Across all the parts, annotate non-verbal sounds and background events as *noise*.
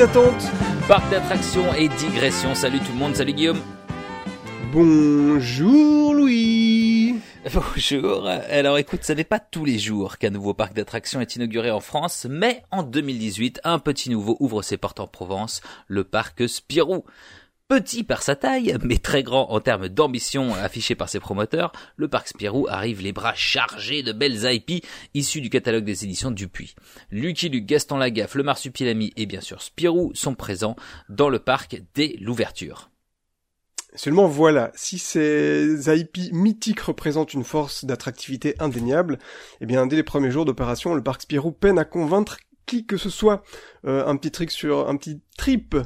d'attente. Parc d'attractions et digression. Salut tout le monde, salut Guillaume. Bonjour Louis. *laughs* Bonjour. Alors écoute, ce n'est pas tous les jours qu'un nouveau parc d'attractions est inauguré en France, mais en 2018, un petit nouveau ouvre ses portes en Provence, le parc Spirou. Petit par sa taille, mais très grand en termes d'ambition affichée par ses promoteurs, le parc Spirou arrive les bras chargés de belles IP issues du catalogue des éditions Dupuis. Lucky Luke, Gaston Lagaffe, le Marsupilami et bien sûr Spirou sont présents dans le parc dès l'ouverture. Seulement voilà, si ces IP mythiques représentent une force d'attractivité indéniable, eh bien dès les premiers jours d'opération, le parc Spirou peine à convaincre qui que ce soit. Euh, un petit trick sur un petit trip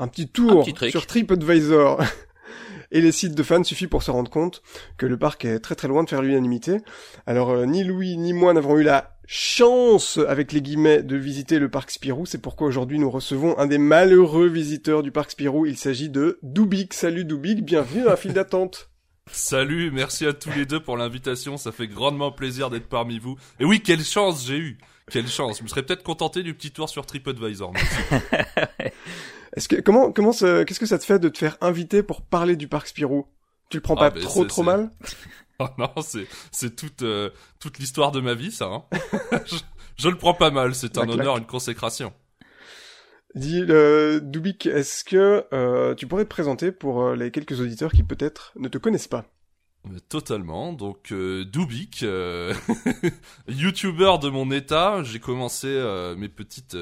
un petit tour sur TripAdvisor *laughs* et les sites de fans suffit pour se rendre compte que le parc est très très loin de faire l'unanimité. Alors euh, ni Louis ni moi n'avons eu la chance avec les guillemets de visiter le parc Spirou, c'est pourquoi aujourd'hui nous recevons un des malheureux visiteurs du parc Spirou, il s'agit de Dubik. Salut Dubik, bienvenue à la file d'attente. *laughs* Salut, merci à tous les deux pour l'invitation, ça fait grandement plaisir d'être parmi vous. Et oui, quelle chance j'ai eu quelle chance. Je me serais peut-être contenté du petit tour sur TripAdvisor. *laughs* Est-ce que comment comment qu'est-ce que ça te fait de te faire inviter pour parler du parc Spirou? Tu le prends pas ah, ben, trop trop mal? *laughs* Oh non, c'est c'est toute euh, toute l'histoire de ma vie ça. Hein. *laughs* je, le prends pas mal. C'est un honneur, une consécration. Dis, euh, Dubik, est-ce que euh, tu pourrais te présenter pour euh, les quelques auditeurs qui peut-être ne te connaissent pas? Totalement. Donc euh, Dubik, *laughs* YouTuber de mon état, j'ai commencé mes petites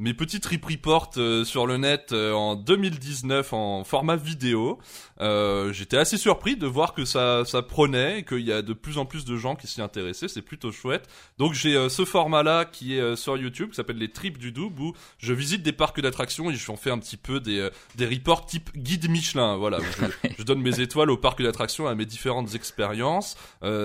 mes petits trip reports euh, sur le net euh, en 2019 en format vidéo. Euh, J'étais assez surpris de voir que ça, ça prenait, qu'il y a de plus en plus de gens qui s'y intéressaient. C'est plutôt chouette. Donc j'ai euh, ce format-là qui est sur YouTube, qui s'appelle les trips du Double, où je visite des parcs d'attractions et je fais un petit peu des, des reports type guide Michelin. Voilà, je, *laughs* je donne mes étoiles aux parcs d'attractions à mes différentes expériences.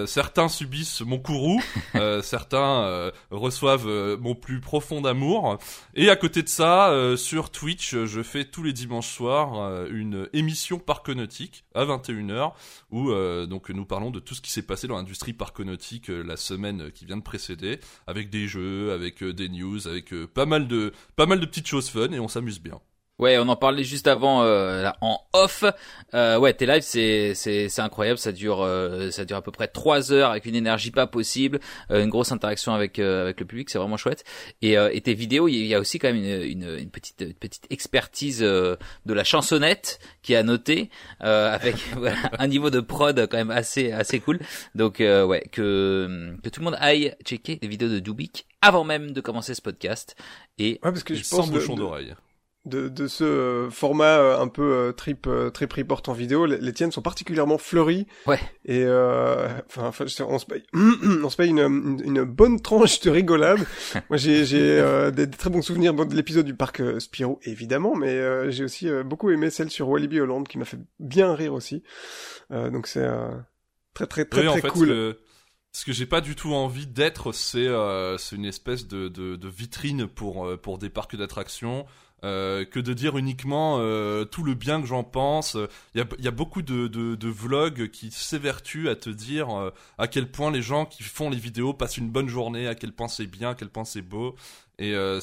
certains subissent mon courroux, *laughs* certains reçoivent mon plus profond amour. Et à côté de ça, euh, sur Twitch, je fais tous les dimanches soirs euh, une émission parconautique à 21h où euh, donc nous parlons de tout ce qui s'est passé dans l'industrie parconautique la semaine qui vient de précéder avec des jeux, avec des news, avec pas mal de pas mal de petites choses fun et on s'amuse bien. Ouais, on en parlait juste avant euh, là, en off. Euh, ouais, tes lives c'est c'est c'est incroyable, ça dure euh, ça dure à peu près trois heures avec une énergie pas possible, euh, une grosse interaction avec euh, avec le public, c'est vraiment chouette. Et, et tes vidéos, il y a aussi quand même une, une, une petite petite expertise de la chansonnette qui a noté avec *laughs* voilà, un niveau de prod quand même assez assez cool. Donc ouais, que que tout le monde aille checker les vidéos de Dubik avant même de commencer ce podcast et ouais, parce que je pense sans bouchon d'oreille de, de ce euh, format euh, un peu euh, trip trip report en vidéo, les, tiennes sont particulièrement fleuries. Ouais. Et enfin, enfin, on se paye, *clears throat* on se paye une, une, bonne tranche de rigolade. *laughs* Moi, j'ai j'ai des, très bons souvenirs de l'épisode du parc Spirou, évidemment, mais j'ai aussi beaucoup aimé celle sur Walibi Holland qui m'a fait bien rire aussi. donc c'est très très très très cool. Ce que j'ai pas du tout envie d'être, c'est c'est une espèce de, de, de vitrine pour pour des parcs d'attractions. Euh, que de dire uniquement euh, tout le bien que j'en pense. Il y a, y a, beaucoup de, de, de, vlogs qui s'évertuent à te dire euh, à quel point les gens qui font les vidéos passent une bonne journée, à quel point c'est bien, à quel point c'est beau. Et euh,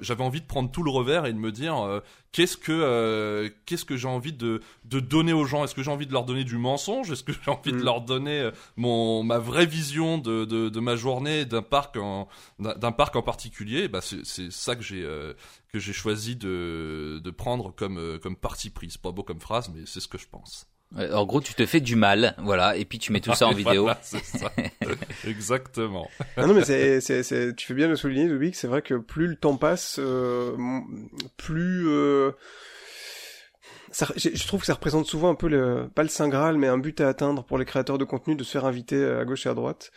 j'avais envie de prendre tout le revers et de me dire euh, qu'est-ce que euh, qu'est-ce que j'ai envie de de donner aux gens? Est-ce que j'ai envie de leur donner du mensonge? Est-ce que j'ai envie de mm. leur donner mon ma vraie vision de de, de ma journée d'un parc en d'un parc en particulier? Bah c'est c'est ça que j'ai que j'ai choisi de de prendre comme comme parti pris. C'est pas beau comme phrase, mais c'est ce que je pense. En gros, tu te fais du mal, voilà, et puis tu mets tout ça en *laughs* vidéo. ça. *laughs* Exactement. Ah non, mais c'est, c'est, c'est, tu fais bien de souligner, Louis, que c'est vrai que plus le temps passe, euh, plus euh, ça, je trouve que ça représente souvent un peu le, pas le saint graal, mais un but à atteindre pour les créateurs de contenu de se faire inviter à gauche et à droite.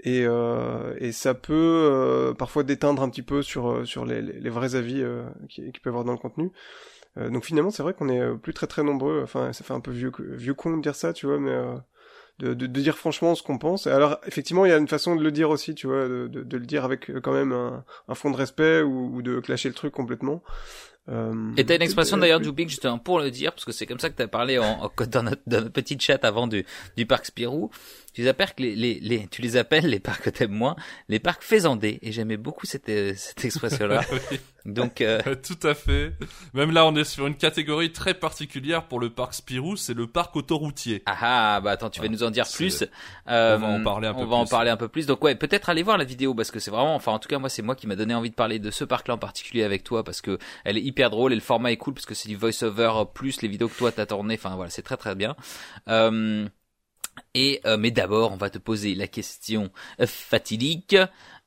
Et, euh, et ça peut euh, parfois déteindre un petit peu sur sur les, les vrais avis qui, qui peut y avoir dans le contenu. Euh, donc finalement, c'est vrai qu'on est euh, plus très très nombreux. Enfin, ça fait un peu vieux vieux con de dire ça, tu vois, mais euh, de, de, de, dire franchement ce qu'on pense. Alors effectivement, il y a une façon de le dire aussi, tu vois, de, de le dire avec quand même un, un fond de respect ou, ou, de clasher le truc complètement. Euh, Et t'as une expression euh, d'ailleurs, Dubik, justement pour le dire, parce que c'est comme ça que t'as parlé en, en- *laughs* dans, notre, dans notre petite chat avant du, du parc Spirou. Tu les appelles les, les, les, tu les appelles les parcs que t'aimes moins, les parcs faisandés. Et j'aimais beaucoup cette, euh, cette expression-là. *laughs* Oui. Donc, euh, *laughs* Tout à fait. Même là, on est sur une catégorie très particulière pour le parc Spirou, c'est le parc autoroutier. ah ah, bah attends, tu vas nous en dire plus. on va en Euh, parler un peu On va en plus. parler un peu plus. Donc ouais, peut-être aller voir la vidéo parce que c'est vraiment, enfin en tout cas moi c'est moi qui m'a donné envie de parler de ce parc-là en particulier avec toi parce que elle est hyper drôle et le format est cool parce que c'est du voice-over plus les vidéos que toi t'as tourné. Enfin voilà, c'est très très bien. Euh, et euh, mais d'abord on va te poser la question euh, fatidique.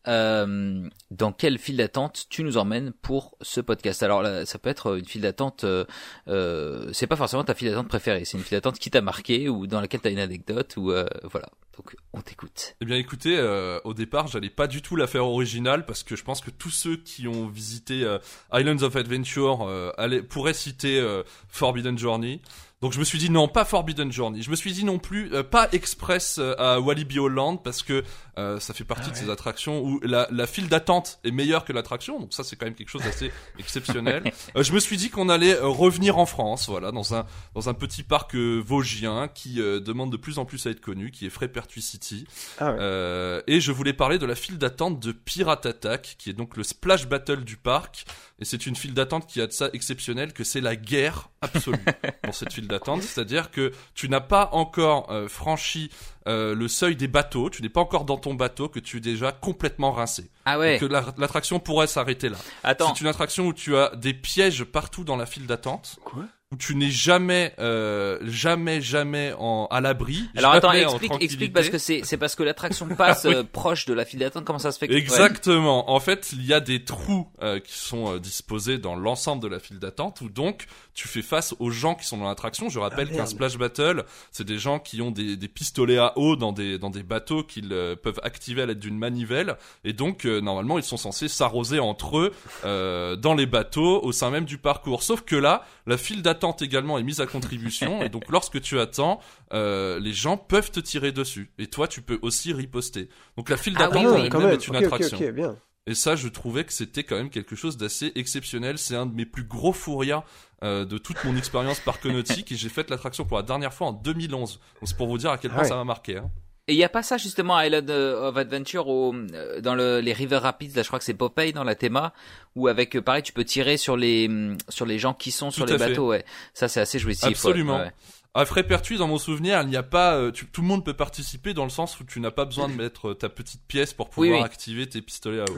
Euh, dans quelle file d'attente tu nous emmènes pour ce podcast? Alors là, ça peut être une file d'attente. Euh, euh, c'est pas forcément ta file d'attente préférée. C'est une file d'attente qui t'a marqué ou dans laquelle t'as une anecdote ou euh, voilà. Donc on t'écoute. Eh bien écoutez, au départ, j'allais pas du tout la faire originale parce que je pense que tous ceux qui ont visité Islands of Adventure allaient- pourraient citer Forbidden Journey. Donc je me suis dit non, pas Forbidden Journey. Je me suis dit non plus, euh, pas Express euh, à Walibi Holland parce que euh, ça fait partie Ah de ces attractions où la, la file d'attente est meilleure que l'attraction. Donc ça c'est quand même quelque chose d'assez *laughs* exceptionnel. Euh, je me suis dit qu'on allait euh, revenir en France, voilà, dans un dans un petit parc euh, vosgien qui euh, demande de plus en plus à être connu, qui est Frépertuis City. Ah ouais. Euh, et je voulais parler de la file d'attente de Pirate Attack, qui est donc le splash battle du parc. Et c'est une file d'attente qui a de ça exceptionnel que c'est la guerre absolue *laughs* dans cette file d'attente. C'est-à-dire que tu n'as pas encore euh, franchi euh, le seuil des bateaux, tu n'es pas encore dans ton bateau, que tu es déjà complètement rincé. Ah ouais. Que la- l'attraction pourrait s'arrêter là. Attends. C'est une attraction où tu as des pièges partout dans la file d'attente Quoi? Où tu n'es jamais, euh, jamais, jamais en, à l'abri. Alors attends, explique, explique parce que c'est c'est parce que l'attraction *laughs* passe euh, proche de la file d'attente. Comment ça se fait que... Exactement. En fait, il y a des trous euh, qui sont euh, disposés dans l'ensemble de la file d'attente où donc tu fais face aux gens qui sont dans l'attraction. Je rappelle Ah, qu'un splash battle, c'est des gens qui ont des, des pistolets à eau dans des dans des bateaux qu'ils euh, peuvent activer à l'aide d'une manivelle et donc euh, normalement ils sont censés s'arroser entre eux euh, dans les bateaux au sein même du parcours. Sauf que là, la file d'attente également est mise à contribution et donc lorsque tu attends, euh, les gens peuvent te tirer dessus et toi tu peux aussi riposter. Donc la file Ah d'attente en oui. est une attraction. ok, bien. Et ça, je trouvais que c'était quand même quelque chose d'assez exceptionnel. C'est un de mes plus gros fous rires euh, de toute mon expérience parconautique et j'ai fait l'attraction pour la dernière fois en 2011. Donc c'est pour vous dire à quel Ah point ouais. ça m'a marqué. Hein. Et il y a pas ça justement à Island of Adventure au, euh, dans le, les River Rapids, là je crois que c'est Popeye dans la théma, où avec euh, pareil tu peux tirer sur les hum, sur les gens qui sont sur les fait. bateaux, ouais. Ça c'est assez jouissif. ouais. Absolument. Ouais. À Frépertuis, dans mon souvenir, il n'y a pas, euh, tu- tout le monde peut participer dans le sens où tu n'as pas besoin de mettre euh, ta petite pièce pour pouvoir Oui, oui. activer tes pistolets à eau.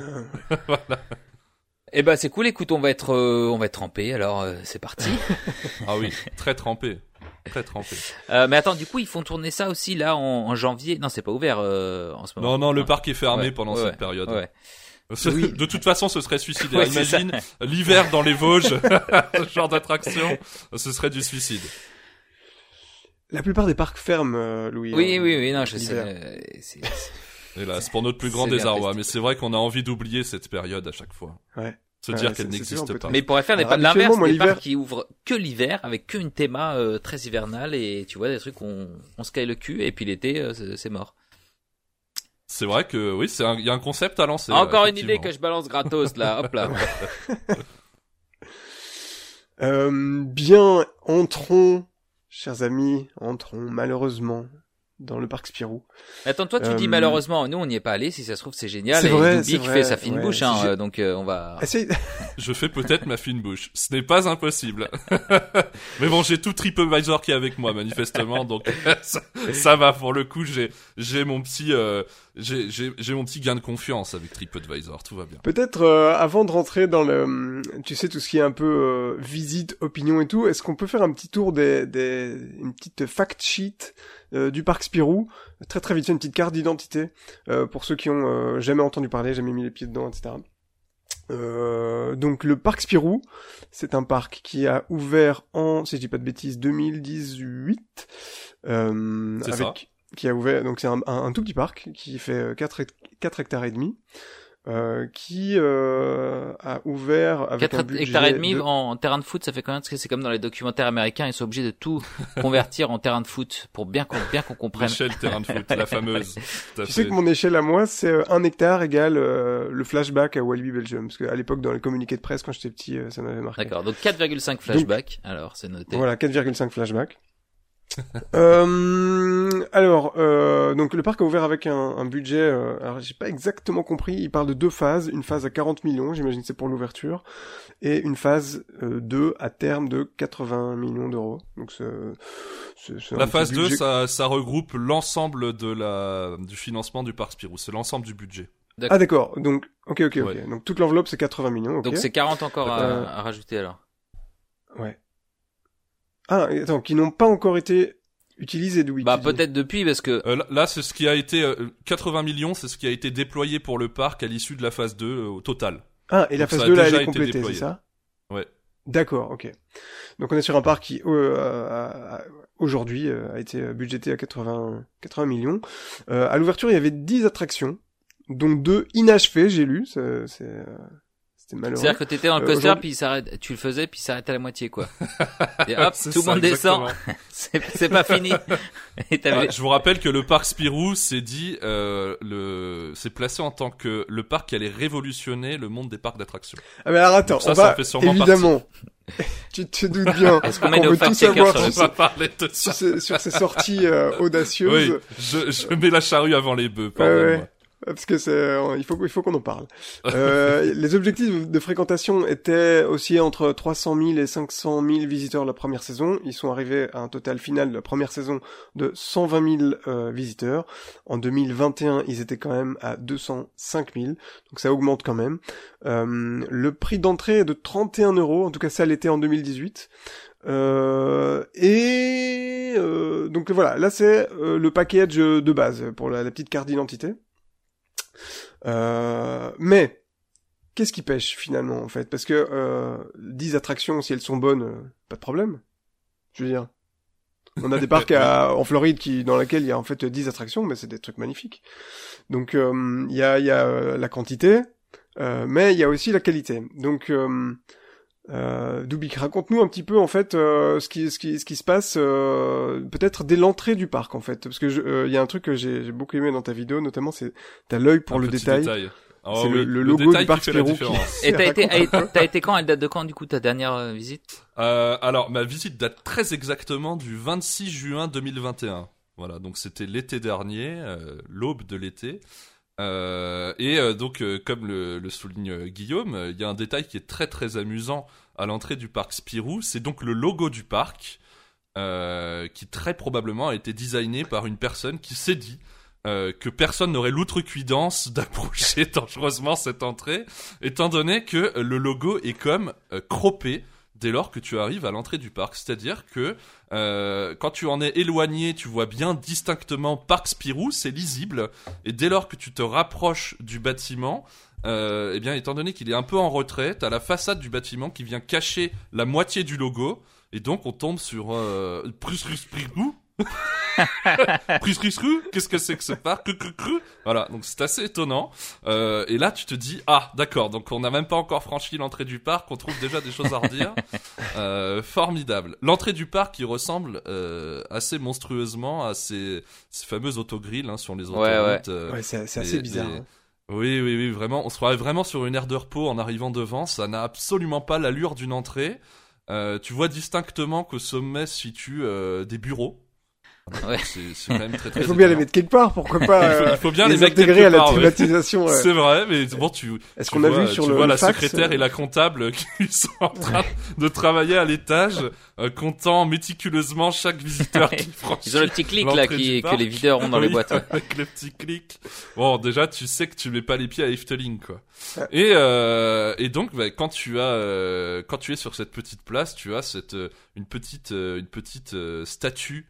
*laughs* Eh ben c'est cool. Écoute, on va être euh, on va être trempé. Alors euh, c'est parti. *laughs* Ah oui, très trempé, très trempé. Euh, mais attends, du coup ils font tourner ça aussi là en, en janvier? Non, c'est pas ouvert euh, en ce moment. Non, non, le parc est fermé Ouais, pendant ouais, cette période. Ouais. *laughs* Ce- Oui. De toute façon, ce serait suicidaire. Imagine l'hiver dans les Vosges, ce genre d'attraction, ce serait du suicide. La plupart des parcs ferment, euh, Louis. Oui, hein. oui, oui. Non, je sais. Euh, c'est- *laughs* c'est- Hélas, pour notre plus grand désarroi. Mais c'est vrai qu'on a envie d'oublier cette période à chaque fois. Ouais. Se dire qu'elle sûr, n'existe pas. Mais ils pourraient faire des Alors, pas l'inverse, des parcs qui ouvrent que l'hiver avec qu'une théma euh, très hivernale et tu vois des trucs où on, on se caille le cul et puis l'été euh, c'est mort. C'est vrai que oui, c'est un- il y a un concept à lancer. Encore une idée que je balance gratos là, hop là. *laughs* Euh, bien, entrons, chers amis, entrons malheureusement dans le parc Spirou. Attends, toi tu dis Euh, malheureusement, nous on n'y est pas allé, si ça se trouve c'est génial. C'est et vrai, qui vrai, fait sa fine ouais. bouche, hein, euh, donc euh, on va. Essaye. *laughs* Je fais peut-être ma fine bouche. Ce n'est pas impossible. *laughs* Mais bon, j'ai tout TripAdvisor qui est avec moi, manifestement, donc *laughs* ça, ça va. Pour le coup, j'ai j'ai mon petit euh, j'ai j'ai j'ai mon petit gain de confiance avec TripAdvisor. Tout va bien. Peut-être euh, avant de rentrer dans le, tu sais tout ce qui est un peu euh, visite, opinion et tout, est-ce qu'on peut faire un petit tour des, des une petite fact sheet euh, du parc Spirou, très très vite fait une petite carte d'identité euh, pour ceux qui ont euh, jamais entendu parler, jamais mis les pieds dedans, etc. Euh, donc le parc Spirou, c'est un parc qui a ouvert en, si je dis pas de bêtises, 2018, euh, C'est avec, qui a ouvert, donc c'est un, un- un tout petit parc qui fait 4, 4 hectares et demi, euh, qui euh, a ouvert avec 4 un budget hectares et demi de- en, en terrain de foot, ça fait combien Parce que c'est comme dans les documentaires américains, ils sont obligés de tout *laughs* convertir en terrain de foot pour bien qu'on bien qu'on comprenne. L'échelle terrain de foot, la fameuse. *laughs* Tu sais que mon échelle à moi, c'est euh, un hectare égale euh, le flashback à Walibi Belgium. Parce qu'à l'époque, dans les communiqués de presse, quand j'étais petit, euh, ça m'avait marqué. D'accord, donc 4,5 flashback. Alors, c'est noté. Voilà, 4,5 flashback. *laughs* euh, alors, euh, donc le parc a ouvert avec un, un budget. Euh, alors, j'ai pas exactement compris. Il parle de deux phases. Une phase à 40 millions, j'imagine c'est pour l'ouverture, et une phase euh, 2 à terme de 80 millions d'euros. Donc c'est, c'est, c'est La phase petit 2, budget- ça, ça regroupe l'ensemble de la, du financement du parc Spirou. C'est l'ensemble du budget. Ah d'accord. Donc, ok, ok, ok. Ouais. Donc toute l'enveloppe c'est 80 millions. Donc c'est 40 encore à, Euh, à rajouter alors. Ouais. Ah, attends, qui n'ont pas encore été utilisés, Louis. Bah peut-être depuis parce que Euh, là- là, c'est ce qui a été euh, 80 millions, c'est ce qui a été déployé pour le parc à l'issue de la phase 2 euh, au total. Ah, et la phase ça a 2 là, elle est été complétée, c'est ça Ouais. D'accord, ok. Donc on est sur un parc qui euh, aujourd'hui euh, a été budgété à 80, 80 millions. Euh, à l'ouverture, il y avait 10 attractions, dont deux inachevées, j'ai lu. c'est- c'est, euh, C'était malheureux. c'est-à-dire que t'étais dans le Euh, coaster aujourd'hui- puis il s'arrête, tu le faisais puis il s'arrête à la moitié quoi. *laughs* Et hop, tout le monde descend. exactement. *laughs* c'est c'est pas fini. *laughs* Et Ah, je vous rappelle que le parc Spirou s'est dit, euh, le, s'est placé en tant que le parc qui allait révolutionner le monde des parcs d'attractions. Ah mais alors attends, Donc ça, on ça va fait sûrement évidemment. tu te doutes bien Est-ce qu'on nos veut tout savoir sur va parler de sur ça. ces, sur ces sorties euh, audacieuses. Oui, je, je mets la charrue avant les bœufs, Ouais, ouais. Parce que c'est, euh, il faut, il faut qu'on en parle. *laughs* Euh, les objectifs de fréquentation étaient aussi entre 300 000 et 500 000 visiteurs la première saison. Ils sont arrivés à un total final de la première saison de 120 000 euh, visiteurs. En 2021, ils étaient quand même à 205 000. Donc ça augmente quand même. Euh, le prix d'entrée est de 31 euros. En tout cas, ça l'était en 2018. Euh, et euh, donc voilà, là c'est euh, le package de base pour la, la petite carte d'identité. Euh, mais qu'est-ce qui pêche finalement en fait? Parce que euh, 10 attractions, si elles sont bonnes, euh, pas de problème. Je veux dire, on a des parcs à- *laughs* en Floride qui dans lesquels il y a en fait 10 attractions, mais c'est des trucs magnifiques. Donc euh, il y a, y a la quantité, euh, mais il y a aussi la qualité. Donc euh, Dubik, raconte-nous un petit peu en fait euh, ce qui ce qui ce qui se passe euh, peut-être dès l'entrée du parc en fait parce que je- euh, il y a un truc que j'ai j'ai beaucoup aimé dans ta vidéo notamment c'est t'as l'œil pour Un le détail. Ah C'est le- oui, le logo détail du parc Spirou qui-. *laughs* Et t'as été, t'as été quand Elle date de quand du coup ta dernière euh, visite? Euh, alors, ma visite date très exactement du 26 juin 2021. Voilà, donc c'était l'été dernier, euh, l'aube de l'été. Euh, et euh, donc, euh, comme le, le souligne Guillaume, il y a un détail qui est très très amusant à l'entrée du parc Spirou. C'est donc le logo du parc, qui très probablement a été designé par une personne qui s'est dit que personne n'aurait l'outrecuidance *laughs* d'approcher dangereusement cette entrée, étant donné que le logo est comme croppé dès lors que tu arrives à l'entrée du parc. C'est-à-dire que euh, quand tu en es éloigné, tu vois bien distinctement Parc Spirou, c'est lisible, et dès lors que tu te rapproches du bâtiment, euh, eh bien, étant donné qu'il est un peu en retrait, t'as la façade du bâtiment qui vient cacher la moitié du logo, et donc on tombe sur euh, Spirou. *laughs* Prus, qu'est-ce que c'est que ce parc? Voilà, donc c'est assez étonnant. Euh, et là, tu te dis, ah, d'accord, donc on n'a même pas encore franchi l'entrée du parc, on trouve déjà des choses à redire. *laughs* Euh, formidable. L'entrée du parc qui ressemble euh, assez monstrueusement à ces, ces fameuses autogrilles hein, sur les Ouais, ouais. autoroutes. euh, Ouais, c'est assez bizarre. hein. Oui, oui, oui, vraiment. On se croirait vraiment sur une aire de repos en arrivant devant. Ça n'a absolument pas l'allure d'une entrée. Euh, tu vois distinctement qu'au sommet se situent euh, des bureaux. Ouais. C'est c'est quand même très très. Il faut bien les mettre quelque part, pourquoi pas Il faut- euh, il faut bien les, les mettre intégrer quelque à la part, thématisation. ouais. C'est vrai, mais bon, tu, Est-ce tu qu'on a vois, vu sur tu le vois le la fax, secrétaire euh, et la comptable *laughs* qui sont en train de travailler à l'étage, euh, comptant méticuleusement chaque visiteur qui *laughs* franchit. Ils ont le petit clic là qui, que les videurs ont dans les boîtes. ouais. Avec le petit clic. Bon, déjà, tu sais que tu mets pas les pieds à Efteling, quoi. Et, euh, et donc, bah, quand tu as, euh, quand tu es sur cette petite place, tu as cette, euh, une petite, euh, une petite euh, statue euh,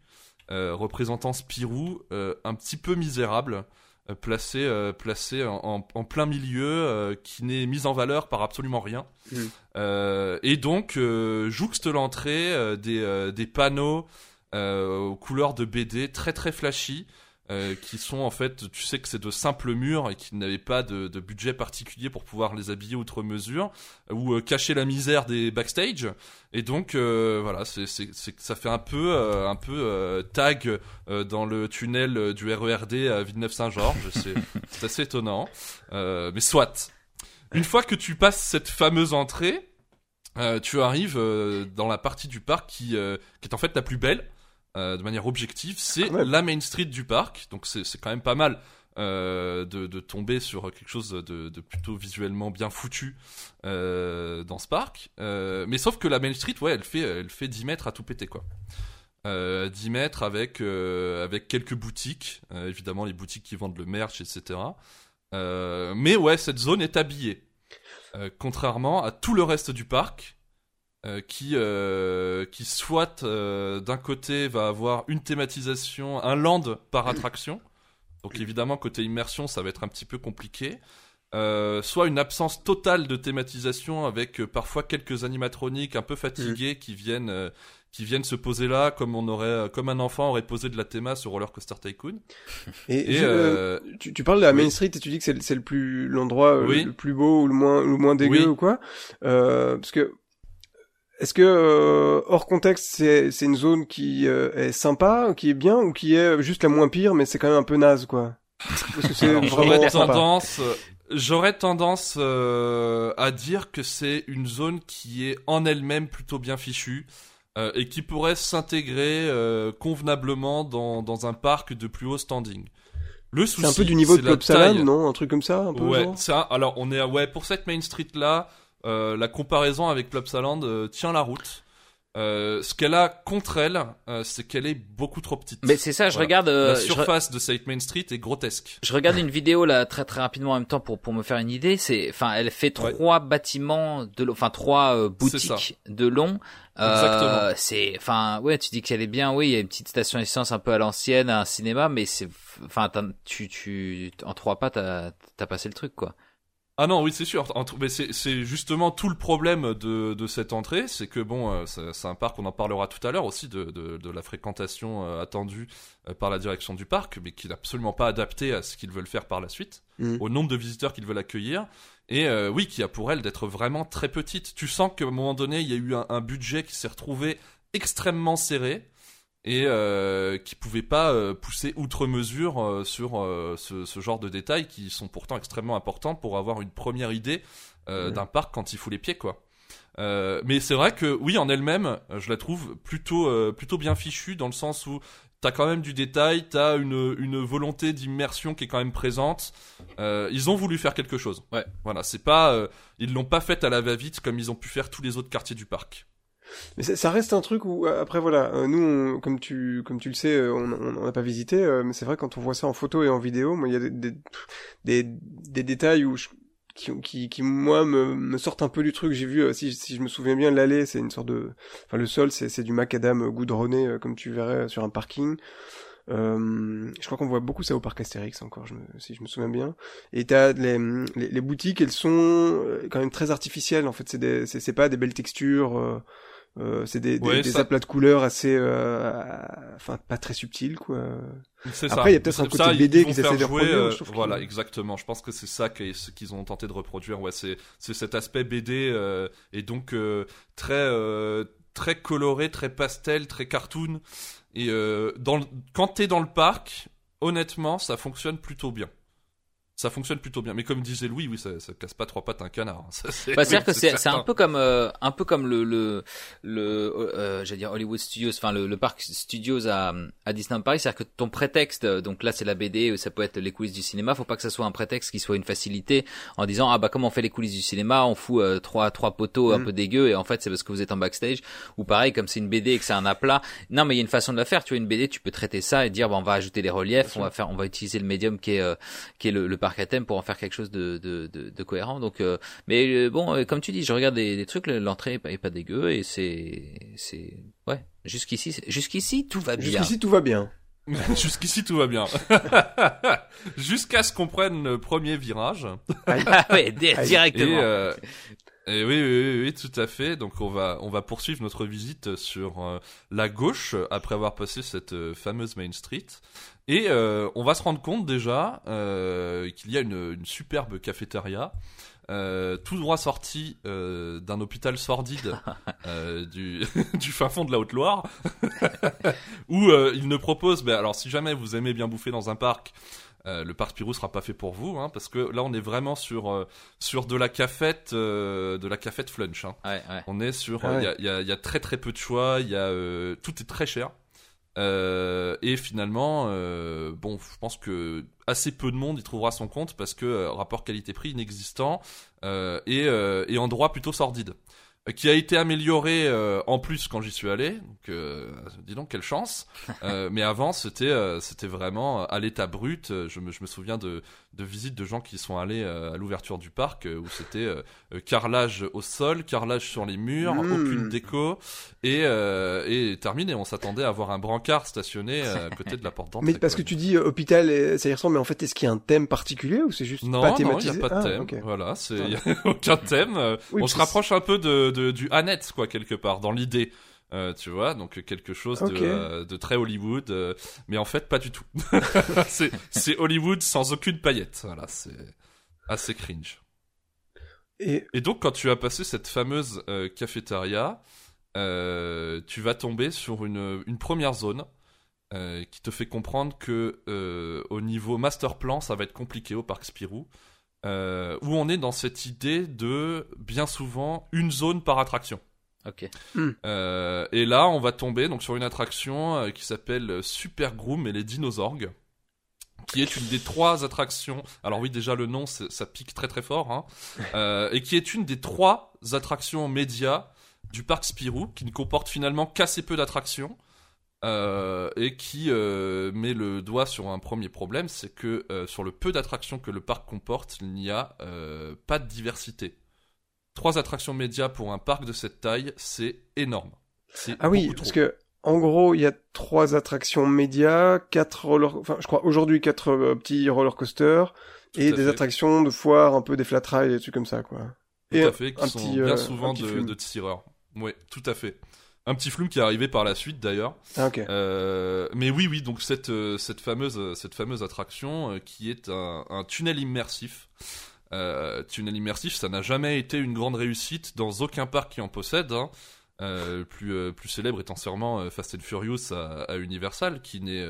représentant Spirou, euh, un petit peu misérable, euh, placée, euh, placée en, en- en plein milieu, euh, qui n'est mise en valeur par absolument rien. Mm. Euh, et donc, euh, jouxte l'entrée euh, des, euh, des panneaux euh, aux couleurs de BD très très flashy. Euh, qui sont en fait, tu sais que c'est de simples murs et qui n'avaient pas de, de, budget particulier pour pouvoir les habiller outre mesure ou euh, cacher la misère des backstage. Et donc euh, voilà, c'est, c'est, c'est, ça fait un peu, euh, un peu tag dans le tunnel du RERD à Villeneuve-Saint-Georges. c'est, *laughs* c'est assez étonnant, mais soit. Une fois que tu passes cette fameuse entrée, tu arrives dans la partie du parc qui, qui est en fait la plus belle euh, de manière objective, c'est la Main Street du parc. Donc c'est quand même pas mal euh, de, de, tomber sur quelque chose de, de plutôt visuellement bien foutu euh, dans ce parc. Euh, mais sauf que la Main Street, ouais, elle fait, elle fait 10 mètres à tout péter, quoi. 10 euh, mètres avec, avec quelques boutiques, évidemment les boutiques qui vendent le merch, etc. mais ouais, cette zone est habillée. contrairement à tout le reste du parc, euh, qui euh, qui soit euh, d'un côté va avoir une thématisation, un land par attraction. Donc évidemment côté immersion, ça va être un petit peu compliqué. soit une absence totale de thématisation avec parfois quelques animatroniques un peu fatigués qui viennent qui viennent se poser là comme on aurait comme un enfant aurait posé de la théma sur Roller Coaster Tycoon. *laughs* Et, tu, tu, parles de la Main Street et tu dis que c'est le plus l'endroit le plus beau ou le moins le moins dégueu ou quoi parce que est-ce que euh, hors contexte, c'est c'est une zone qui euh, est sympa, qui est bien, ou qui est juste la moins pire, mais c'est quand même un peu naze, quoi? J'aurais tendance, j'aurais tendance euh, à dire que c'est une zone qui est en elle-même plutôt bien fichue. et qui pourrait s'intégrer convenablement dans, dans un parc de plus haut standing. Le souci, c'est un peu du niveau de Club Salade, non? Un truc comme ça, un peu. Ouais, ça. Alors on est ouais pour cette Main Street là. Euh, la comparaison avec Plopsaland euh, tient la route. Euh, ce qu'elle a contre elle, c'est qu'elle est beaucoup trop petite. Mais c'est ça, je regarde. la surface de Saint Main Street est grotesque. Je regarde une vidéo là très très rapidement en même temps pour pour me faire une idée. C'est, enfin, elle fait trois bâtiments de, enfin trois boutiques de long. Exactement. C'est, enfin, ouais, tu dis qu'elle est bien. Oui, il y a une petite station essence un peu à l'ancienne, un cinéma, mais c'est, enfin, tu tu en trois pas, t'as t'as passé le truc quoi. Ah non, oui, c'est sûr. Mais c'est justement tout le problème de, de cette entrée, c'est que bon, euh, c'est un parc, on en parlera tout à l'heure aussi de, de, de, la fréquentation euh, attendue euh, par la direction du parc, mais qui n'est absolument pas adapté à ce qu'ils veulent faire par la suite, mmh. au nombre de visiteurs qu'ils veulent accueillir, et oui, qui a pour elle d'être vraiment très petite. Tu sens qu'à un moment donné, il y a eu un, un budget qui s'est retrouvé extrêmement serré et euh, qui pouvaient pas euh, pousser outre mesure euh, sur euh, ce, ce, genre de détails qui sont pourtant extrêmement importants pour avoir une première idée d'un parc quand il fout les pieds quoi. mais c'est vrai que oui en elle-même je la trouve plutôt plutôt bien fichue dans le sens où t'as quand même du détail, t'as une, une volonté d'immersion qui est quand même présente. ils ont voulu faire quelque chose. Ouais. Voilà, c'est pas, ils l'ont pas fait à la va-vite comme ils ont pu faire tous les autres quartiers du parc. Mais ça reste un truc où après voilà, euh, nous comme tu comme tu le sais, euh, on n'a pas visité, euh, mais c'est vrai quand on voit ça en photo et en vidéo, moi il y a des des, des, détails où qui, qui, qui moi me, me sortent un peu du truc. J'ai vu si, si je me souviens bien l'allée, c'est une sorte de, enfin le sol c'est c'est du macadam goudronné comme tu verrais sur un parking. Euh, je crois qu'on voit beaucoup ça au parc Astérix encore, je me, si je me souviens bien. Et t'as les, les, les boutiques, elles sont quand même très artificielles. En fait, c'est c'est pas des belles textures. Euh, c'est des, des, des aplats de couleurs assez, euh, enfin pas très subtils quoi. C'est Après, il y a peut-être un côté BD qu'ils essaient de reproduire. Euh, voilà, exactement. Je pense que c'est ça ce qu'ils ont tenté de reproduire. Ouais, c'est c'est cet aspect BD euh, et donc très très coloré, très pastel, très cartoon. Et dans quand t'es dans le parc, honnêtement, ça fonctionne plutôt bien ça fonctionne plutôt bien. Mais comme disait Louis, oui, ça, ça casse pas trois pattes un canard. Hein. *laughs* c'est bah, dire que c'est, c'est un peu comme euh, un peu comme le le le euh, j'allais dire Hollywood Studios, enfin le, le parc Studios à à Disneyland Paris, c'est-à-dire que ton prétexte, donc là c'est la BD, ça peut être les coulisses du cinéma, faut pas que ça soit un prétexte qui soit une facilité en disant ah bah comme on fait les coulisses du cinéma, on fout euh, trois trois poteaux un mm. peu dégueux et en fait c'est parce que vous êtes en backstage ou pareil comme c'est une BD et que c'est un aplat. Non mais il y a une façon de la faire. Tu vois une BD, tu peux traiter ça et dire bah, on va ajouter les reliefs, on va faire, on va utiliser le médium qui est euh, qui est le, le parc à thème pour en faire quelque chose de, de, de, de cohérent. Donc, euh, mais euh, bon, euh, comme tu dis, je regarde des, des trucs, l'entrée est pas, est pas dégueu et c'est, c'est, ouais, jusqu'ici, jusqu'ici tout va bien. Jusqu'ici tout va bien. *laughs* Jusqu'ici tout va bien. *laughs* Jusqu'à ce qu'on prenne le premier virage. *laughs* ah ouais, directement. Et oui, oui, oui, tout à fait. Donc on va, on va poursuivre notre visite sur euh, la gauche après avoir passé cette euh, fameuse Main Street. Et euh, on va se rendre compte déjà qu'il y a une, une superbe cafétéria. tout droit sorti d'un hôpital sordide *laughs* du, *laughs* du fin fond de la Haute-Loire, *laughs* où il ne propose, ben, alors si jamais vous aimez bien bouffer dans un parc, euh, le parc Spirou sera pas fait pour vous, hein, parce que là on est vraiment sur euh, sur de la cafette, euh, de la cafette flunch. Hein. Ouais, ouais. On est sur, il y, a, y, a, y, a, très très peu de choix, il y a tout est très cher. Et finalement, bon, je pense que assez peu de monde y trouvera son compte parce que rapport qualité-prix inexistant et, et endroit plutôt sordide qui a été amélioré euh, en plus quand j'y suis allé. Donc, euh, dis donc quelle chance. *laughs* Euh, mais avant, c'était c'était vraiment à l'état brut. Je me, je me souviens de, de visites de gens qui sont allés à l'ouverture du parc où c'était carrelage au sol, carrelage sur les murs, Mmh. aucune déco et et terminé. On s'attendait à avoir un brancard stationné à côté de la porte d'entrée. *laughs* Mais parce que tu dis hôpital, ça y ressemble, mais en fait, est-ce qu'il y a un thème particulier ou c'est juste non, pas non, il thématisé n'y a pas de Ah, thème. Voilà, c'est il y a aucun thème. Oui, on se rapproche un peu de, de du Annette quoi quelque part dans l'idée. Euh, tu vois, donc quelque chose de, euh, de très Hollywood, euh, mais en fait pas du tout. *laughs* c'est Hollywood sans aucune paillette. Voilà, c'est assez cringe. Et Et donc quand tu as passé cette fameuse cafétéria, tu vas tomber sur une, une première zone qui te fait comprendre que au niveau master plan, ça va être compliqué au parc Spirou, euh, où on est dans cette idée de bien souvent une zone par attraction. Ok. Euh, et là, on va tomber donc sur une attraction euh, qui s'appelle Super Groom et les dinosaures, qui est une des trois attractions. Alors oui, déjà le nom, ça pique très très fort, hein, *laughs* euh, et qui est une des trois attractions médias du parc Spirou, qui ne comporte finalement qu'assez peu d'attractions. Euh, et qui euh, met le doigt sur un premier problème, c'est que euh, sur le peu d'attractions que le parc comporte, il n'y a pas de diversité. Trois attractions médias pour un parc de cette taille, c'est énorme. Ah oui, parce que en gros, il y a trois attractions médias, quatre roller, enfin, je crois aujourd'hui quatre petits roller coasters et des fait. attractions de foire, un peu des flat rides, des trucs comme ça, quoi. Tout et à fait, qui un sont petit, bien souvent de, de tireurs. Oui, tout à fait. Un petit flume qui est arrivé par la suite d'ailleurs. Ah. Euh, mais oui, oui, donc cette, euh, cette, fameuse, euh, cette fameuse attraction qui est un, un tunnel immersif. Euh, tunnel immersif, ça n'a jamais été une grande réussite dans aucun parc qui en possède. hein. Euh, plus, plus célèbre étant sûrement Fast and Furious à, à Universal, qui n'est.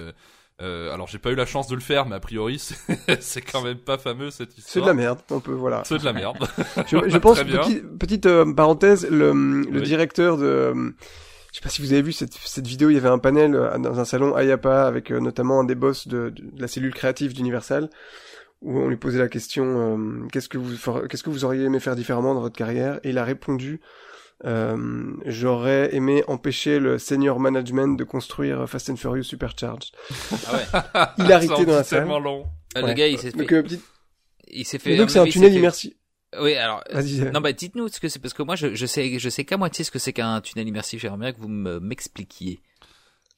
Euh, alors j'ai pas eu la chance de le faire, mais a priori *laughs* c'est c'est quand même pas fameux cette C'est histoire. de la merde, on peut, voilà. C'est de la merde. *laughs* Je, je pense, petit- petite euh, parenthèse, le, le directeur de... euh, Je sais pas si vous avez vu cette, cette vidéo, il y avait un panel euh, dans un salon Ayapa avec euh, notamment un des boss de, de la cellule créative d'Universal où on lui posait la question qu'est-ce que vous qu'est-ce que vous auriez aimé faire différemment dans votre carrière? Et il a répondu euh, j'aurais aimé empêcher le senior management de construire Fast and Furious Supercharged. Ah ouais. *laughs* Hilarité dans la salle. tellement long. Euh, Ouais. Le gars, il s'est Donc, fait. euh, petite- Il s'est et fait. donc à c'est un tunnel fait- immersif. Oui, alors. euh, Vas-y. euh, Non, bah dites-nous ce que c'est parce que moi je, je sais je sais qu'à moitié ce que c'est qu'un tunnel immersif. J'aimerais bien que vous me- m'expliquiez.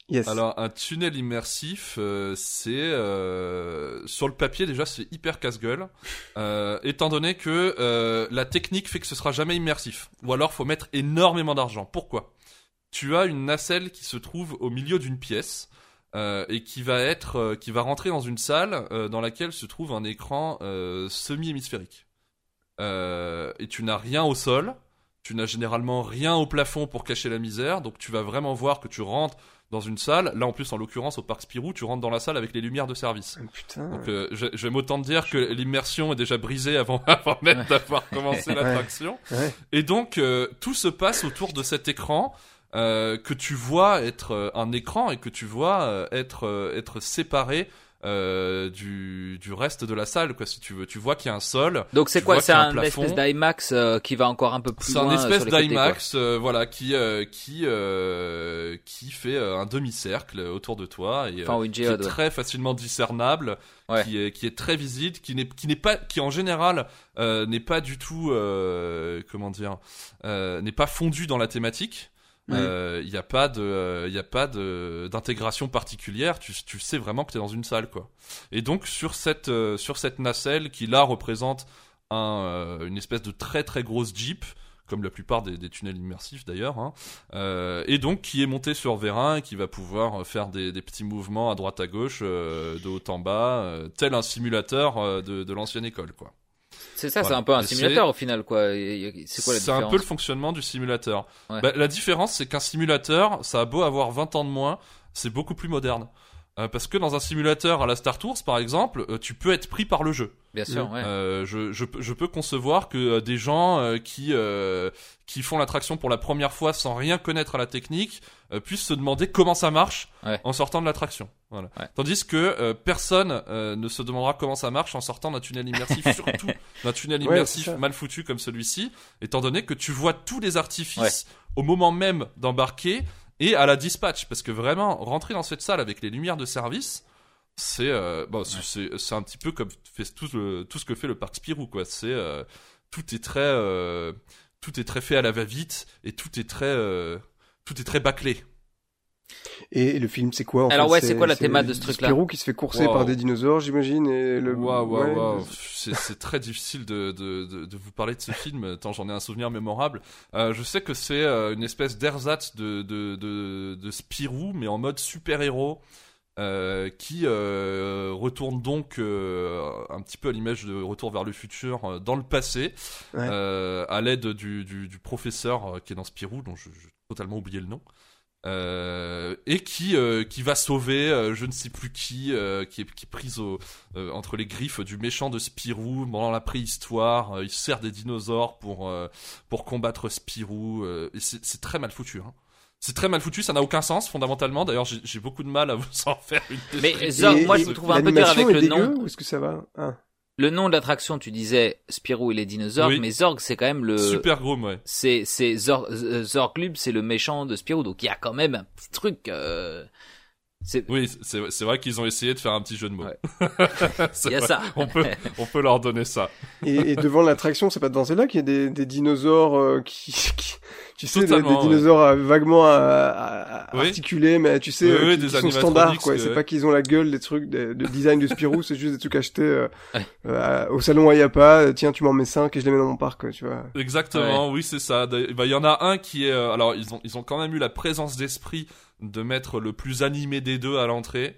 Yes. Alors un tunnel immersif, euh, c'est euh, sur le papier déjà c'est hyper casse-gueule, *laughs* euh, étant donné que la technique fait que ce sera jamais immersif. Ou alors faut mettre énormément d'argent. Pourquoi? Tu as une nacelle qui se trouve au milieu d'une pièce. et qui va être, qui va rentrer dans une salle dans laquelle se trouve un écran semi-hémisphérique. Et tu n'as rien au sol, tu n'as généralement rien au plafond pour cacher la misère, donc tu vas vraiment voir que tu rentres dans une salle. Là, en plus, en l'occurrence, au parc Spirou, tu rentres dans la salle avec les lumières de service. Ah, Putain. Donc, euh, je, je vais m'autant te dire que l'immersion est déjà brisée avant, *laughs* avant même d'avoir commencé l'attraction. Ouais. Et donc, euh, tout se passe autour de cet écran euh, que tu vois être un écran et que tu vois être, être séparé euh, du, du reste de la salle, quoi, si tu veux. Tu vois qu'il y a un sol. Donc c'est quoi C'est un espèce d'IMAX euh, qui va encore un peu plus C'est loin. un euh, espèce d'IMAX, euh, voilà, qui qui qui fait un demi-cercle autour de toi et Enfin, oui, qui est ouais. très facilement discernable, Ouais. qui est qui est très visible, qui n'est qui n'est pas qui en général n'est pas du tout comment dire n'est pas fondu dans la thématique. Euh, Il n'y a pas de, il y a pas de d'intégration particulière. Tu, tu sais vraiment que tu es dans une salle, quoi. Et donc sur cette euh, sur cette nacelle qui là représente un, euh, une espèce de très très grosse Jeep comme la plupart des, des tunnels immersifs d'ailleurs, hein. euh, et donc qui est monté sur vérin et qui va pouvoir faire des, des petits mouvements à droite à gauche, euh, de haut en bas, euh, tel un simulateur euh, de, de l'ancienne école, quoi. C'est ça, Voilà. c'est un peu un simulateur au final, quoi. C'est quoi la C'est un peu le fonctionnement du simulateur. Ouais. Bah, la différence, c'est qu'un simulateur, ça a beau avoir 20 ans de moins, c'est beaucoup plus moderne. Euh, parce que dans un simulateur à la Star Tours, par exemple, euh, tu peux être pris par le jeu. Bien sûr, Mm. ouais. Euh, je, je, peux- je peux concevoir que euh, des gens euh, qui, euh, qui font l'attraction pour la première fois sans rien connaître à la technique euh, puissent se demander comment ça marche Ouais. en sortant de l'attraction. Voilà. Ouais. Tandis que euh, personne euh, ne se demandera comment ça marche en sortant d'un tunnel immersif, *laughs* surtout d'un tunnel immersif mal foutu comme celui-ci, étant donné que tu vois tous les artifices au moment même d'embarquer et à la dispatch. Parce que vraiment, rentrer dans cette salle avec les lumières de service, c'est euh, bon, c'est- un petit peu comme fait tout, le- tout ce que fait le parc Spirou quoi. C'est euh, tout est très euh, tout est très fait à la va-vite et tout est très euh, tout est très bâclé. Et le film, c'est quoi en Alors fait ouais, c'est quoi la théma de ce truc-là Spirou qui se fait courser Wow. par des dinosaures, j'imagine, et le. Waouh waouh. C'est très difficile de, de, de, de vous parler de ce film tant j'en ai un souvenir mémorable. Euh, je sais que c'est euh, une espèce d'ersatz de, de, de, de Spirou mais en mode super-héros. Euh, qui euh, retourne donc euh, un petit peu à l'image de Retour vers le futur dans le passé, Ouais. à l'aide du, du, du professeur qui est dans Spirou, dont j'ai totalement oublié le nom, et qui, qui va sauver je ne sais plus qui, qui, est, qui est prise au, entre les griffes du méchant de Spirou pendant la préhistoire. Il sert des dinosaures pour, pour combattre Spirou. c'est très mal foutu. Hein. C'est très mal foutu, ça n'a aucun sens fondamentalement. D'ailleurs, j'ai j'ai beaucoup de mal à vous *laughs* en faire une Mais. Zorg, Et- moi et je me trouve un peu dur avec le dégueu, nom. ou est-ce que ça va Ah. Le nom de l'attraction, tu disais Spirou et les dinosaures, Oui. mais Zorg c'est quand même le Super Groom, ouais. c'est c'est Zor, euh, Zorglub, c'est le méchant de Spirou, donc il y a quand même un petit truc. Euh... C'est Oui, c'est c'est vrai qu'ils ont essayé de faire un petit jeu de mots. Ouais. *laughs* Il y a vrai. ça. On peut, *laughs* on peut leur donner ça. Et, et devant l'attraction, c'est pas devant celle-là qu'il y a des, des dinosaures euh, qui, qui- tu sais, des, des Totalement, ouais. dinosaures euh, vaguement à- à- à- Oui. articulés, mais tu sais, Oui, euh, oui, qui, des qui sont standards, quoi. C'est pas qu'ils ont la gueule des trucs de, de design de Spirou, c'est juste des trucs achetés euh, euh, au salon Ayapa. euh, Tiens, tu m'en mets 5 et je les mets dans mon parc, quoi, tu vois. Exactement, oui, c'est ça. Bah, Il y en a un qui est. euh, alors, ils ont, ils ont quand même eu la présence d'esprit de mettre le plus animé des deux à l'entrée.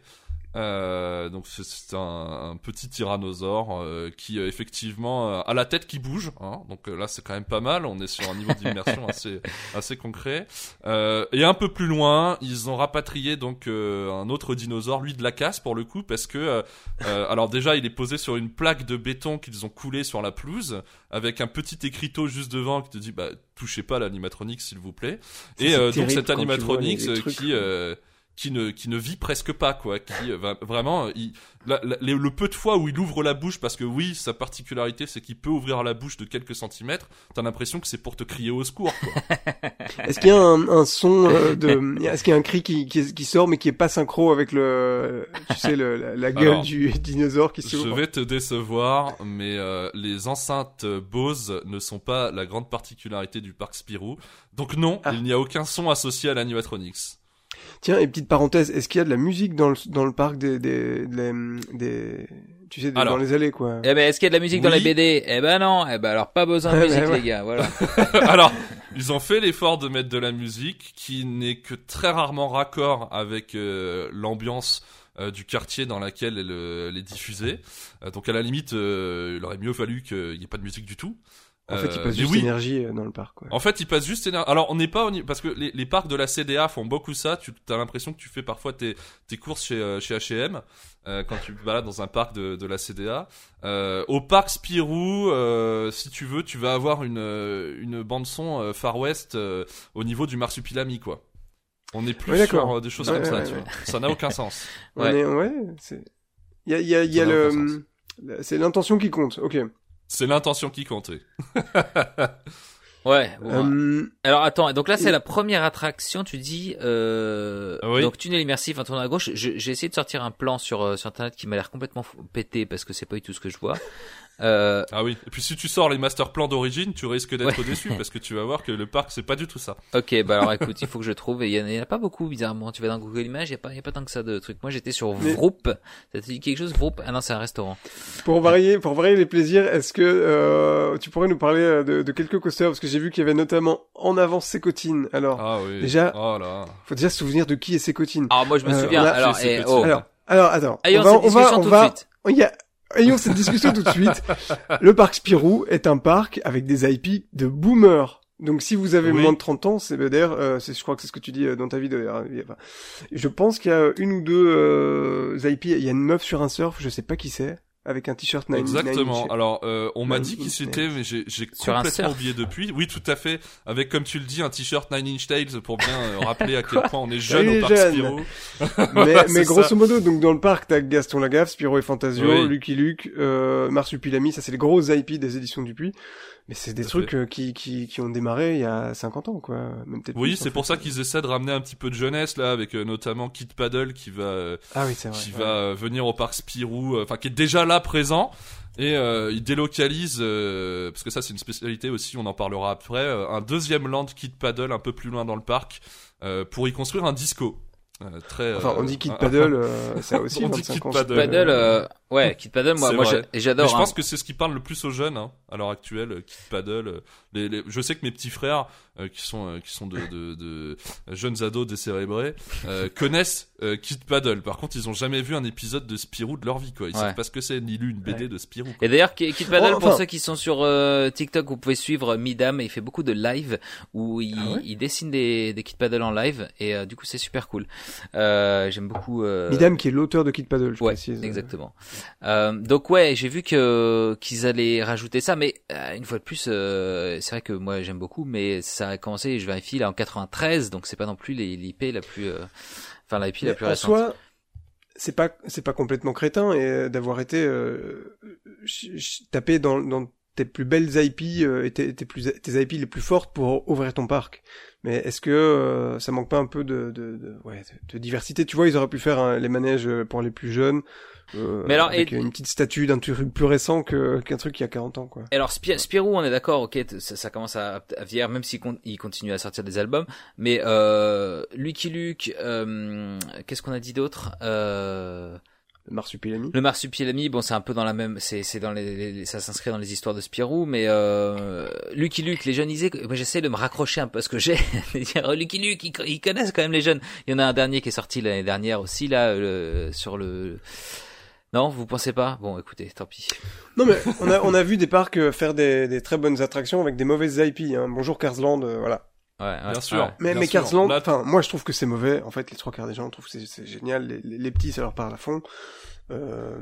Euh, donc c'est- un, un petit tyrannosaure euh, qui euh, effectivement euh, a la tête qui bouge. Hein, donc euh, là c'est quand même pas mal. On est sur un niveau d'immersion *laughs* assez assez concret. Euh, et un peu plus loin, ils ont rapatrié donc euh, un autre dinosaure, lui de la casse pour le coup, parce que alors déjà il est posé sur une plaque de béton qu'ils ont coulée sur la pelouse avec un petit écriteau juste devant qui te dit bah touchez pas l'animatronique s'il vous plaît. Ça, Et euh, donc cet animatronique qui euh, qui ne qui ne vit presque pas quoi, qui euh, va vraiment il, la- la- les- le peu de fois où il ouvre la bouche parce que oui sa particularité c'est qu'il peut ouvrir la bouche de quelques centimètres, t'as l'impression que c'est pour te crier au secours. *laughs* Est-ce qu'il y a un, un son euh, de, est-ce qu'il y a un cri qui, qui, qui sort mais qui est pas synchro avec le, tu sais, le, la, la gueule Alors, du *laughs* dinosaure qui Je s'ouvre vais te décevoir, mais euh, les enceintes Bose ne sont pas la grande particularité du parc Spirou. Donc non, Ah. il n'y a aucun son associé à l'animatronics. Tiens, et petite parenthèse, est-ce qu'il y a de la musique dans le, dans le parc des, des, des, des- tu sais, des- Alors. dans les allées, quoi? Eh ben, est-ce qu'il y a de la musique dans les BD Eh ben non. Eh ben alors pas besoin de Ouais, *laughs* musique ouais, ouais. les gars. Voilà. *laughs* *laughs* Alors, ils ont fait l'effort de mettre de la musique qui n'est que très rarement raccord avec euh, l'ambiance euh, du quartier dans laquelle elle, euh, elle est diffusée. Euh, donc à la limite, euh, il aurait mieux fallu qu'il n'y ait pas de musique du tout. En fait, il Euh, passe mais juste oui, énergie euh, dans le parc, quoi. En fait, ils passent juste éner- Alors, on n'est pas au niveau... parce que les, les parcs de la CDA font beaucoup ça. Tu as l'impression que tu fais parfois tes, tes courses chez euh, chez H&M euh, quand tu balades dans un parc de, de la CDA. Euh, au parc Spirou, euh, si tu veux, tu vas avoir une une bande son Far West euh, au niveau du marsupilami, quoi. On est plus sur des choses Ouais, comme ça, tu vois. Ça n'a aucun sens. *laughs* On Ouais. est- ouais, c'est, il y a, il y a, y a Ça n'a le, le- c'est l'intention qui compte, ok. C'est l'intention qui comptait. *laughs* Ouais. bon. Euh, Alors attends, donc là c'est la première attraction, tu dis euh, Ah oui. donc tunnel immersif, un tournant à gauche. J'ai essayé de sortir un plan sur euh, sur internet qui m'a l'air complètement pété parce que c'est pas du tout ce que je vois. Euh, Ah oui. Et puis si tu sors les master plans d'origine, tu risques d'être déçu parce que tu vas voir que le parc c'est pas du tout ça. ok, bah alors écoute, il faut que je trouve. Et il y, en a- il y en a pas beaucoup bizarrement. Tu vas dans Google Images, il y a pas, y a pas tant que ça de trucs. Moi, j'étais sur Mais- Vroop. Ça te dit quelque chose, Vroop Ah non, c'est un restaurant. Pour varier, pour varier les plaisirs, est-ce que euh, tu pourrais nous parler euh, de, de quelques coasters? Parce que j'ai vu qu'il y avait notamment en avant Sécotine. Alors, Ah oui. Déjà- Oh là. faut déjà se souvenir de qui est Sécotine. Alors moi, je me Euh, souviens. a- alors, c'est- eh, oh. Alors, alors attends. Ayons on va, cette on va, tout va, de suite. il y a- ayons cette discussion tout de suite. Le parc Spirou est un parc avec des IP de boomers. Donc si vous avez Oui. moins de 30 ans, c'est bah, d'ailleurs, euh, c'est- je crois que c'est ce que tu dis euh, dans ta vidéo. pas- Je pense qu'il y a une ou deux euh, IP. Il y a une meuf sur un surf, je sais pas qui c'est, avec un t-shirt Nine Exactement. Nine Alors, euh, on m'a dit qui c'était, mais j'ai complètement oublié depuis. Oui, tout à fait. Avec, comme tu le dis, un t-shirt Nine Inch Tails pour bien euh, *laughs* rappeler à quel point on est jeune Oui, au parc jeune. Spirou. *laughs* mais, mais grosso ça. modo, donc dans le parc, t'as Gaston Lagaffe, Spiro et Fantasio, Oui. Lucky Luke, euh, Marsupilami, ça c'est les grosses IP des éditions Dupuis. Mais c'est des trucs euh, qui, qui, qui ont démarré il y a 50 ans, quoi. Même Oui, c'est pour ça qu'ils essaient de ramener un petit peu de jeunesse là, avec euh, notamment Kid Paddle qui va euh, Ah oui, c'est vrai. qui ouais. va venir au parc Spirou, enfin qui est déjà là présent. Et euh, il délocalise, euh, parce que ça c'est une spécialité aussi, on en parlera après, un deuxième land Kid Paddle un peu plus loin dans le parc pour y construire un disco. Euh, très, Enfin, on euh, dit Kid *laughs* Paddle, euh, ça *laughs* aussi, On dit 25 Kid ans. Paddle. Paddle, euh, ouais, Kid Paddle, moi, moi, j'adore. je pense hein. que c'est ce qui parle le plus aux jeunes hein, à l'heure actuelle, Kid Paddle. Les, les- je sais que mes petits frères, euh, qui sont euh, qui sont de, de, de jeunes ados décérébrés, euh, *laughs* connaissent euh, Kid Paddle. Par contre, ils ont jamais vu un épisode de Spirou de leur vie, quoi. Ils Ouais. savent pas ce que c'est, ni lu une BD Ouais. de Spirou. quoi. Et d'ailleurs, Ki- Kid Paddle, Oh, pour ceux qui sont sur euh, TikTok, vous pouvez suivre Midam. Il fait beaucoup de live où il, Ah ouais il dessine des, des Kid Paddle en live et euh, du coup c'est super cool. Euh, J'aime beaucoup. Euh... Midam qui est l'auteur de Kid Paddle, je Ouais, précise. exactement. Euh, donc ouais, j'ai vu que qu'ils allaient rajouter ça, mais euh, une fois de plus, euh, c'est vrai que moi j'aime beaucoup, mais ça a commencé, je vérifie là en 93, donc c'est pas non plus l'IP la plus, euh, enfin la IP la plus en récente. soi, c'est pas c'est pas complètement crétin et euh, d'avoir été euh, tapé dans, dans tes plus belles IP euh, et tes, tes plus tes IP les plus fortes pour ouvrir ton parc. Mais est-ce que euh, ça manque pas un peu de, de, de ouais de, de diversité? Tu vois, ils auraient pu faire hein, les manèges euh, pour les plus jeunes. euh, Mais alors, avec et- une petite statue d'un truc plus récent qu'un truc qui a 40 ans quoi. Et Alors Spi- Spirou, on est d'accord, ok, ça, ça commence à, à vieillir, même s'il con- il continue à sortir des albums. Mais euh, Lucky Luke, euh, qu'est-ce qu'on a dit d'autre? Euh, Marsupilami. Le Marsupilami, bon, c'est un peu dans la même, c'est c'est dans les, les- ça s'inscrit dans les histoires de Spirou, mais euh, Lucky Luke, les jeunes disaient, que- moi j'essaie de me raccrocher un peu à ce que j'ai, *laughs* de dire oh, Lucky Luke, ils, ils connaissent quand même les jeunes. Il y en a un dernier qui est sorti l'année dernière aussi là, le- sur le. Non, vous pensez pas? Bon, écoutez, tant pis. Non mais on a on a vu des parcs euh, faire des, des très bonnes attractions avec des mauvaises IP. Hein. Bonjour Carsland, euh, voilà. Ouais, ouais, Bien sûr. ouais. Mais, Bien mais sûr. Enfin, moi je trouve que c'est mauvais. En fait, les trois quarts des gens trouvent que c'est- c'est génial. Les, les, les petits, ça leur parle à fond. Euh,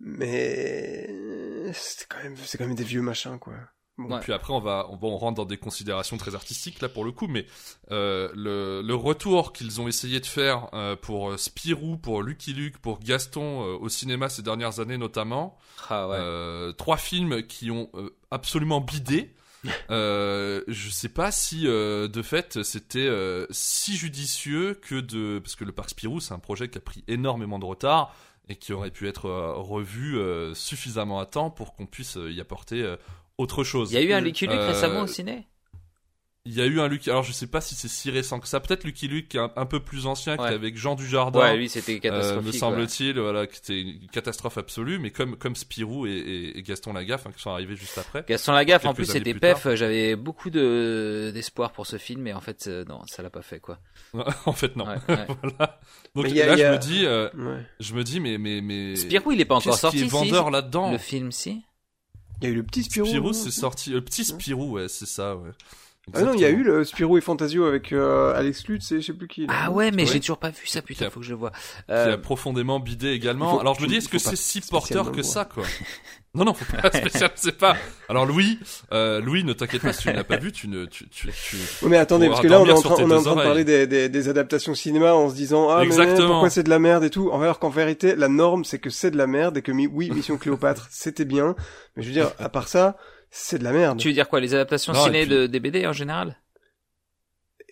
mais c'est quand même, c'est quand même des vieux machins, quoi. Bon. Ouais. Puis après, on va, on va, on rentre dans des considérations très artistiques là pour le coup, mais euh, le, le retour qu'ils ont essayé de faire euh, pour Spirou, pour Lucky Luke, pour Gaston euh, au cinéma ces dernières années notamment, Ah ouais. euh, trois films qui ont euh, absolument bidé. Euh, je sais pas si euh, de fait c'était euh, si judicieux que de parce que le parc Spirou c'est un projet qui a pris énormément de retard et qui aurait pu être euh, revu euh, suffisamment à temps pour qu'on puisse euh, y apporter euh, autre chose. Il y a eu un Lucky Luke Euh, récemment au ciné? Il y a eu un Lucky, alors je sais pas si c'est si récent que ça, peut-être Lucky Luke qui est un, un peu plus ancien, qui Ouais. est avec Jean Dujardin. Ouais, lui c'était euh, catastrophique. me ouais. semble-t-il, voilà, qui était une catastrophe absolue, mais comme comme Spirou et, et- et Gaston Lagaffe, hein, qui sont arrivés juste après. Gaston Lagaffe, en plus, c'était pef. J'avais beaucoup de d'espoir pour ce film, mais en fait, euh, non, ça l'a pas fait, quoi. *laughs* en fait, non. Ouais, *laughs* ouais. voilà. Donc a- là, je me dis, euh, Ouais. je me dis, mais mais mais. Spirou, il est pas encore qui sorti, est vendeur si là-dedans? Le film, si? Il y a eu le petit Spirou. Spirou, c'est sorti. Le petit Spirou, ouais, c'est ça, ouais. Ah non, il y a eu le Spirou et Fantasio avec euh, Alex Lutz et je sais plus qui. Ah ouais, mais Ouais. j'ai toujours pas vu ça, Qui putain, a- faut que je le vois. qui Euh, a profondément bidé également. faut- Alors je me dis, est-ce que c'est si porteur que ça, quoi? Non, non, faut pas *laughs* spécial, c'est pas. Alors Louis, euh, Louis, ne t'inquiète pas, si tu ne l'as pas vu, tu ne, tu, tu, tu... Ouais, mais attendez, parce que là, on est en train, on est en train de parler des, des, des adaptations cinéma en se disant, ah, mais Exactement. pourquoi c'est de la merde et tout. Alors qu'en vérité, la norme, c'est que c'est de la merde et que, oui, Mission Cléopâtre, *laughs* c'était bien. Mais je veux dire, à part ça, c'est de la merde. tu veux dire quoi, les adaptations Non, ciné puis- de des BD en général?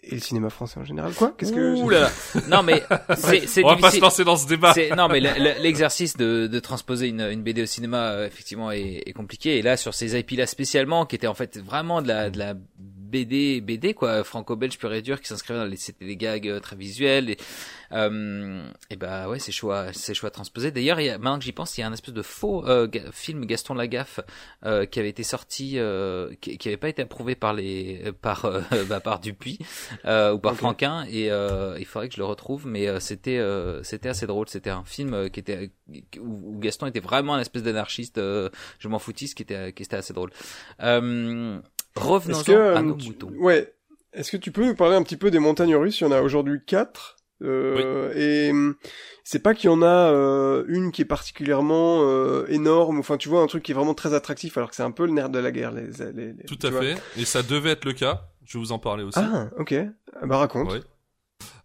Et le cinéma français en général, quoi? Qu'est-ce que Ouh là là. Non mais *laughs* c'est c'est On va pas se lancer dans ce débat. C'est- non mais le- le- l'exercice de, de transposer une, une BD au cinéma euh, effectivement est, est compliqué et là sur ces IP là spécialement qui étaient en fait vraiment de la de la BD BD quoi. Franco-belge pur et dur qui s'inscrivait dans les c'était des gags euh, très visuels et euh, et bah ouais c'est choix c'est choix transposé. D'ailleurs il y a, maintenant que j'y pense il y a un espèce de faux euh, ga- film Gaston Lagaffe euh, qui avait été sorti euh, qui, qui avait pas été approuvé par les euh, par *laughs* bah, par Dupuis euh, ou par. Franquin. Et euh, il faudrait que je le retrouve mais euh, c'était euh, c'était assez drôle. C'était un film qui était où, où Gaston était vraiment un espèce d'anarchiste euh, je m'en foutiste qui était qui était assez drôle. Euh, revenons Est-ce que à euh, nos tu- moutons ouais, est-ce que tu peux nous parler un petit peu des montagnes russes? Il y en a aujourd'hui quatre. Euh, Et hum, c'est pas qu'il y en a euh, une qui est particulièrement euh, énorme. Enfin, tu vois, un truc qui est vraiment très attractif, alors que c'est un peu le nerf de la guerre. Les, les- les- Tout à vois. fait. Et ça devait être le cas. Je vais vous en parler aussi. Ah, ok. Ah, Bah raconte.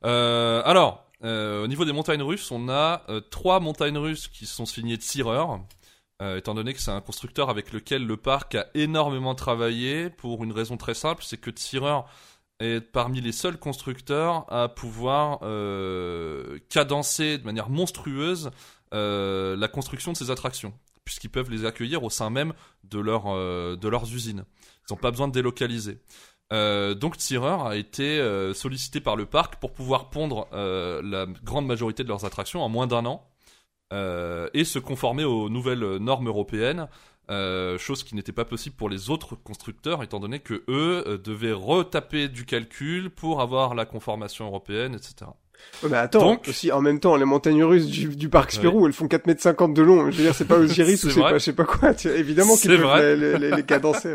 Euh, alors, euh, au niveau des montagnes russes, on a euh, trois montagnes russes qui sont signées de Searer, euh, étant donné que c'est un constructeur avec lequel le parc a énormément travaillé pour une raison très simple, c'est que Searer est parmi les seuls constructeurs à pouvoir euh, cadencer de manière monstrueuse euh, la construction de ces attractions, puisqu'ils peuvent les accueillir au sein même de, leur, de leurs usines. Ils n'ont pas besoin de délocaliser. Donc Tireur a été sollicité par le parc pour pouvoir pondre la grande majorité de leurs attractions en moins d'un an et se conformer aux nouvelles normes européennes, euh, chose qui n'était pas possible pour les autres constructeurs étant donné que eux euh, devaient retaper du calcul pour avoir la conformation européenne, etc. Ouais, mais attends, Donc- aussi en même temps, les montagnes russes du, du parc Spirou, elles font 4 mètres 50 de long. Je veux dire, c'est pas *laughs* Osiris ou C'est pas je sais pas quoi. Tu évidemment qu'ils C'est peuvent vrai. les, les, les cadencer.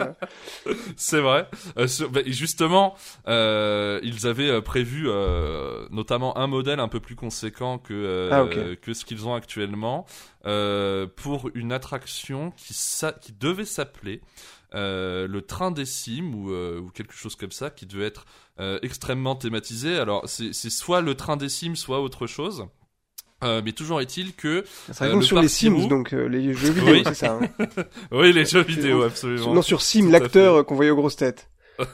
*laughs* C'est vrai. Euh, sur- bah, justement, euh, ils avaient euh, prévu euh, notamment un modèle un peu plus conséquent que Ah, que ce qu'ils ont actuellement pour une attraction qui devait s'appeler le train des cimes ou, ou quelque chose comme ça, qui devait être euh, extrêmement thématisé. Alors c'est soit le train des cimes, soit autre chose. Euh, mais toujours est-il que Ça Euh, le sur les Sims, donc euh, les jeux vidéo, Oui. c'est ça. hein. *laughs* oui les jeux vidéo absolument. non, sur Sim, l'acteur euh, qu'on voyait aux grosses têtes. *laughs* Non,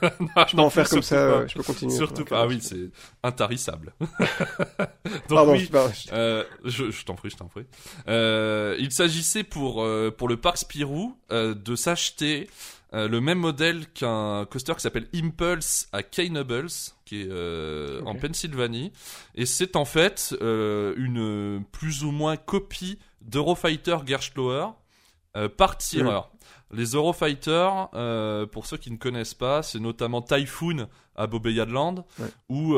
Je peux non, en faire comme ça, pas. je peux continuer. Surtout pas. Ah oui, c'est intarissable. *laughs* Donc Pardon, oui, je je- euh, je, je t'en prie, je t'en prie. Euh, il s'agissait pour euh, pour le parc Spirou euh, de s'acheter euh, le même modèle qu'un coaster qui s'appelle Impulse à Keynobles, qui est euh, en. Pennsylvanie, et c'est en fait euh, une plus ou moins copie d'Eurofighter Gerschlauer par tireur. Les Eurofighter, pour ceux qui ne connaissent pas, c'est notamment Typhoon à Bobeyadland Ouais. ou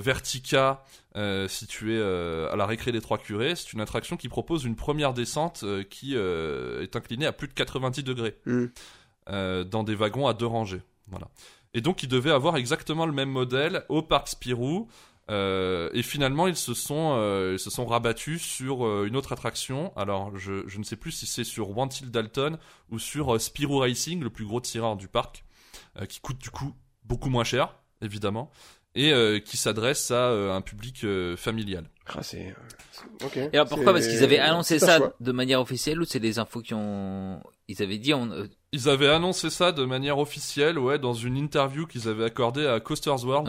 Vertica euh, situé euh, à la récré des Trois Curés. C'est une attraction qui propose une première descente euh, qui est inclinée à plus de 90 degrés Hmm. Euh, dans des wagons à deux rangées. Voilà. Et donc ils devaient avoir exactement le même modèle au parc Spirou. Euh, et finalement, ils se sont, euh, se sont rabattus sur une autre attraction. Alors, je, je ne sais plus si c'est sur One Till Dalton ou sur Spirou Racing, le plus gros tireur du parc, qui coûte du coup beaucoup moins cher, évidemment, et euh, qui s'adresse à euh, un public euh, familial. Ah, c'est... euh, c'est- Ok. Et alors pourquoi? Parce qu'ils avaient annoncé ça choix. de manière officielle ou c'est des infos qui ont... Ils avaient dit... On... Ils avaient annoncé ça de manière officielle, ouais, dans une interview qu'ils avaient accordée à Coasters World.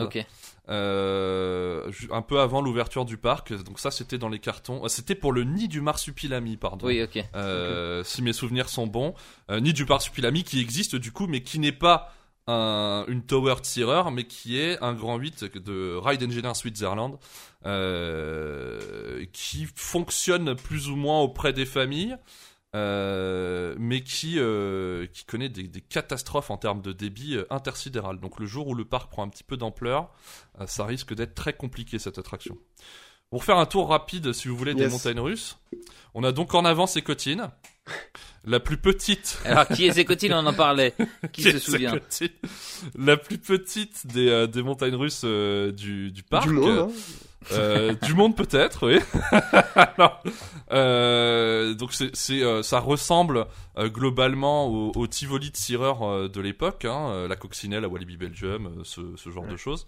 Euh, un peu avant l'ouverture du parc. Donc ça, c'était dans les cartons. C'était pour le nid du marsupilami, pardon. Oui, ok. Euh, Si mes souvenirs sont bons. Euh, nid du marsupilami qui existe du coup, mais qui n'est pas un- une tower tireur, mais qui est un grand 8 de Ride Engineer Switzerland, euh, qui fonctionne plus ou moins auprès des familles. euh, mais qui, euh, qui connaît des, catastrophes en termes de débit intersidéral. Donc le jour où le parc prend un petit peu d'ampleur, ça risque d'être très compliqué cette attraction. Pour faire un tour rapide, si vous voulez, des Yes. montagnes russes, on a donc en avant Sécotine, la plus petite. Alors qui est Zécotine On en parlait. *laughs* Qui se souvient? Sécotine, La plus petite des, euh, des montagnes russes euh, du, du parc. Du monde, hein. Euh, du monde peut-être, oui. *laughs* Euh, donc c'est, euh, ça ressemble globalement au, au Tivoli de Sireur euh, de l'époque, hein, la coccinelle à Walibi Belgium, ce, ce genre de choses.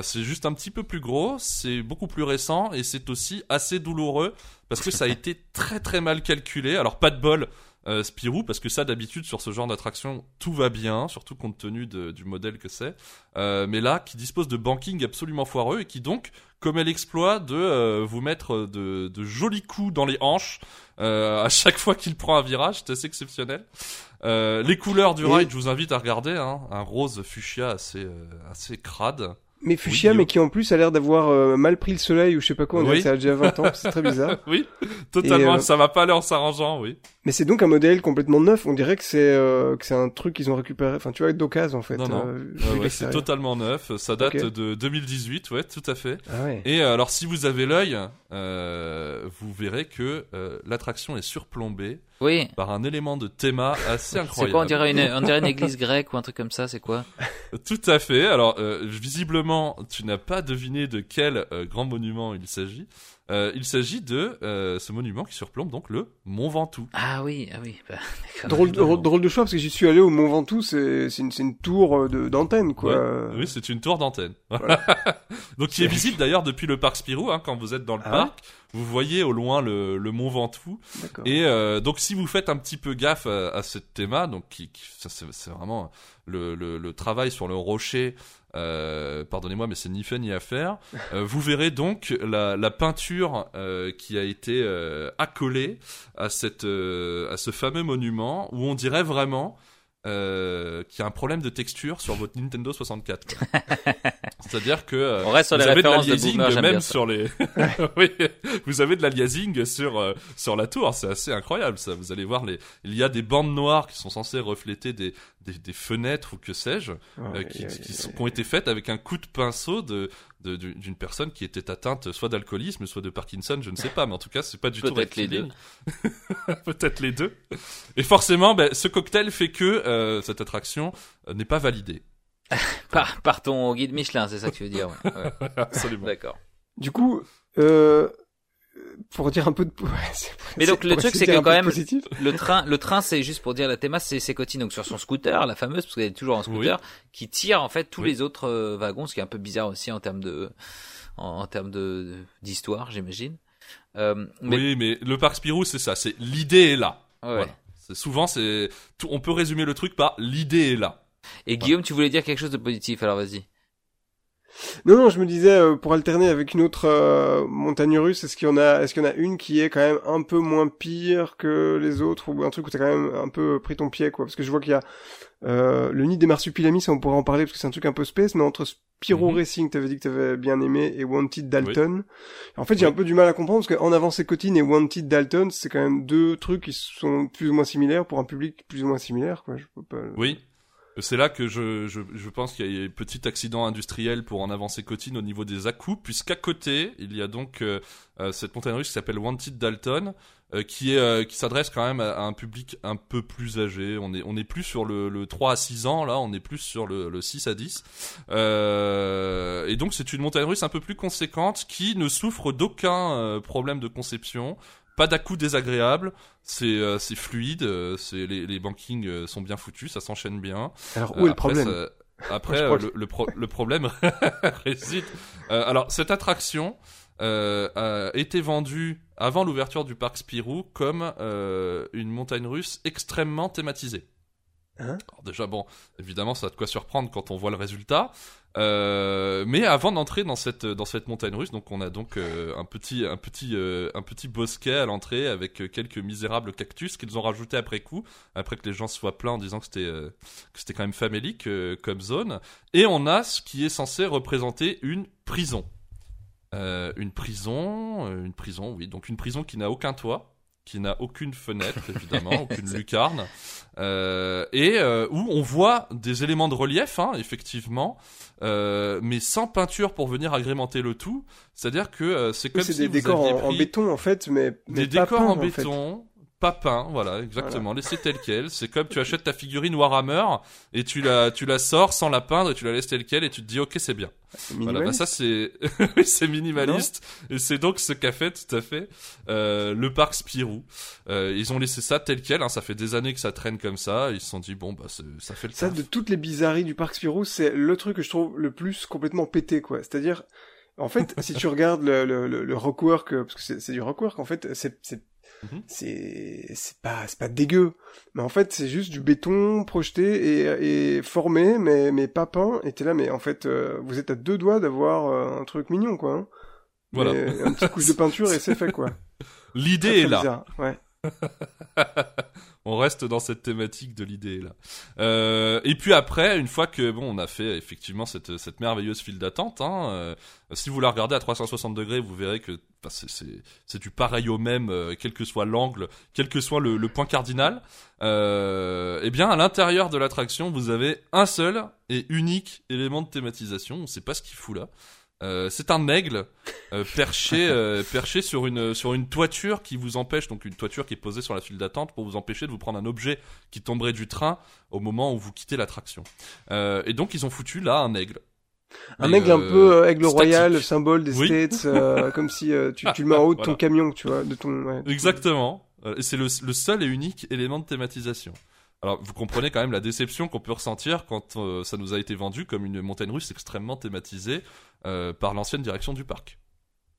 C'est juste un petit peu plus gros, c'est beaucoup plus récent et c'est aussi assez douloureux parce que ça a *laughs* été très très mal calculé. Alors pas de bol. Euh, Spirou, parce que ça d'habitude sur ce genre d'attraction tout va bien, surtout compte tenu de, du modèle que c'est. Euh, mais là, qui dispose de banking absolument foireux et qui donc commet l'exploit de euh, vous mettre de, de, jolis coups dans les hanches euh, à chaque fois qu'il prend un virage, c'est assez exceptionnel. Euh, les couleurs du ride, je vous invite à regarder, hein, un rose fuchsia assez assez crade. Mais fuchsia, mais qui en plus a l'air d'avoir euh, mal pris le soleil ou je sais pas quoi, on dirait que ça a déjà 20 ans, c'est très bizarre. *laughs* oui, totalement, euh, ça va pas aller en s'arrangeant, oui. Mais c'est donc un modèle complètement neuf, on dirait que c'est euh, que c'est un truc qu'ils ont récupéré, enfin tu vois, d'occasion en fait. Non, non, ouais, c'est totalement neuf, ça date de 2018, ouais, tout à fait. Ah ouais. Et alors si vous avez l'œil, vous verrez que l'attraction est surplombée oui. par un élément de théma assez incroyable. *laughs* C'est quoi on dirait, une, on dirait une église *laughs* grecque ou un truc comme ça, c'est quoi Tout à fait. Alors, euh, visiblement, tu n'as pas deviné de quel euh, grand monument il s'agit. Euh, il s'agit de euh, ce monument qui surplombe donc le Mont Ventoux. Ah oui, ah oui. Bah, *laughs* drôle, drôle, de choix parce que j'y suis allé au Mont Ventoux, c'est une, une tour d'antenne quoi. Oui, c'est une tour d'antenne. *laughs* donc qui est visible d'ailleurs depuis le parc Spirou hein, quand vous êtes dans le ah parc. Vous voyez au loin le, le Mont Ventoux. Et euh, donc si vous faites un petit peu gaffe à, à ce thème, donc qui, qui c'est vraiment le, le, le, travail sur le rocher euh, pardonnez-moi, mais c'est ni fait ni à faire. Euh, vous verrez donc la, peinture euh, qui a été accolée à, cette, à ce fameux monument où on dirait vraiment euh, qu'il y a un problème de texture sur votre Nintendo 64. *laughs* C'est-à-dire que On reste sur vous les avez de l'aliasing même sur les. *laughs* oui, vous avez de l'aliasing sur sur la tour. C'est assez incroyable. Ça, vous allez voir les. Il y a des bandes noires qui sont censées refléter des des, des fenêtres ou que sais-je, euh, qui, qui, qui, ont été faites avec un coup de pinceau de d'une personne qui était atteinte soit d'alcoolisme, soit de Parkinson, je ne sais pas, mais en tout cas, c'est pas du tout peut-être les deux. *laughs* Peut-être les deux. Et forcément, ben, ce cocktail fait que euh, cette attraction euh, n'est pas validée. *laughs* par, par ton guide Michelin, c'est ça que tu veux dire. Ouais. Ouais. *laughs* Absolument. D'accord. Du coup, euh, pour dire un peu de *laughs* mais donc le truc c'est que quand même le train le train c'est juste pour dire la théma c'est c'est Coty donc sur son scooter la fameuse parce qu'elle est toujours en scooter qui tire en fait tous les autres euh, wagons ce qui est un peu bizarre aussi en termes de en, termes de d'histoire j'imagine. Euh, mais... oui mais le parc Spirou c'est ça c'est l'idée est là. Voilà. c'est souvent c'est on peut résumer le truc par l'idée est là. Et Guillaume tu voulais dire quelque chose de positif alors vas-y non, non, je me disais euh, pour alterner avec une autre euh, montagne russe, est-ce qu'il y en a, est-ce qu'il y en a une qui est quand même un peu moins pire que les autres ou un truc où t'as quand même un peu pris ton pied, quoi Parce que je vois qu'il y a euh, le nid des marsupilamis, ça on pourrait en parler parce que c'est un truc un peu space, mais entre Spyro mm -hmm. Racing, t'avais dit que t'avais bien aimé, et Wanted Dalton. En fait, j'ai un peu du mal à comprendre parce qu'en avant c'est Cotine et Wanted Dalton, c'est quand même deux trucs qui sont plus ou moins similaires pour un public plus ou moins similaire, quoi. Je peux pas... Oui. C'est là que je, je, pense qu'il y a un petit accident industriel pour en avancer Cotine au niveau des à puisqu'à côté, il y a donc euh, euh, cette montagne russe qui s'appelle Wanted Dalton, euh, qui est qui s'adresse quand même à, un public un peu plus âgé. On est on est plus sur le, le 3 à 6 ans là, on est plus sur le, le 6 à 10. et donc c'est une montagne russe un peu plus conséquente qui ne souffre d'aucun problème de conception pas dà désagréable, c'est euh, c'est fluide, euh, c'est les, les bankings euh, sont bien foutus, ça s'enchaîne bien. Alors où est le problème *laughs* Après, le, le, pro le, problème *laughs* réside. alors cette attraction a été vendue avant l'ouverture du parc Spirou comme une montagne russe extrêmement thématisée. Hein Alors déjà bon, évidemment ça a de quoi surprendre quand on voit le résultat. Euh, mais avant d'entrer dans cette dans cette montagne russe, donc on a donc euh, un petit un petit euh, un petit bosquet à l'entrée avec quelques misérables cactus qu'ils ont rajouté après coup, après que les gens soient pleins en disant que c'était que c'était quand même famélique comme zone. Et on a ce qui est censé représenter une prison. une prison, une prison, oui, donc une prison qui n'a aucun toit, qui n'a aucune fenêtre, *laughs* évidemment, aucune lucarne, euh, et euh, où on voit des éléments de relief, hein, effectivement, euh, mais sans peinture pour venir agrémenter le tout. C'est-à-dire que euh, c'est comme oui, si des décors en, en, béton en fait, mais, mais des décors peint, en béton, pas peint, voilà, exactement, voilà. laissé tel quel. C'est comme tu achètes ta figurine Warhammer et tu la, tu la sors sans la peindre et tu la laisses telle quelle et tu te dis ok c'est bien. Voilà, bah ça c'est, *laughs* c'est minimaliste non et c'est donc ce qu'a fait tout à fait euh, le parc Spirou. Euh, ils ont laissé ça tel quel, hein, ça fait des années que ça traîne comme ça. Ils se sont dit bon bah ça fait le. Ça taf. de toutes les bizarreries du parc Spirou, c'est le truc que je trouve le plus complètement pété quoi. C'est-à-dire en fait, si tu *laughs* regardes le, le, le, le rockwork, parce que c'est du rockwork, en fait, c'est Mhm. c'est c'est pas c'est pas dégueu. Mais en fait, c'est juste du béton projeté et, et formé, mais mais pas peint. Et t'es là, mais en fait, euh, vous êtes à deux doigts d'avoir euh, un truc mignon, quoi. hein. Voilà. Mais une petite couche de peinture et c'est fait, quoi. *laughs* L'idée est là. bizarre, Ouais. *laughs* on reste dans cette thématique de l'idée là. Euh, et puis après, une fois que bon, on a fait effectivement cette, cette merveilleuse file d'attente, hein, euh, si vous la regardez à 360 degrés, vous verrez que bah, c'est- du pareil au même, euh, quel que soit l'angle, quel que soit le, le point cardinal. Euh, eh bien, à l'intérieur de l'attraction, vous avez un seul et unique élément de thématisation. On sait pas ce qu'il fout là. Euh, c'est un aigle euh, perché euh, perché sur une sur une toiture qui vous empêche donc une toiture qui est posée sur la file d'attente pour vous empêcher de vous prendre un objet qui tomberait du train au moment où vous quittez l'attraction. Euh, et donc ils ont foutu là un aigle. Un Mais, aigle un euh, peu euh, aigle statique. royal, symbole des Oui. States, euh, *laughs* comme si euh, tu, tu le mets en haut de ton camion, tu vois, de ton. ouais. Exactement. Et c'est le, le seul et unique élément de thématisation. Alors, vous comprenez quand même la déception qu'on peut ressentir quand euh, ça nous a été vendu comme une montagne russe extrêmement thématisée euh, par l'ancienne direction du parc.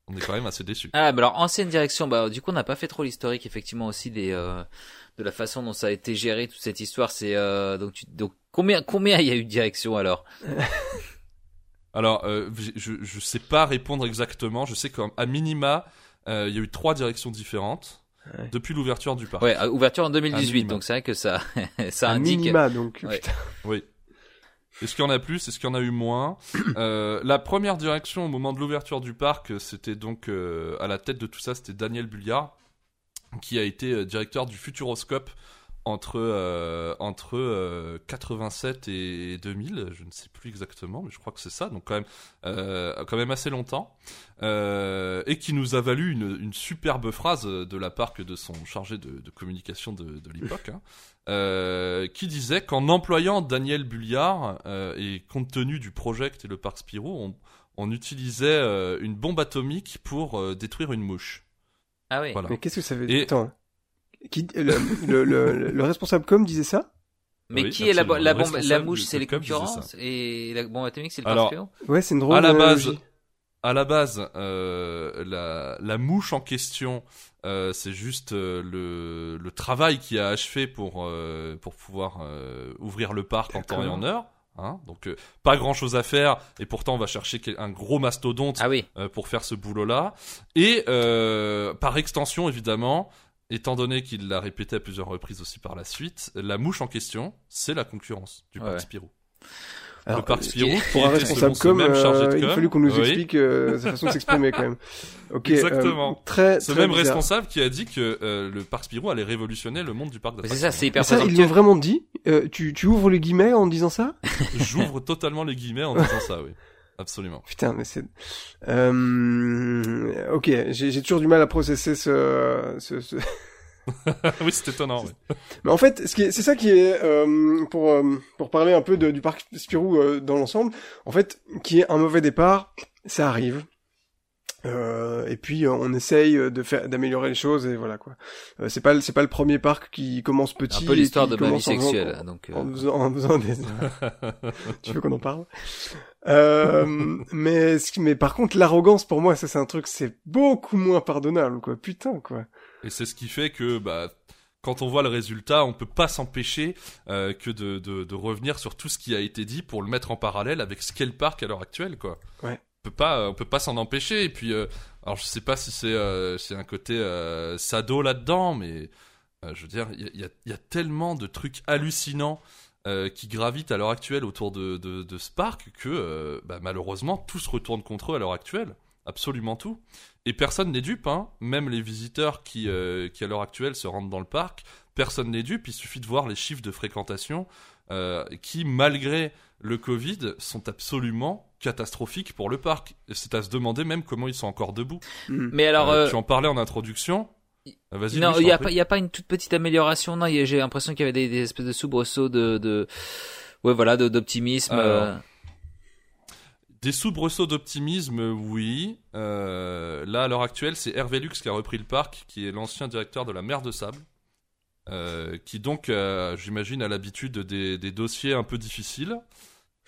On est quand même assez déçus. Ah, bah alors ancienne direction, bah du coup on n'a pas fait trop l'historique effectivement aussi des euh, de la façon dont ça a été géré toute cette histoire. C'est euh, donc tu, donc combien combien il y a eu de directions alors? *laughs* Alors, euh, je, je sais pas répondre exactement. Je sais qu'à minima, il y a eu trois directions différentes Ouais. depuis l'ouverture du parc. Ouais, ouverture en Un 2018, minimum. donc c'est vrai que ça *laughs* ça Un indique. minima, donc. Ouais. Oui. Est-ce qu'il y en a plus? Est-ce qu'il y en a eu moins? *coughs* Euh, La première direction au moment de l'ouverture du parc, c'était donc euh, à la tête de tout ça, c'était Daniel Bulliard, qui a été euh, directeur du Futuroscope entre euh, entre euh, 87 et 2000, je ne sais plus exactement, mais je crois que c'est ça, donc quand même euh, quand même assez longtemps, euh, et qui nous a valu une, une superbe phrase de la part que de son chargé de, de communication de, de l'époque, hein, euh, qui disait qu'en employant Daniel Bulliard euh, et compte tenu du project et le parc Spirou, on, on utilisait euh, une bombe atomique pour euh, détruire une mouche. Ah oui. Voilà. Mais qu'est-ce que ça veut Et- dire Attends. Qui, le, le, le, le responsable com disait ça Mais Oui, qui est la, la bombe, la mouche, c'est les concurrents et la bombe atomique, c'est le Alors, parc Ouais, c'est une drôle À la base, à la base, euh, la, la mouche en question, euh, c'est juste euh, le, le travail qui a achevé pour, euh, pour pouvoir euh, ouvrir le parc en temps et en heure. Hein, donc euh, pas grand chose à faire et pourtant on va chercher un gros mastodonte Ah oui. euh, pour faire ce boulot-là. Et euh, par extension, évidemment, étant donné qu'il l'a répété à plusieurs reprises aussi par la suite, la mouche en question, c'est la concurrence du Ouais. parc Spirou. Alors, le parc euh, Spirou, qui Pour un responsable ce com, même chargé euh, de il a com, fallu qu'on nous oui, explique euh, sa façon de s'exprimer quand même. *laughs* Ok. euh, Exactement. très, Ce très même bizarre. responsable qui a dit que euh, le parc Spirou allait révolutionner le monde du parc d'attractions. c'est ça, c'est hyper ça, ils l'ont vraiment dit Euh, tu, tu ouvres les guillemets en disant ça? *laughs* J'ouvre totalement les guillemets en disant ça, oui. Absolument. Putain, mais c'est... Euh... Ok, j'ai j'ai toujours du mal à processer ce... ce, ce... *laughs* oui, c'est étonnant. oui. Mais en fait, ce qui est- c'est ça qui est euh, pour euh, pour parler un peu de- du parc Spirou euh, dans l'ensemble. En fait, qui est un mauvais départ, ça arrive. Euh, et puis euh, on essaye de faire d'améliorer les choses et voilà quoi. Euh, c'est pas le- c'est pas le premier parc qui commence Un petit. peu l'histoire de ma vie commence en sexuelle. Donc, euh, En faisant, en faisant des... *laughs* tu veux qu'on en parle? Euh, Mais mais par contre l'arrogance pour moi ça c'est un truc c'est beaucoup moins pardonnable quoi. Putain quoi. Et c'est ce qui fait que, bah, quand on voit le résultat, on peut pas s'empêcher euh, que de, de, de revenir sur tout ce qui a été dit pour le mettre en parallèle avec ce qu'est le parc à l'heure actuelle, quoi. Ouais. On peut pas, on peut pas s'en empêcher. Et puis, euh, alors je sais pas si c'est euh, c'est un côté euh, sado là-dedans, mais euh, je veux dire, il y y a- y a tellement de trucs hallucinants. Euh, qui gravitent à l'heure actuelle autour de, de, de ce parc que euh, bah, malheureusement tout se retourne contre eux à l'heure actuelle absolument tout et personne n'est dupe, hein. Même les visiteurs qui, euh, qui à l'heure actuelle se rendent dans le parc, personne n'est dupe. Il suffit de voir les chiffres de fréquentation euh, qui, malgré le Covid, sont absolument catastrophiques pour le parc. C'est à se demander même comment ils sont encore debout. Hmm. Mais alors, Euh, euh, Tu en parlais en introduction. Vas-y. non, il y a pas, y a pas une toute petite amélioration. Non, j'ai l'impression qu'il y avait des, des espèces de soubresauts de, de, ouais, voilà, d'optimisme. Euh. Des soubresauts d'optimisme, oui. Euh, là, à l'heure actuelle, c'est Hervé Lux qui a repris le parc, qui est l'ancien directeur de la mer de Sable. Euh, qui donc, j'imagine, a l'habitude des, des dossiers un peu difficiles.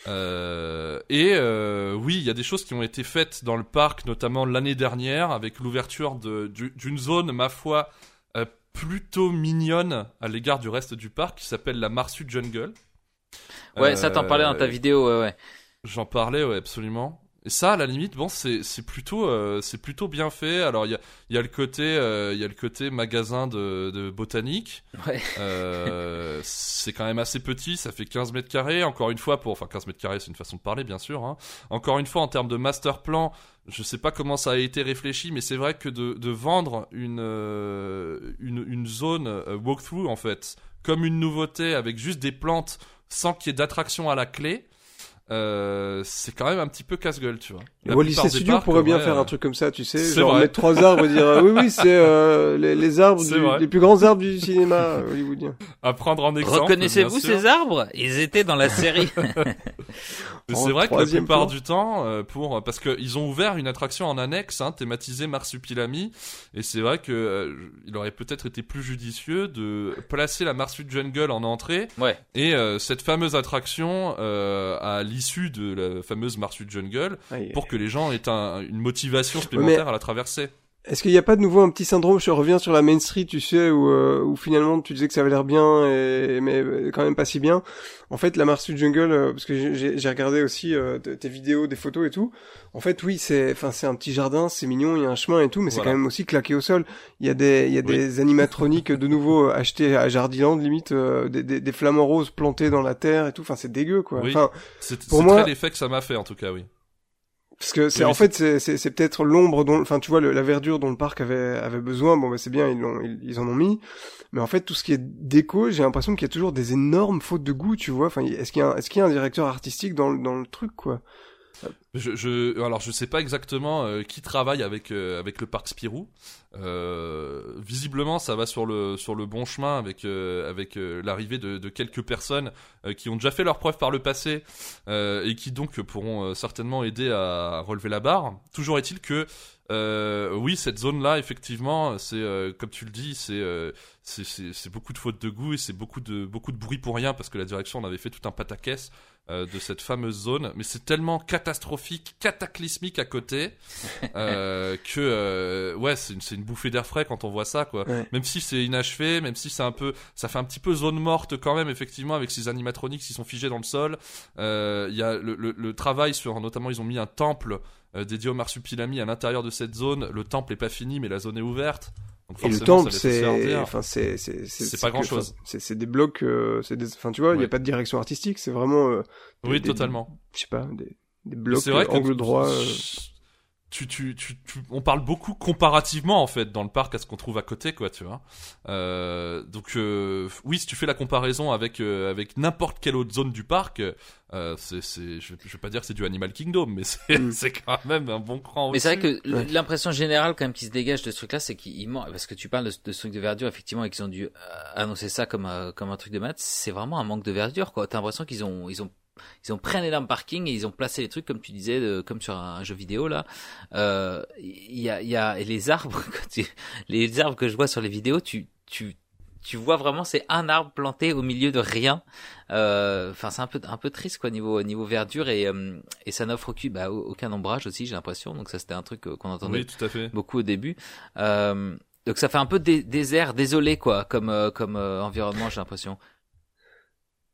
Euh, et euh, oui, il y a des choses qui ont été faites dans le parc, notamment l'année dernière, avec l'ouverture d'une zone, ma foi, plutôt mignonne à l'égard du reste du parc qui s'appelle la Marsu Jungle. Ouais, ça t'en parlais dans ta vidéo, ouais, ouais. J'en parlais, ouais, absolument. Et ça, à la limite, bon, c'est plutôt euh, c'est plutôt bien fait. Alors il y a il y a le côté euh, y a le côté magasin de, de botanique. Ouais. Euh, c'est quand même assez petit, ça fait 15 mètres carrés. Encore une fois, pour enfin 15 mètres carrés, c'est une façon de parler, bien sûr. Hein. Encore une fois, en termes de master plan, je sais pas comment ça a été réfléchi, mais c'est vrai que de, de vendre une, une une zone walkthrough en fait comme une nouveauté avec juste des plantes sans qu'il y ait d'attraction à la clé. Euh, c'est quand même un petit peu casse-gueule, tu vois. Disney des Studio parcs, pourrait en bien faire euh, un truc comme ça, tu sais, genre vrai. mettre trois arbres et dire euh, oui oui c'est euh, les, les arbres du- les plus grands arbres du cinéma hollywoodien. à prendre en exemple. Reconnaissez-vous ces arbres? Ils étaient dans la série. *laughs* C'est vrai que la plupart plan. du temps, euh, pour parce que ils ont ouvert une attraction en annexe, hein, thématisée Marsupilami, et c'est vrai que euh, il aurait peut-être été plus judicieux de placer la Marsup Jungle en entrée ouais. et euh, cette fameuse attraction euh, à l'issue de la fameuse Marsup Jungle Aïe. pour que les gens aient un- une motivation supplémentaire à la traverser. Est-ce qu'il n'y a pas de nouveau un petit syndrome Je reviens sur la Main Street, tu sais, où, euh, où finalement tu disais que ça avait l'air bien, et, mais euh, quand même pas si bien. En fait, la Marsu Jungle, euh, parce que j'ai- regardé aussi euh, tes vidéos, des photos et tout. En fait, oui, c'est, enfin, c'est un petit jardin, c'est mignon, il y a un chemin et tout, mais c'est quand même aussi claqué au sol. Il y a des, il y a Oui. des animatroniques de nouveau euh, achetés à Jardiland, limite, euh, des, des, des flamants roses plantés dans la terre et tout. Enfin, c'est dégueu, quoi. Oui. Enfin, C'est Pour moi- l'effet que ça m'a fait en tout cas, oui. Parce que c'est Oui, en fait c'est c'est c'est peut-être l'ombre dont enfin tu vois le- la verdure dont le parc avait avait besoin. Bon bah c'est bien ils l'ont ils, ils en ont mis. Mais en fait tout ce qui est déco j'ai l'impression qu'il y a toujours des énormes fautes de goût tu vois. Enfin est-ce qu'il y a un- est-ce qu'il y a un directeur artistique dans dans le truc quoi? Je, je, alors je sais pas exactement euh, qui travaille avec euh, avec le parc Spirou. Euh, visiblement, ça va sur le sur le bon chemin avec avec l'arrivée de, de quelques personnes qui ont déjà fait leurs preuves par le passé et qui donc pourront certainement aider à relever la barre. Toujours est-il que oui, cette zone-là, effectivement, c'est comme tu le dis, c'est c'est beaucoup de fautes de goût et c'est beaucoup de beaucoup de bruit pour rien parce que la direction on avait fait tout un pataquès euh, de cette fameuse zone, mais c'est tellement catastrophique, cataclysmique à côté euh, *laughs* que euh, ouais, c'est une, une bouffée d'air frais quand on voit ça quoi. Ouais. Même si c'est inachevé, même si c'est un peu, ça fait un petit peu zone morte quand même effectivement avec ces animatroniques qui sont figés dans le sol. Il y a le, le, le travail sur, notamment ils ont mis un temple dédié au marsupilami à l'intérieur de cette zone. Le temple est pas fini, mais la zone est ouverte. Et le temple c'est enfin c'est c'est C'est pas grand-chose. enfin, c'est c'est des blocs euh, c'est des enfin tu vois il y Ouais. a pas de direction artistique c'est vraiment euh, Oui, totalement. je sais pas des des blocs C'est vrai euh, angle droit tu, tu, tu, tu- on parle beaucoup comparativement en fait dans le parc à ce qu'on trouve à côté, quoi, tu vois. Euh, donc euh, oui, si tu fais la comparaison avec euh, avec n'importe quelle autre zone du parc, euh, c'est, c'est, je, je vais pas dire que c'est du Animal Kingdom, mais c'est, Mm. *laughs* c'est quand même un bon cran. Mais c'est vrai que Ouais. l'impression générale quand même qui se dégage de ce truc-là, c'est qu'il manque parce que tu parles de, de ce truc de verdure effectivement et qu'ils ont dû euh, annoncer ça comme euh, comme un truc de maths, c'est vraiment un manque de verdure quoi. T'as l'impression qu'ils ont ils ont ils ont pris un énorme parking et ils ont placé les trucs comme tu disais de- comme sur un jeu vidéo là. Euh, Il y a il y a et les arbres *laughs* quand tu- les arbres que je vois sur les vidéos, tu tu tu vois vraiment c'est un arbre planté au milieu de rien. Euh, Enfin c'est un peu un peu triste quoi niveau niveau verdure et euh, et ça n'offre aucun bah, aucun ombrage aussi j'ai l'impression donc ça c'était un truc euh, qu'on entendait Oui, tout à fait. beaucoup au début. Euh, donc ça fait un peu dé- désert, désolé quoi, comme euh, comme euh, environnement, j'ai l'impression.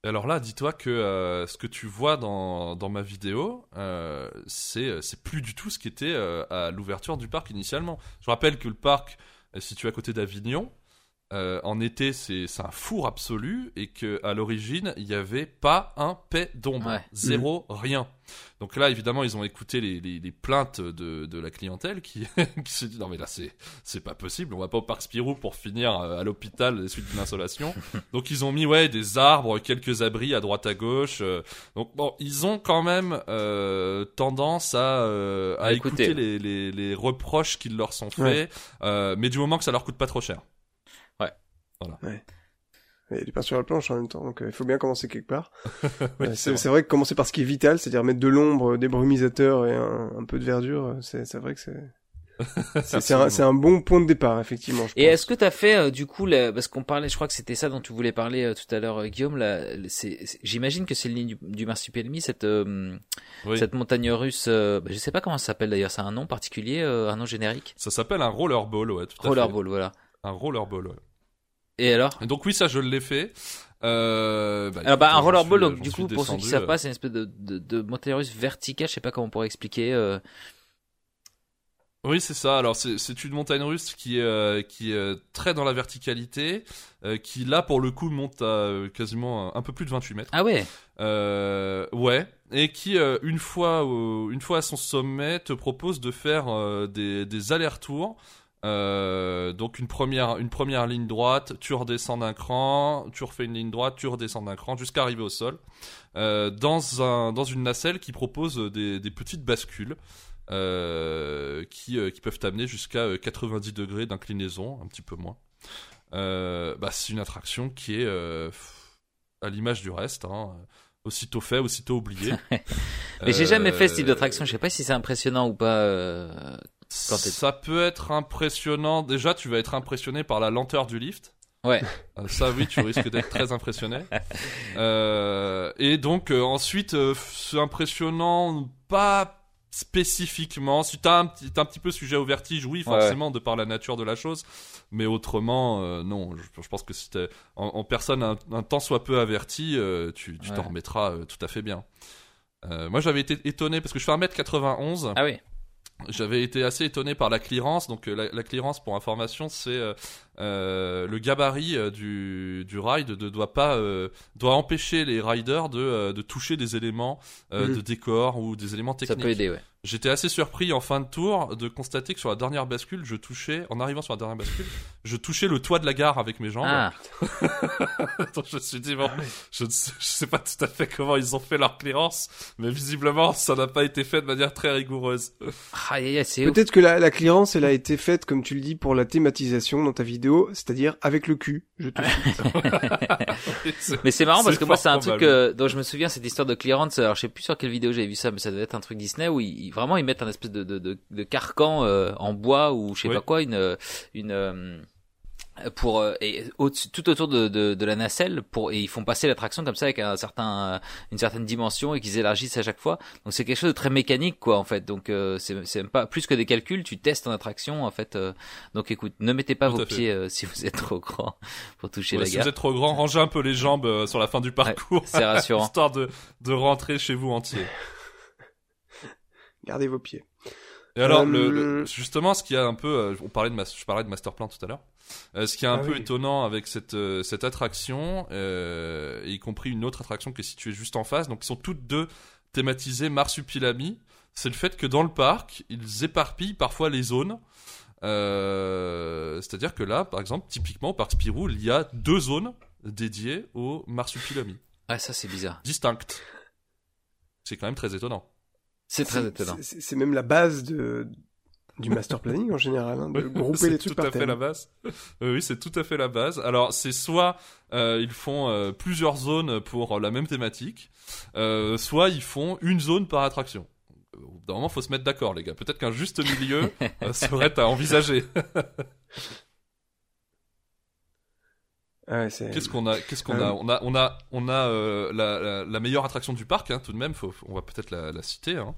Alors là, dis-toi que euh, ce que tu vois dans, ma vidéo, euh, c'est c'est plus du tout ce qui était euh, à l'ouverture du parc initialement. Je rappelle que le parc est situé à côté d'Avignon. Euh, en été, c'est un four absolu et que à l'origine, il n'y avait pas un paix d'ombre, Ouais. zéro, rien. Donc là, évidemment, ils ont écouté les, les, les plaintes de, de la clientèle qui, *laughs* qui se dit non mais là c'est c'est pas possible, on va pas au parc Spirou pour finir euh, à l'hôpital des suites d'une insolation. *laughs* Donc ils ont mis ouais des arbres, quelques abris à droite à gauche. euh, donc bon, ils ont quand même euh, tendance à, euh, à écouter, écouter. les, les, les reproches qui leur sont faits, Ouais. euh, mais du moment que ça leur coûte pas trop cher. Il y a du pain sur la planche en même temps donc euh, il faut bien commencer quelque part *laughs* Oui, Euh, c'est vrai. que commencer par ce qui est vital c'est-à-dire mettre de l'ombre des brumisateurs et un, un peu de verdure euh, c'est vrai que c'est *laughs* c'est un, bon point de départ effectivement je Et est-ce que t'as fait euh, du coup, la- parce qu'on parlait, je crois que c'était ça dont tu voulais parler euh, tout à l'heure, euh, Guillaume. J'imagine que c'est le ligne du, du marsupilami, cette euh, Oui. cette montagne russe. euh, bah, je sais pas comment ça s'appelle d'ailleurs. C'est un nom particulier, euh, un nom générique? Ça s'appelle un rollerball, ouais. Tout à fait. Rollerball, voilà. Un rollerball. ouais. Et alors? Donc oui, ça je l'ai fait. Euh, bah, Alors bah un rollerball, suis- donc du coup pour ceux qui descendu, savent euh, pas, c'est une espèce de, de, de montagne russe verticale. Je sais pas comment on pourrait expliquer. euh, Oui, c'est ça. Alors, c'est une montagne russe qui est, euh, qui est euh, très dans la verticalité, euh, qui là, pour le coup, monte à euh, quasiment un, peu plus de 28 mètres. Ah ouais? Euh, ouais, et qui, euh, une, fois une fois à son sommet, te propose de faire euh, des, des allers-retours. Euh, donc une première, une première ligne droite, tu redescends d'un cran, tu refais une ligne droite, tu redescends d'un cran jusqu'à arriver au sol. Euh, dans, un, dans une nacelle qui propose des, des petites bascules euh, qui, qui peuvent t'amener jusqu'à euh, 90 degrés d'inclinaison, un petit peu moins. Bah, c'est une attraction qui est à l'image du reste. Hein, aussitôt fait, aussitôt oublié. *laughs* Mais j'ai jamais fait ce type d'attraction. Je sais pas si c'est impressionnant ou pas. euh, Quand Ça peut être impressionnant. Déjà, tu vas être impressionné par la lenteur du lift. Ouais. *laughs* Euh, Ça, oui, tu risques d'être très impressionné. *laughs* Euh, et donc, euh, ensuite, c'est impressionnant, pas spécifiquement. Si t'as un, petit- un petit peu sujet au vertige, oui, Ouais, forcément, de par la nature de la chose. Mais autrement, non. Je, je pense que si t'es en, en personne un, un tant soit peu averti, tu t'en Ouais. remettras tout à fait bien. Moi, j'avais été étonné parce que je fais 1m91. Ah oui. J'avais été assez étonné par la clearance. Donc euh, la, la clearance, pour information, c'est euh, le gabarit euh, du, du ride ne doit pas euh, doit empêcher les riders de, de toucher des éléments euh, Mhm. de décor ou des éléments Ça techniques. peut aider, ouais. J'étais assez surpris en fin de tour de constater que sur la dernière bascule, je touchais, en arrivant sur la dernière bascule, *laughs* je touchais le toit de la gare avec mes jambes. Ah, *laughs* Donc je me suis dit bon, je ne sais, je sais pas tout à fait comment ils ont fait leur clearance, mais visiblement ça n'a pas été fait de manière très rigoureuse. Peut-être que la, la clearance, elle a été faite, comme tu le dis, pour la thématisation dans ta vidéo, c'est-à-dire avec le cul. Je te *laughs* C'est- *laughs* Mais c'est marrant parce que moi c'est un truc euh, dont je me souviens cette histoire de clearance. Alors je sais plus sur quelle vidéo j'avais vu ça, mais ça devait être un truc Disney où ils, vraiment ils mettent un espèce de de, de, de carcan euh, en bois ou je sais Oui. pas quoi, une euh, une euh, pour euh, et au tout autour de, de, de la nacelle pour et ils font passer l'attraction comme ça avec un certain euh, une certaine dimension et qu'ils élargissent à chaque fois. Donc c'est quelque chose de très mécanique quoi en fait. Donc euh, c'est c'est même pas plus que des calculs tu testes en attraction en fait euh, donc écoute ne mettez pas Tout vos pieds euh, si vous êtes trop grand pour toucher Ouais, la si gare. vous êtes trop grand, rangez un peu les jambes euh, sur la fin du parcours, c'est *laughs* rassurant. histoire de, de rentrer chez vous entier. Gardez vos pieds. Et alors, Euh, le, le- justement, ce qui a un peu, euh, on parlait de, je parlais de Masterplan tout à l'heure. Euh, ce qui est un Ah peu oui. étonnant avec cette euh, cette attraction, euh, y compris une autre attraction qui est située juste en face, donc ils sont toutes deux thématisées marsupilami, c'est le fait que dans le parc, ils éparpillent parfois les zones. Euh, C'est-à-dire que là, par exemple, typiquement au parc Spirou, il y a deux zones dédiées au marsupilami, ah ça c'est bizarre distinctes. C'est quand même très étonnant. C'est très étonnant C'est- même la base de, du master planning en général, hein, de grouper c'est les trucs tout par à fait thème. la base. Euh, oui, c'est tout à fait la base. Alors, c'est soit euh, ils font euh, plusieurs zones pour la même thématique, euh, soit ils font une zone par attraction. Au bout d'un moment, faut se mettre d'accord, les gars. Peut-être qu'un juste milieu *laughs* euh, serait à envisager. *laughs* Ah ouais, Qu'est-ce qu'on a Qu'est-ce qu'on Euh. a On a, on a, on a euh, la, la, la meilleure attraction du parc, hein, tout de même. Faut, on va peut-être la, la citer, hein,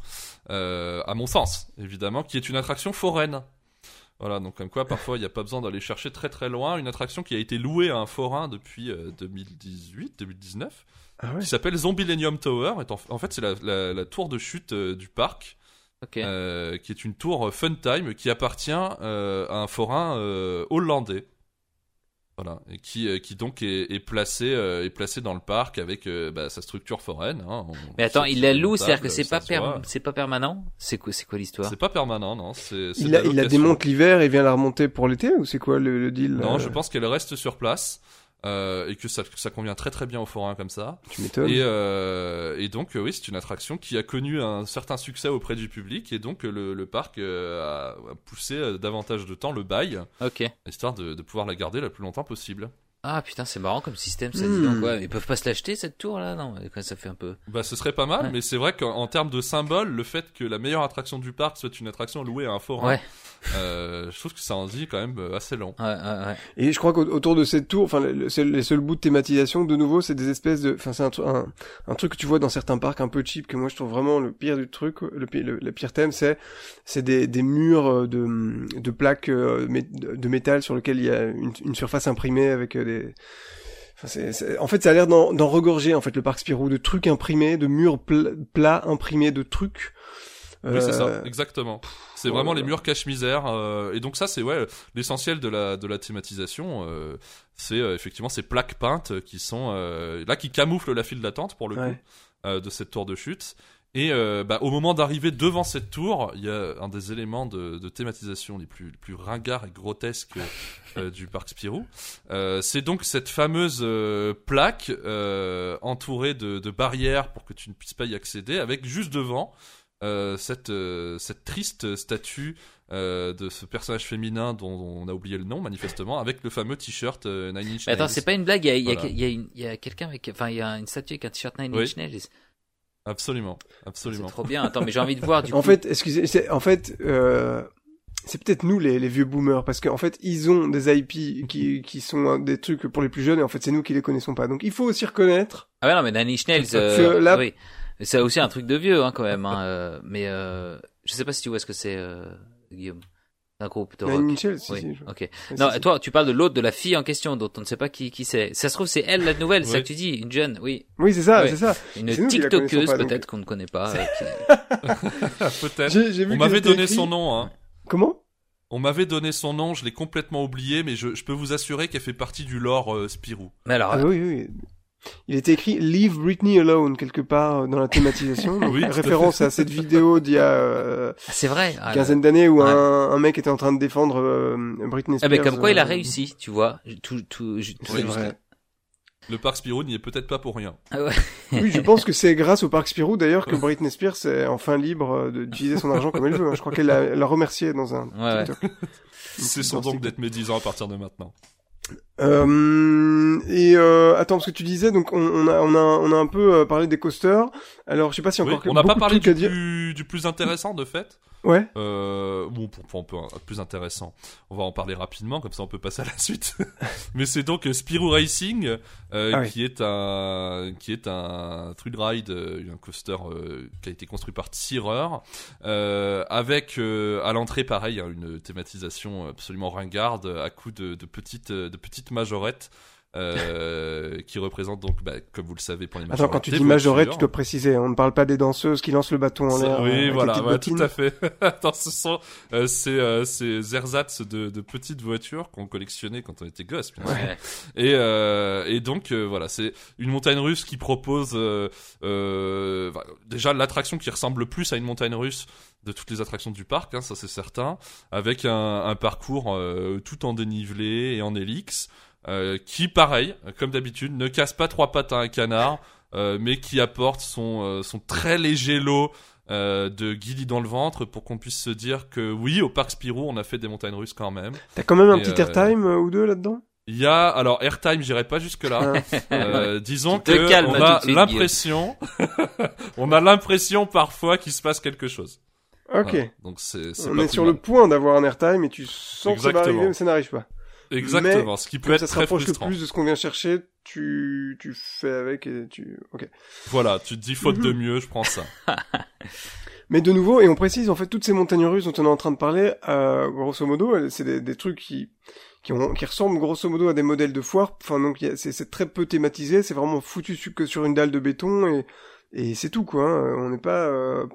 euh, à mon sens, évidemment, qui est une attraction foraine. Voilà, donc comme quoi, parfois, il n'y a pas besoin d'aller chercher très très loin. Une attraction qui a été louée à un forain depuis euh, 2018, 2019, Ah ouais. qui s'appelle Zombilenium Tower. Et en, en fait, c'est la, la, la tour de chute euh, du parc, euh, qui est une tour euh, fun time qui appartient euh, à un forain euh, hollandais. Voilà, et qui, euh, qui donc est, est placé euh, est placé dans le parc avec euh, bah, sa structure foraine. hein. On- mais attends il la loue c'est à dire montable, que c'est pas per- c'est pas permanent? C'est quoi c'est quoi l'histoire? C'est pas permanent, non. C'est, c'est Il la, la il la démonte l'hiver et vient la remonter pour l'été ou c'est quoi le, le deal? Non, euh, je pense qu'elle reste sur place euh, et que ça, ça convient très très bien au forain comme ça. Tu m'étonnes. Et, euh, et donc, euh, oui, c'est une attraction qui a connu un certain succès auprès du public et donc le, le parc euh, a, a poussé davantage de temps le bail, ok histoire de, de pouvoir la garder le plus longtemps possible. Ah putain, c'est marrant comme système, ça Hmm. dit donc. Ouais, ils peuvent pas se l'acheter cette tour là, non Quand Ça fait un peu. Bah, ce serait pas mal, Ouais. mais c'est vrai qu'en en termes de symbole, le fait que la meilleure attraction du parc soit une attraction louée à un forain, Ouais, euh, je trouve que ça en dit quand même euh, assez long. ouais, ouais. ouais. Et je crois qu'autour de cette tour, enfin, le- le- c'est les seuls bouts de thématisation, de nouveau, c'est des espèces de, enfin, c'est un, un, un truc que tu vois dans certains parcs un peu cheap, que moi je trouve vraiment le pire du truc, le, le, le pire thème, c'est, c'est des, des murs euh, de, de plaques de métal sur lesquels il y a une, une surface imprimée avec euh, Enfin, en fait, ça a l'air d'en regorger, en fait, le parc Spirou, de trucs imprimés, de murs pla- plats imprimés de trucs. Oui, c'est ça, Euh, exactement. C'est vraiment les murs cache-misère. euh, et donc ça, c'est ouais l'essentiel de la de la thématisation. euh, c'est effectivement ces plaques peintes qui sont là qui camouflent la file d'attente pour le coup Ouais. de cette tour de chute. Et euh, bah, au moment d'arriver devant cette tour, il y a un des éléments de, de thématisation les plus, les plus ringards et grotesques euh, *laughs* du parc Spirou. Euh, c'est donc cette fameuse plaque entourée de, de barrières pour que tu ne puisses pas y accéder, avec juste devant cette, cette triste statue euh, de ce personnage féminin dont on a oublié le nom manifestement, avec le fameux t-shirt euh, Nine Inch Mais attends, Nails. c'est pas une blague. Il y a, quelqu'un avec, enfin, il y a une statue avec un t-shirt Nine Oui. Inch Nails. Absolument, C'est absolument. trop bien. Attends, mais j'ai envie de voir du En coup. fait, excusez, c'est, en fait, euh, c'est peut-être nous les, les vieux boomers parce qu'en fait, ils ont des IP qui, qui sont des trucs pour les plus jeunes et en fait, c'est nous qui les connaissons pas. Donc, il faut aussi reconnaître. Ah ouais, non, mais Nails, Que euh, là- oui. C'est aussi un truc de vieux, hein, quand même. Hein, euh, mais euh, je sais pas si tu vois ce que c'est, euh, Guillaume. Un groupe de rock. Nails, si, oui. si, je- Ok. si, Non, si. toi, tu parles de l'autre, de la fille en question, dont on ne sait pas qui, qui c'est. Ça se trouve, c'est elle la nouvelle, c'est ça Oui. que tu dis, une jeune, oui, Oui, c'est ça, c'est ça. une TikTokeuse donc. peut-être qu'on ne connaît pas. qui- *laughs* Peut-être. J'ai, j'ai vu On m'avait donné écrit- son nom, hein. Comment? On m'avait donné son nom, je l'ai complètement oublié, mais je, je peux vous assurer qu'elle fait partie du lore euh, Spirou. Mais alors, Ah oui, oui, oui. Il était écrit Leave Britney Alone quelque part dans la thématisation. *laughs* Donc, Oui, à référence à, cette vidéo d'il y a euh, ah, c'est vrai. Ah, une quinzaine d'années où ouais. un, un mec était en train de défendre euh, Britney Ah, Spears. mais comme quoi, il a euh, réussi, tu vois. Tout, tout, tout- C'est vrai. Le parc Spirou n'y est peut-être pas pour rien. Ah ouais. *laughs* Oui, je pense que c'est grâce au parc Spirou d'ailleurs que Britney Spears est enfin libre euh, de- d'utiliser son argent comme elle veut. hein. Je crois qu'elle l'a remercié dans un Ouais, ouais. TikTok. *laughs* Cessons donc d'être médisants à partir de maintenant. Euh, et euh, attends, parce que tu disais, donc on, on a on a on a un peu euh, parlé des coasters. Alors je sais pas si Oui, encore on n'a pas parlé du dire. plus, du plus intéressant de fait. Ouais. Bon, pour, pour un peu un- plus intéressant, on va en parler rapidement, comme ça on peut passer à la suite. *laughs* Mais c'est donc Spirou Racing, Ah oui. qui est un qui est un thrill ride, un coaster qui a été construit par Tyrreur, euh, avec à l'entrée pareil hein, une thématisation absolument ringarde à coup de, de petites de petites majorettes. Euh, qui représentent donc, bah, comme vous le savez, pour les Attends, quand tu dis majorette, tu dois préciser. On ne parle pas des danseuses qui lancent le bâton en l'air. euh, Oui, avec les voilà, petites ouais, bottines. tout à fait. *laughs* Attends, ce sont euh, ces, euh, ces ersatz de, de petites voitures qu'on collectionnait quand on était gosse. bien sûr. Ouais. Et, euh, et donc euh, voilà, c'est une montagne russe qui propose euh, euh, bah, déjà l'attraction qui ressemble le plus à une montagne russe de toutes les attractions du parc, hein, ça c'est certain, avec un, un parcours euh, tout en dénivelé et en hélix, euh, qui pareil, comme d'habitude, ne casse pas trois pattes à un canard, euh, mais qui apporte son, euh, son très léger lot euh, de guillis dans le ventre pour qu'on puisse se dire que oui, au parc Spirou, on a fait des montagnes russes quand même. T'as quand même un Et, petit euh, airtime euh, ou deux là-dedans? Il y a alors airtime, j'irai pas jusque là. Euh, *laughs* disons que calmes on a l'impression, *laughs* on a l'impression parfois qu'il se passe quelque chose. Ok. Voilà. Donc c'est c'est On pas est sur mal. le point d'avoir un airtime et tu sens que ça va Exactement. arriver mais ça n'arrive pas. Exactement, ce qui peut être ça se très rapproche le frustrant. plus de ce qu'on vient chercher, tu, tu fais avec et tu... Ok. Voilà, tu te dis faute de mieux, je prends ça. *laughs* Mais de nouveau, et on précise, en fait, toutes ces montagnes russes dont on est en train de parler, euh, grosso modo, elles- c'est des, des trucs qui, qui, ont, qui ressemblent grosso modo à des modèles de foire. Enfin, donc, c'est très peu thématisé, c'est vraiment foutu que sur une dalle de béton et, et c'est tout, quoi. hein. On n'est pas, euh,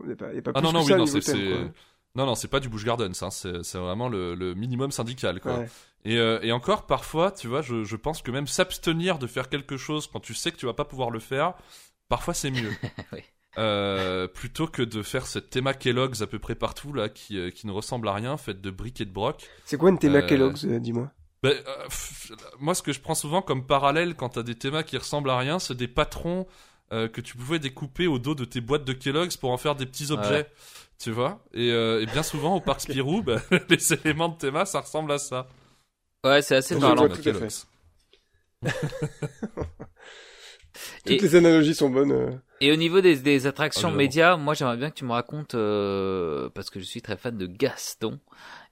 on n'est pas, y a pas Ah plus non non que oui ça non c'est. Non non c'est pas du Busch Gardens, hein, c'est vraiment le, le minimum syndical quoi. Ouais. Et, euh, et encore, parfois, tu vois, je, je pense que même s'abstenir de faire quelque chose quand tu sais que tu vas pas pouvoir le faire, parfois c'est mieux. *laughs* Oui. Euh, plutôt que de faire cette théma Kellogg's à peu près partout là, qui, euh, qui ne ressemble à rien, faite de briques et de broc. C'est quoi une théma Euh, Kellogg's, dis-moi? Ben, moi, ce que je prends souvent comme parallèle quand t'as des thémas qui ressemblent à rien, c'est des patrons que tu pouvais découper au dos de tes boîtes de Kellogg's pour en faire des petits objets. Ouais. Tu vois et, euh, et bien souvent au parc *laughs* Spirou, ben, *laughs* les éléments de théma, ça ressemble à ça. Ouais, c'est assez parlant. *laughs* Toutes Et- les analogies sont bonnes. euh. Et au niveau des, des attractions Ah, médias, moi j'aimerais bien que tu me racontes euh, parce que je suis très fan de Gaston.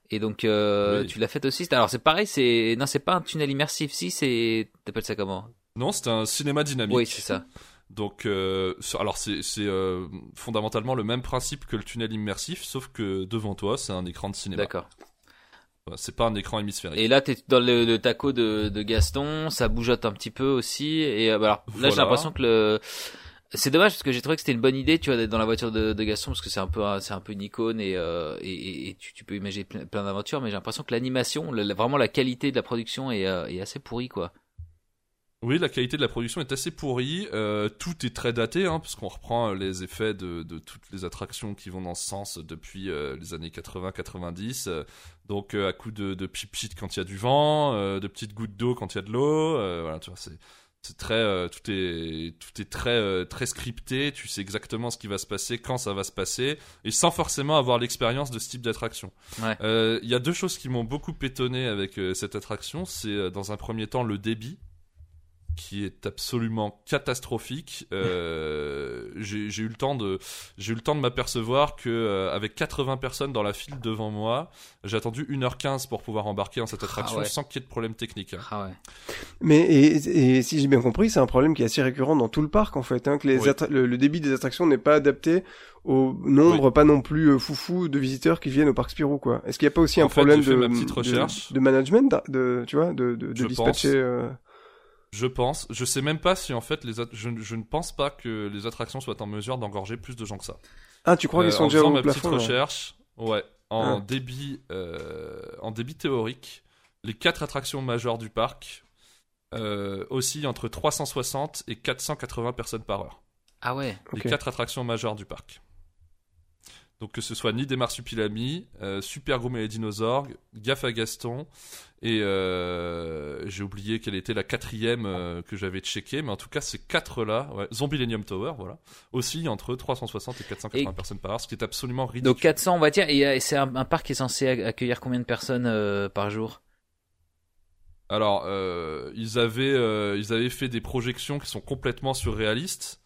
Et donc euh, Oui. tu l'as fait aussi. Alors c'est pareil, c'est non c'est pas un tunnel immersif, si c'est t'appelles ça comment? Non, c'est un cinéma dynamique. Oui c'est ça. Donc, euh, alors c'est euh, fondamentalement le même principe que le tunnel immersif, sauf que devant toi, c'est un écran de cinéma. D'accord. C'est pas un écran hémisphérique. Et là t'es dans le, le taco de, de Gaston, ça bougeotte un petit peu aussi. Et euh, alors là j'ai Voilà. l'impression que le c'est dommage parce que j'ai trouvé que c'était une bonne idée, tu vois, d'être dans la voiture de, de Gaston parce que c'est un peu c'est un peu une icône et euh, et, et- et tu, tu peux imaginer plein, plein d'aventures, mais j'ai l'impression que l'animation, vraiment la qualité de la production est, euh, est assez pourrie quoi. Oui, la qualité de la production est assez pourrie. Euh, tout est très daté, hein, parce qu'on reprend euh, les effets de, de toutes les attractions qui vont dans ce sens depuis euh, les années 80-90. euh, donc, euh, à coup de, de pchit quand il y a du vent, de petites gouttes d'eau quand il y a de l'eau. voilà, tu vois, c'est c'est très, euh, tout est, tout est très, euh, très scripté. Tu sais exactement ce qui va se passer, quand ça va se passer, et sans forcément avoir l'expérience de ce type d'attraction. Ouais. Euh, Il y a deux choses qui m'ont beaucoup étonné avec cette attraction. C'est dans un premier temps le débit qui est absolument catastrophique. Euh, *laughs* j'ai eu le temps de j'ai eu le temps de m'apercevoir que euh, avec 80 personnes dans la file devant moi, j'ai attendu 1h15 pour pouvoir embarquer dans cette Ah attraction ouais. sans qu'il y ait de problème technique. hein. Ah ouais. Mais et, et si j'ai bien compris, c'est un problème qui est assez récurrent dans tout le parc en fait, hein, que les Oui. attra- le, le débit des attractions n'est pas adapté au nombre, pas non plus euh, foufou de visiteurs qui viennent au parc Spirou quoi. Est-ce qu'il n'y a pas aussi En un fait, problème de, ma de- de, management, de tu vois, de, de, de Je dispatcher pense. euh, Je pense, je sais même pas si en fait les je, je ne pense pas que les attractions soient en mesure d'engorger plus de gens que ça. Ah, tu crois Euh, qu'ils sont en déjà faisant au ma plafond petite recherche, ouais, en Ah. débit, euh, en débit théorique, les quatre attractions majeures du parc euh, oscillent entre 360 et 480 personnes par heure. Ah ouais. Les quatre attractions majeures du parc. Donc que ce soit Nid des Marsupilami, euh, Super Groom et les dinosaures, Gaffe à Gaston, et euh, j'ai oublié quelle était la quatrième euh, que j'avais checké, mais en tout cas ces quatre-là, ouais, Zombilenium Tower, voilà, aussi entre 360 et 480 Et- personnes par heure, ce qui est absolument ridicule. Donc 400 on va dire. Et c'est un, un parc qui est censé ac- accueillir combien de personnes euh, par jour? Alors, ils avaient, ils avaient fait des projections qui sont complètement surréalistes.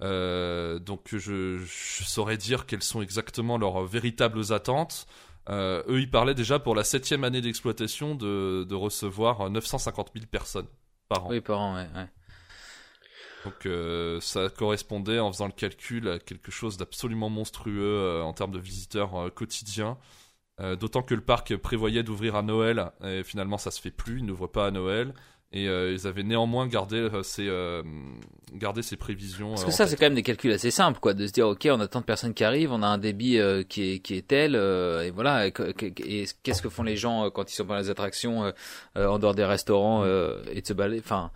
Donc, je, je saurais dire quelles sont exactement leurs véritables attentes. Euh, eux, ils parlaient déjà pour la septième année d'exploitation de, de recevoir 950 000 personnes par an. Oui par an ouais. ouais. Donc, euh, ça correspondait, en faisant le calcul, à quelque chose d'absolument monstrueux euh, en termes de visiteurs euh, quotidiens. Euh, D'autant que le parc prévoyait d'ouvrir à Noël, et finalement ça se fait plus, il n'ouvre pas à Noël. Et euh, ils avaient néanmoins gardé euh, ces, euh, gardé ces prévisions. Parce euh, que ça, c'est quand même des calculs assez simples, quoi, de se dire, ok, on a tant de personnes qui arrivent, on a un débit euh, qui est qui est tel, euh, et voilà. Et, que- que- et qu'est-ce que font les gens quand ils sont dans les attractions, en dehors des restaurants, euh, et de se balader. Enfin,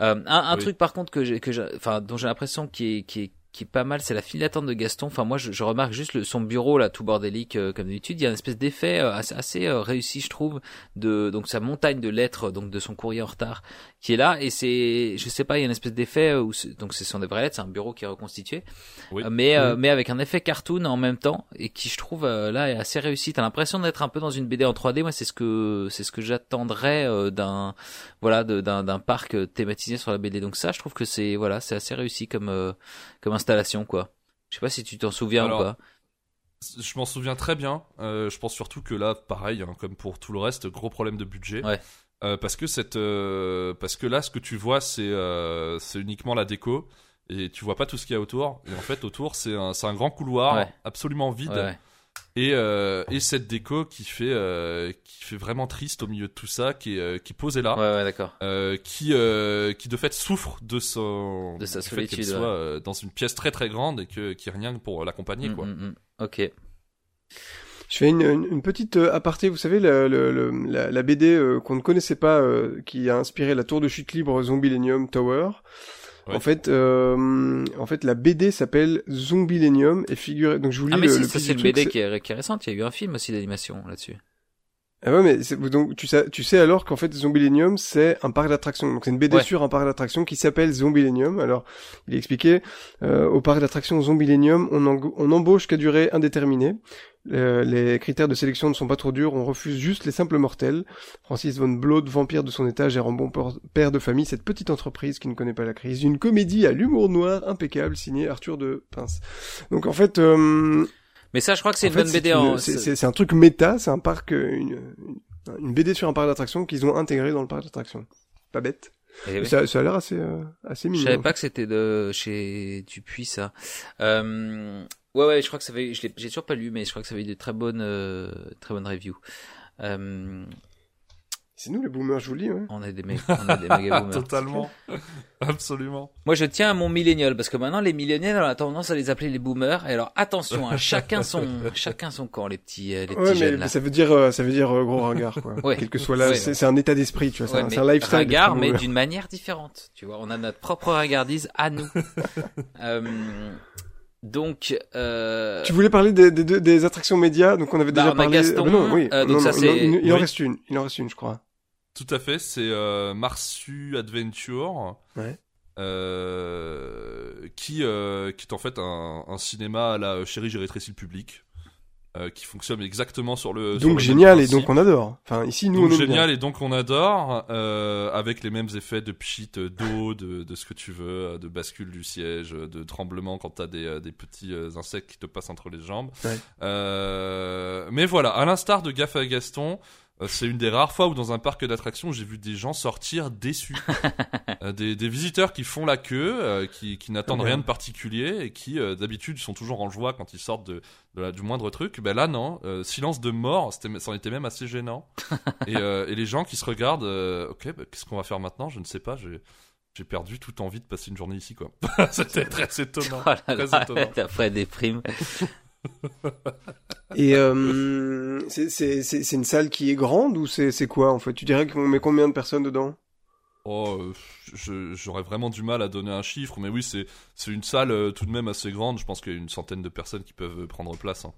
euh, un, un Oui. truc par contre que j'ai, que j'ai, enfin, dont j'ai l'impression qui est qui est pas mal, c'est la file d'attente de Gaston. Enfin, moi, je, remarque juste son bureau là, tout bordélique euh, comme d'habitude. Il y a une espèce d'effet euh, assez, assez euh, réussi, je trouve, de donc sa montagne de lettres, donc de son courrier en retard, qui est là. Et c'est, je sais pas, il y a une espèce d'effet euh, où donc ce sont des vraies lettres, c'est un bureau qui est reconstitué, Oui. Euh, mais euh, mais avec un effet cartoon en même temps et qui, je trouve, euh, là est assez réussi. T'as l'impression d'être un peu dans une BD en 3D. Moi, c'est ce que c'est ce que j'attendrais euh, d'un voilà d'un d'un parc thématisé sur la BD. Donc ça, je trouve que c'est voilà, c'est assez réussi comme euh, comme installation quoi. Je sais pas si tu t'en souviens Alors, ou pas. Je m'en souviens très bien. Euh, je pense surtout que là, pareil, hein, comme pour tout le reste, gros problème de budget. Ouais. Euh, parce que cette, euh, parce que là, ce que tu vois, c'est, euh, c'est uniquement la déco. Et tu vois pas tout ce qu'il y a autour. Et en fait, autour, c'est un, c'est un grand couloir Ouais. absolument vide. Ouais. Et, et cette déco qui fait, qui fait vraiment triste au milieu de tout ça, qui est, qui est posée là. Ouais, ouais, d'accord. qui, qui de fait souffre de son De sa fait solitude, soit dans une pièce très très grande et que qui rien que pour l'accompagner Mm, quoi. mm, mm. Ok. Je fais une, une, une petite euh, aparté, vous savez, la, le- le- la, la BD euh, qu'on ne connaissait pas, euh, qui a inspiré la tour de chute libre Zombilenium Tower. Ouais. En fait, euh, en fait, la BD s'appelle Zombilenium et figure. Donc je vous lis Ah mais le, c'est une BD qui est, qui est récente. Il y a eu un film aussi d'animation là-dessus. Ah ouais, mais c'est- donc tu sais, tu sais alors qu'en fait Zombilenium c'est un parc d'attractions. Donc c'est une BD Ouais. sur un parc d'attractions qui s'appelle Zombilenium. Alors il est expliqué euh, au parc d'attractions Zombilenium, on, on embauche qu'à durée indéterminée. Euh, les critères de sélection ne sont pas trop durs, on refuse juste les simples mortels. Francis von Blode, vampire de son état, gère en bon père de famille cette petite entreprise qui ne connaît pas la crise. Une comédie à l'humour noir impeccable signée Arthur de Pince. Donc en fait, euh, Mais ça, je crois que c'est une fait, bonne BD en. C'est un truc méta, c'est un parc, euh, une, une, BD sur un parc d'attractions qu'ils ont intégré dans le parc d'attractions. Pas bête. Eh oui. Ça, ça a l'air assez, euh, assez Je mignon. savais pas que c'était de chez Dupuis ça. Euh... Ouais ouais, je crois que ça avait je l'ai j'ai toujours pas lu mais je crois que ça avait eu de très bonnes euh, très bonnes reviews. C'est nous les boomers, je vous le dis. Ouais. on est des mecs, on est des méga *laughs* boomers. Totalement. Absolument. Moi je tiens à mon millénial parce que maintenant les millénials on a tendance à les appeler les boomers et alors attention, hein, *laughs* chacun son chacun son camp les petits euh, les petits Ouais, mais, jeunes mais là. ça veut dire, euh, ça veut dire euh, gros ringard, quoi. Ouais. Quel que soit là, Ouais, c'est ouais. c'est un état d'esprit, tu vois. Ouais, c'est un- un lifestyle. ringard, mais d'une manière différente. Tu vois, on a notre propre regardise à nous. *laughs* Euh, donc, euh, Tu voulais parler des, des, des, attractions médias, donc on avait Bah, déjà on a parlé. Gaston, Ah, bah non, oui. euh, donc Non, ça, non, c'est- il, il- il en Oui. reste une. Il en reste une, je crois. Tout à fait, c'est euh, Marsu Adventure. Ouais. euh, qui, euh, qui est en fait un, un cinéma à la chérie, j'ai rétréci le public. euh, qui fonctionne exactement sur le. sur le Donc génial et donc on adore. Enfin ici nous Donc on aime génial bien. et donc on adore euh, avec les mêmes effets de pchit euh, d'eau de, de ce que tu veux euh, de bascule du siège euh, de tremblement quand t'as des, euh, des petits euh, insectes qui te passent entre les jambes Ouais. Euh, mais voilà à l'instar de Gaffe à Gaston euh, c'est une des rares fois où dans un parc d'attractions j'ai vu des gens sortir déçus *laughs* Euh, des, des visiteurs qui font la queue euh, qui, qui n'attendent rien de particulier et qui euh, d'habitude sont toujours en joie quand ils sortent de, de la- du moindre truc ben là non euh, silence de mort c'était c'en était même assez gênant *laughs* et, euh, et les gens qui se regardent, euh, ok, bah, qu'est-ce qu'on va faire maintenant? Je ne sais pas. J'ai j'ai perdu toute envie de passer une journée ici, quoi. *laughs* C'était très étonnant. oh là très là, étonnant. après des primes. *laughs* Et euh, c'est une salle qui est grande ou c'est quoi en fait? Tu dirais qu'on met combien de personnes dedans? Oh, euh, j'aurais vraiment du mal à donner un chiffre, mais oui, c'est c'est une salle euh, tout de même assez grande. Je pense qu'il y a une centaine de personnes qui peuvent prendre place. hein.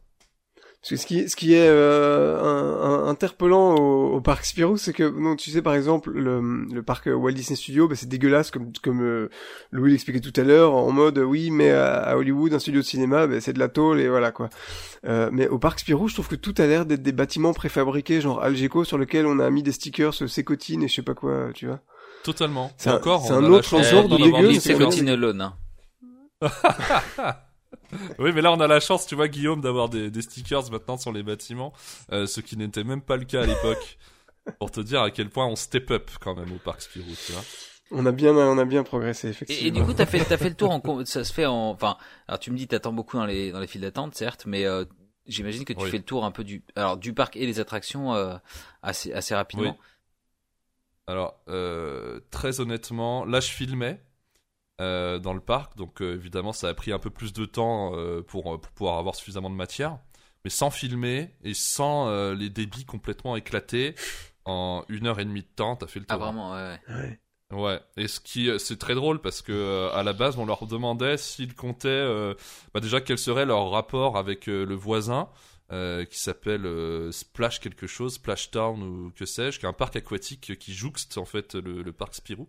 Parce que ce qui, ce qui est euh, un- un- interpellant au, au parc Spirou, c'est que, non, tu sais, par exemple, le, le parc Walt Disney Studio, bah, c'est dégueulasse, comme, comme euh, Louis l'expliquait tout à l'heure, en mode, euh, oui, mais à, à Hollywood, un studio de cinéma, bah, c'est de la tôle, et voilà, quoi. Euh, mais au parc Spirou, je trouve que tout a l'air d'être des bâtiments préfabriqués, genre Algeco, sur lequel on a mis des stickers, sécotine et je sais pas quoi, tu vois. Totalement. C'est encore, c'est un autre genre de dégueu, c'est *laughs* Oui, mais là, on a la chance, tu vois, Guillaume, d'avoir des, des stickers maintenant sur les bâtiments, euh, ce qui n'était même pas le cas à l'époque. *laughs* Pour te dire à quel point on step up quand même au parc Spirou, tu vois. On a bien, on a bien progressé, effectivement. Et, et du coup, t'as fait, t'as fait le tour en, ça se fait en, enfin, alors tu me dis t'attends beaucoup dans les, dans les files d'attente, certes, mais euh, j'imagine que tu Oui. fais le tour un peu du, alors du parc et les attractions euh, assez, assez rapidement. Alors, euh, très honnêtement, là, je filmais euh, dans le parc, donc euh, évidemment, ça a pris un peu plus de temps euh, pour, pour pouvoir avoir suffisamment de matière. Mais sans filmer et sans euh, les débits complètement éclatés, en une heure et demie de temps, t'as fait le tour. Ah vraiment, ouais. ouais. Ouais. Et ce qui c'est très drôle parce que euh, à la base on leur demandait s'ils comptaient euh, bah déjà quel serait leur rapport avec euh, le voisin euh, qui s'appelle euh, Splash quelque chose, Splash Town ou que sais-je, qui est un parc aquatique qui jouxte en fait le, le parc Spirou.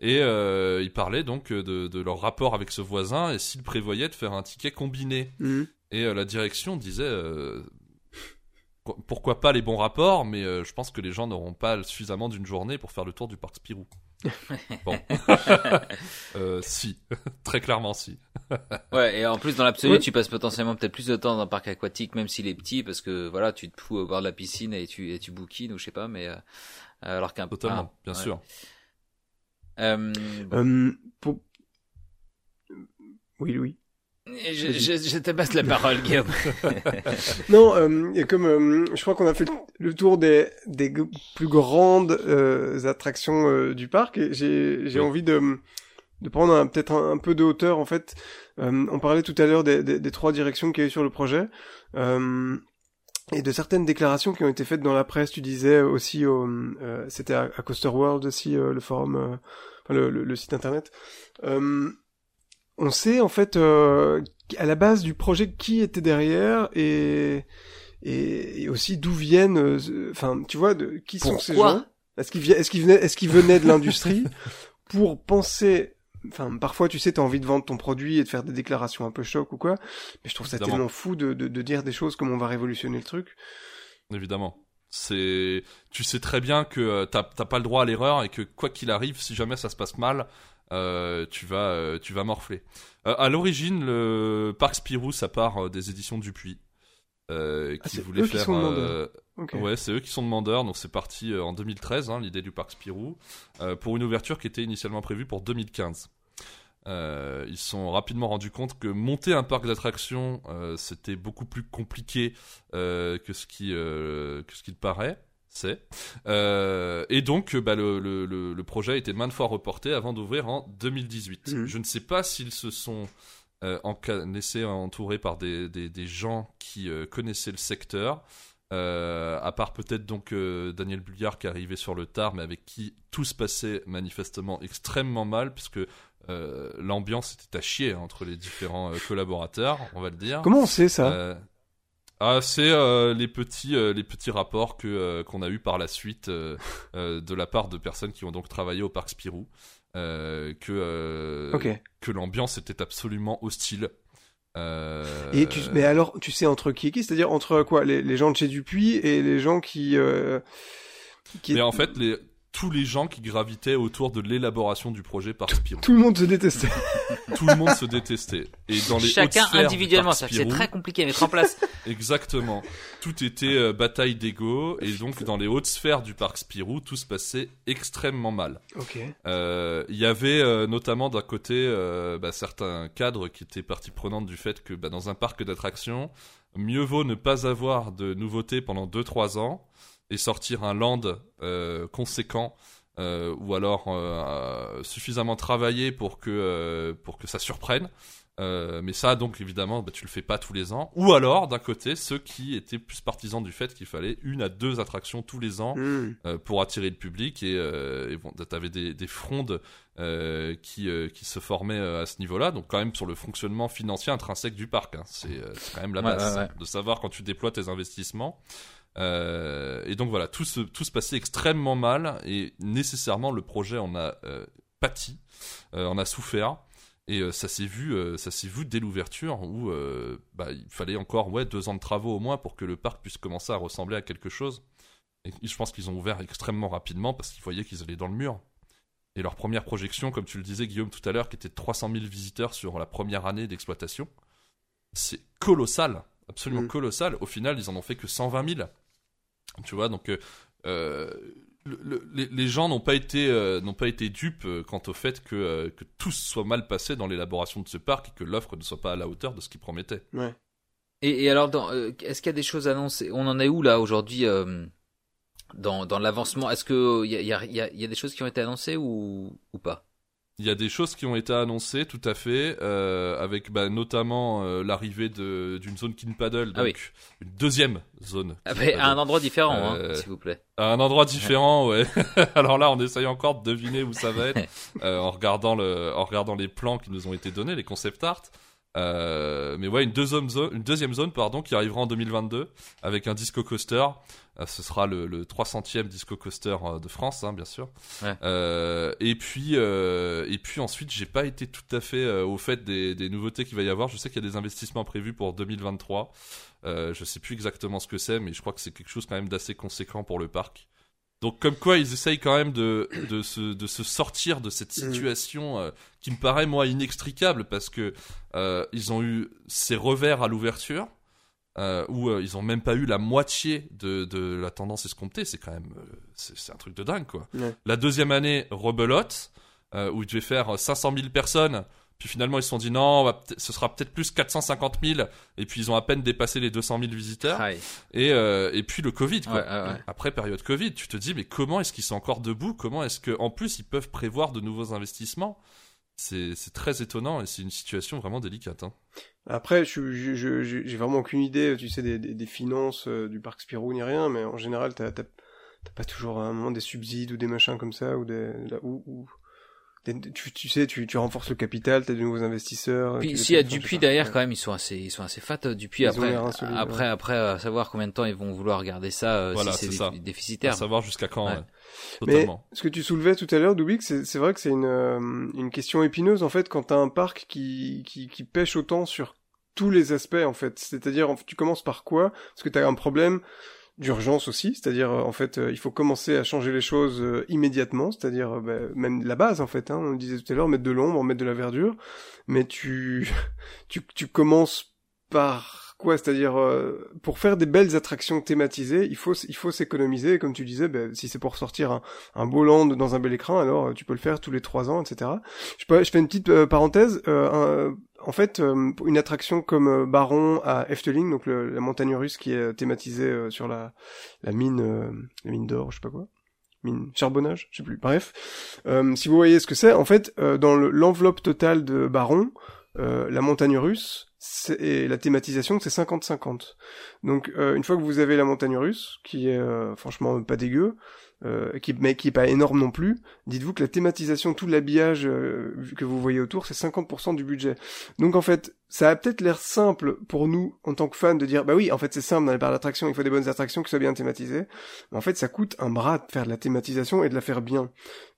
Et euh, ils parlaient donc de, de leur rapport avec ce voisin et s'ils prévoyaient de faire un ticket combiné. Mhm. Et la direction disait pourquoi pas les bons rapports, mais je pense que les gens n'auront pas suffisamment d'une journée pour faire le tour du parc Spirou. *laughs* bon, *laughs* euh, si, *laughs* très clairement si. Ouais, et en plus dans l'absolu, Ouais. tu passes potentiellement peut-être plus de temps dans un parc aquatique, même s'il est petit, parce que voilà, tu te fous au bord de la piscine et tu, et tu bouquines ou je sais pas, mais euh, alors qu'un Totalement, ah, bien ouais. sûr. Euh, Euh, pour... Oui, Louis. Je, je, je te passe la parole, Guillaume. *laughs* Non, euh, et comme euh, je crois qu'on a fait le- tour des, des plus grandes euh, attractions euh, du parc, et j'ai j'ai Oui. envie de, de prendre un- peut-être un, un peu de hauteur en fait. Euh, on parlait tout à l'heure des, des, des trois directions qu'il y a eu sur le projet. Euh, et de certaines déclarations qui ont été faites dans la presse, tu disais aussi, au, euh, c'était à, à Coaster World aussi, euh, le forum, euh, enfin, le, le, le site internet. Euh, on sait en fait euh, à la base du projet qui était derrière et et, aussi d'où viennent, euh, enfin, tu vois, de qui sont ces gens? Est-ce qu'ils est-ce qu'ils venaient, est-ce qu'ils venaient de l'industrie *laughs* pour penser Enfin, parfois, tu sais, t'as envie de vendre ton produit et de faire des déclarations un peu choc ou quoi, mais je trouve ça Évidemment. tellement fou de, de, de dire des choses comme on va révolutionner le truc. Évidemment. C'est, tu sais très bien que euh, t'as t'as pas le droit à l'erreur et que quoi qu'il arrive, si jamais ça se passe mal, euh, tu vas, euh, tu vas morfler. Euh, à l'origine, le Parc Spirou, ça part euh, des éditions Dupuis, Ah, qui c'est voulaient eux qui faire. sont demandeurs. Ok. Ouais, c'est eux qui sont demandeurs, donc c'est parti en 2013, hein, l'idée du parc Spirou, pour une ouverture qui était initialement prévue pour 2015. Euh, ils se sont rapidement rendus compte que monter un parc d'attractions, c'était beaucoup plus compliqué que ce qui que ce qu'il paraît. C'est Euh, et donc bah, le, le, le, le projet a été maintes fois reporté avant d'ouvrir en 2018. Mhm. Je ne sais pas s'ils se sont euh, laissés entourer par des, des, des gens qui euh, connaissaient le secteur. Euh, à part peut-être donc euh, Daniel Bulliard qui arrivait sur le tard, mais avec qui tout se passait manifestement extrêmement mal, puisque euh, l'ambiance était à chier hein, entre les différents euh, collaborateurs, on va le dire. Comment on sait ça? Euh, ah, c'est euh, les petits euh, les petits rapports que euh, qu'on a eu par la suite *laughs* de la part de personnes qui ont donc travaillé au parc Spirou, que que l'ambiance était absolument hostile. Et tu, mais alors, tu sais entre qui et qui? C'est-à-dire entre quoi? Les, les gens de chez Dupuis et les gens qui... Qui mais en fait, les, tous les gens qui gravitaient autour de l'élaboration du projet Parc Spirou, Tout le monde se détestait. *laughs* tout le monde se détestait. Et dans les Chacun hautes sphères du individuellement, ça c'est Spirou, très compliqué à mettre en place. *laughs* Exactement. Tout était euh, bataille d'ego et donc dans les hautes sphères du parc Spirou, tout se passait extrêmement mal. ok. Euh, Il y avait euh, notamment d'un côté euh, bah, certains cadres qui étaient partie prenante du fait que bah, dans un parc d'attractions, mieux vaut ne pas avoir de nouveautés pendant 2-3 ans et sortir un land euh, conséquent euh, ou alors euh, suffisamment travaillé pour que, euh, pour que ça surprenne. Euh, mais ça, donc évidemment, bah, tu le fais pas tous les ans. Ou alors, d'un côté, ceux qui étaient plus partisans du fait qu'il fallait une à deux attractions tous les ans Hmm. euh, pour attirer le public et, euh, et bon, t'avais des, des frondes euh, qui, euh, qui se formaient euh, à ce niveau-là, donc quand même sur le fonctionnement financier intrinsèque du parc, hein. c'est euh, quand même la Ouais, base ouais, ouais. de savoir quand tu déploies tes investissements. Euh, et donc voilà, tout se, tout se passait extrêmement mal et nécessairement le projet en a euh, pâti, euh, en a souffert. Et ça s'est vu, ça s'est vu dès l'ouverture où bah, il fallait encore ouais deux ans de travaux au moins pour que le parc puisse commencer à ressembler à quelque chose. Et je pense qu'ils ont ouvert extrêmement rapidement parce qu'ils voyaient qu'ils allaient dans le mur. Et leur première projection, comme tu le disais Guillaume tout à l'heure, qui était de 300 000 visiteurs sur la première année d'exploitation, c'est colossal, absolument Mm. colossal. Au final, ils en ont fait que 120 000. Tu vois, donc euh, euh, le- le- les, les gens n'ont pas été euh, n'ont pas été dupes quant au fait que, euh, que tout soit mal passé dans l'élaboration de ce parc et que l'offre ne soit pas à la hauteur de ce qu'ils promettaient. Ouais. Et, et alors, euh, est-ce qu'il y a des choses annoncées On en est où là aujourd'hui euh, dans, dans l'avancement? Est-ce que il y a, y, a, il y a- il y a des choses qui ont été annoncées ou, ou pas? Il y a des choses qui ont été annoncées, tout à fait, euh, avec bah, notamment euh, l'arrivée de- d'une zone Kin Paddle, donc Ah oui. une deuxième zone. Ah. À un endroit différent, Euh, hein, s'il vous plaît. À un endroit différent, ouais. *laughs* Alors là, on essaye encore de deviner où ça va être *laughs* euh, en regardant le, en regardant les plans qui nous ont été donnés, les concept art. Euh, mais ouais, une deuxième zone, une deuxième zone, pardon, qui arrivera en 2022 avec un disco coaster. Euh, ce sera le, le 300e disco coaster euh, de France, hein, bien sûr. Ouais. Euh, et puis, et puis ensuite, j'ai pas été tout à fait au fait des, des nouveautés qu'il va y avoir. Je sais qu'il y a des investissements prévus pour 2023. Euh, je sais plus exactement ce que c'est, mais je crois que c'est quelque chose quand même d'assez conséquent pour le parc. Donc comme quoi ils essayent quand même de, de, se, de se sortir de cette Mhm. situation euh, qui me paraît moi inextricable parce que euh, ils ont eu ces revers à l'ouverture euh, où ils ont même pas eu la moitié de, de la tendance escomptée. C'est quand même c'est un truc de dingue quoi. Ouais. La deuxième année rebelote où ils devaient faire 500 000 personnes. Puis finalement ils se sont dit non, on va peut-être- ce sera peut-être plus 450 000 et puis ils ont à peine dépassé les 200 000 visiteurs. Aïe. Et, euh, et puis le Covid, quoi. Ouais, ouais, ouais. Après période Covid, tu te dis, mais comment est-ce qu'ils sont encore debout? Comment est-ce que, en plus, ils peuvent prévoir de nouveaux investissements? C'est c'est très étonnant et c'est une situation vraiment délicate. Hein. Après, je, j'ai vraiment aucune idée, tu sais, des, des, des finances euh, du parc Spirou ni rien, mais en général, t'as, t'as, t'as pas toujours à un moment des subsides ou des machins comme ça, ou des, là, ou, ou- tu, tu sais, tu, tu renforces le capital, t'as de nouveaux investisseurs. Puis s'il y a Dupuis derrière, quand même, ils sont assez, ils sont assez fat. Dupuis Ils après, après, ouais. après, euh, savoir combien de temps ils vont vouloir garder ça euh, Voilà, si c'est c'est ça. dé- À déficitaire. savoir jusqu'à quand. Ouais. ouais. Mais Totalement. ce que tu soulevais tout à l'heure, Dubik, c'est c'est vrai que c'est une, euh, une question épineuse en fait quand t'as un parc qui, qui, qui pêche autant sur tous les aspects en fait. C'est-à-dire, en fait, tu commences par quoi? Parce que t'as un problème d'urgence aussi, c'est-à-dire euh, en fait euh, il faut commencer à changer les choses euh, immédiatement, c'est-à-dire bah, même la base en fait, hein, on le disait tout à l'heure, mettre de l'ombre, mettre de la verdure, mais tu *laughs* tu, tu commences par quoi C'est-à-dire euh, pour faire des belles attractions thématisées, il faut il faut s'économiser, comme tu disais, bah, si c'est pour sortir un, un beau land dans un bel écran, alors tu peux le faire tous les trois ans, etc. Je, peux- je fais une petite parenthèse. euh, en fait, euh, une attraction comme euh, Baron à Efteling, donc la montagne russe qui est euh, thématisée sur la, mine, la mine d'or, je sais pas quoi, mine charbonnage, je sais plus. Bref, si vous voyez ce que c'est, en fait, dans le- l'enveloppe totale de Baron, la montagne russe et la thématisation, c'est 50-50. Donc, euh, une fois que vous avez la montagne russe, qui est euh, franchement pas dégueu, euh, qui, mais qui est pas énorme non plus, dites-vous que la thématisation, tout l'habillage euh, que vous voyez autour, c'est 50% du budget. Donc en fait, ça a peut-être l'air simple pour nous, en tant que fans, de dire, bah oui, en fait c'est simple dans les parcs d'attractions, il faut des bonnes attractions qui soient bien thématisées. Mais en fait, ça coûte un bras de faire de la thématisation et de la faire bien.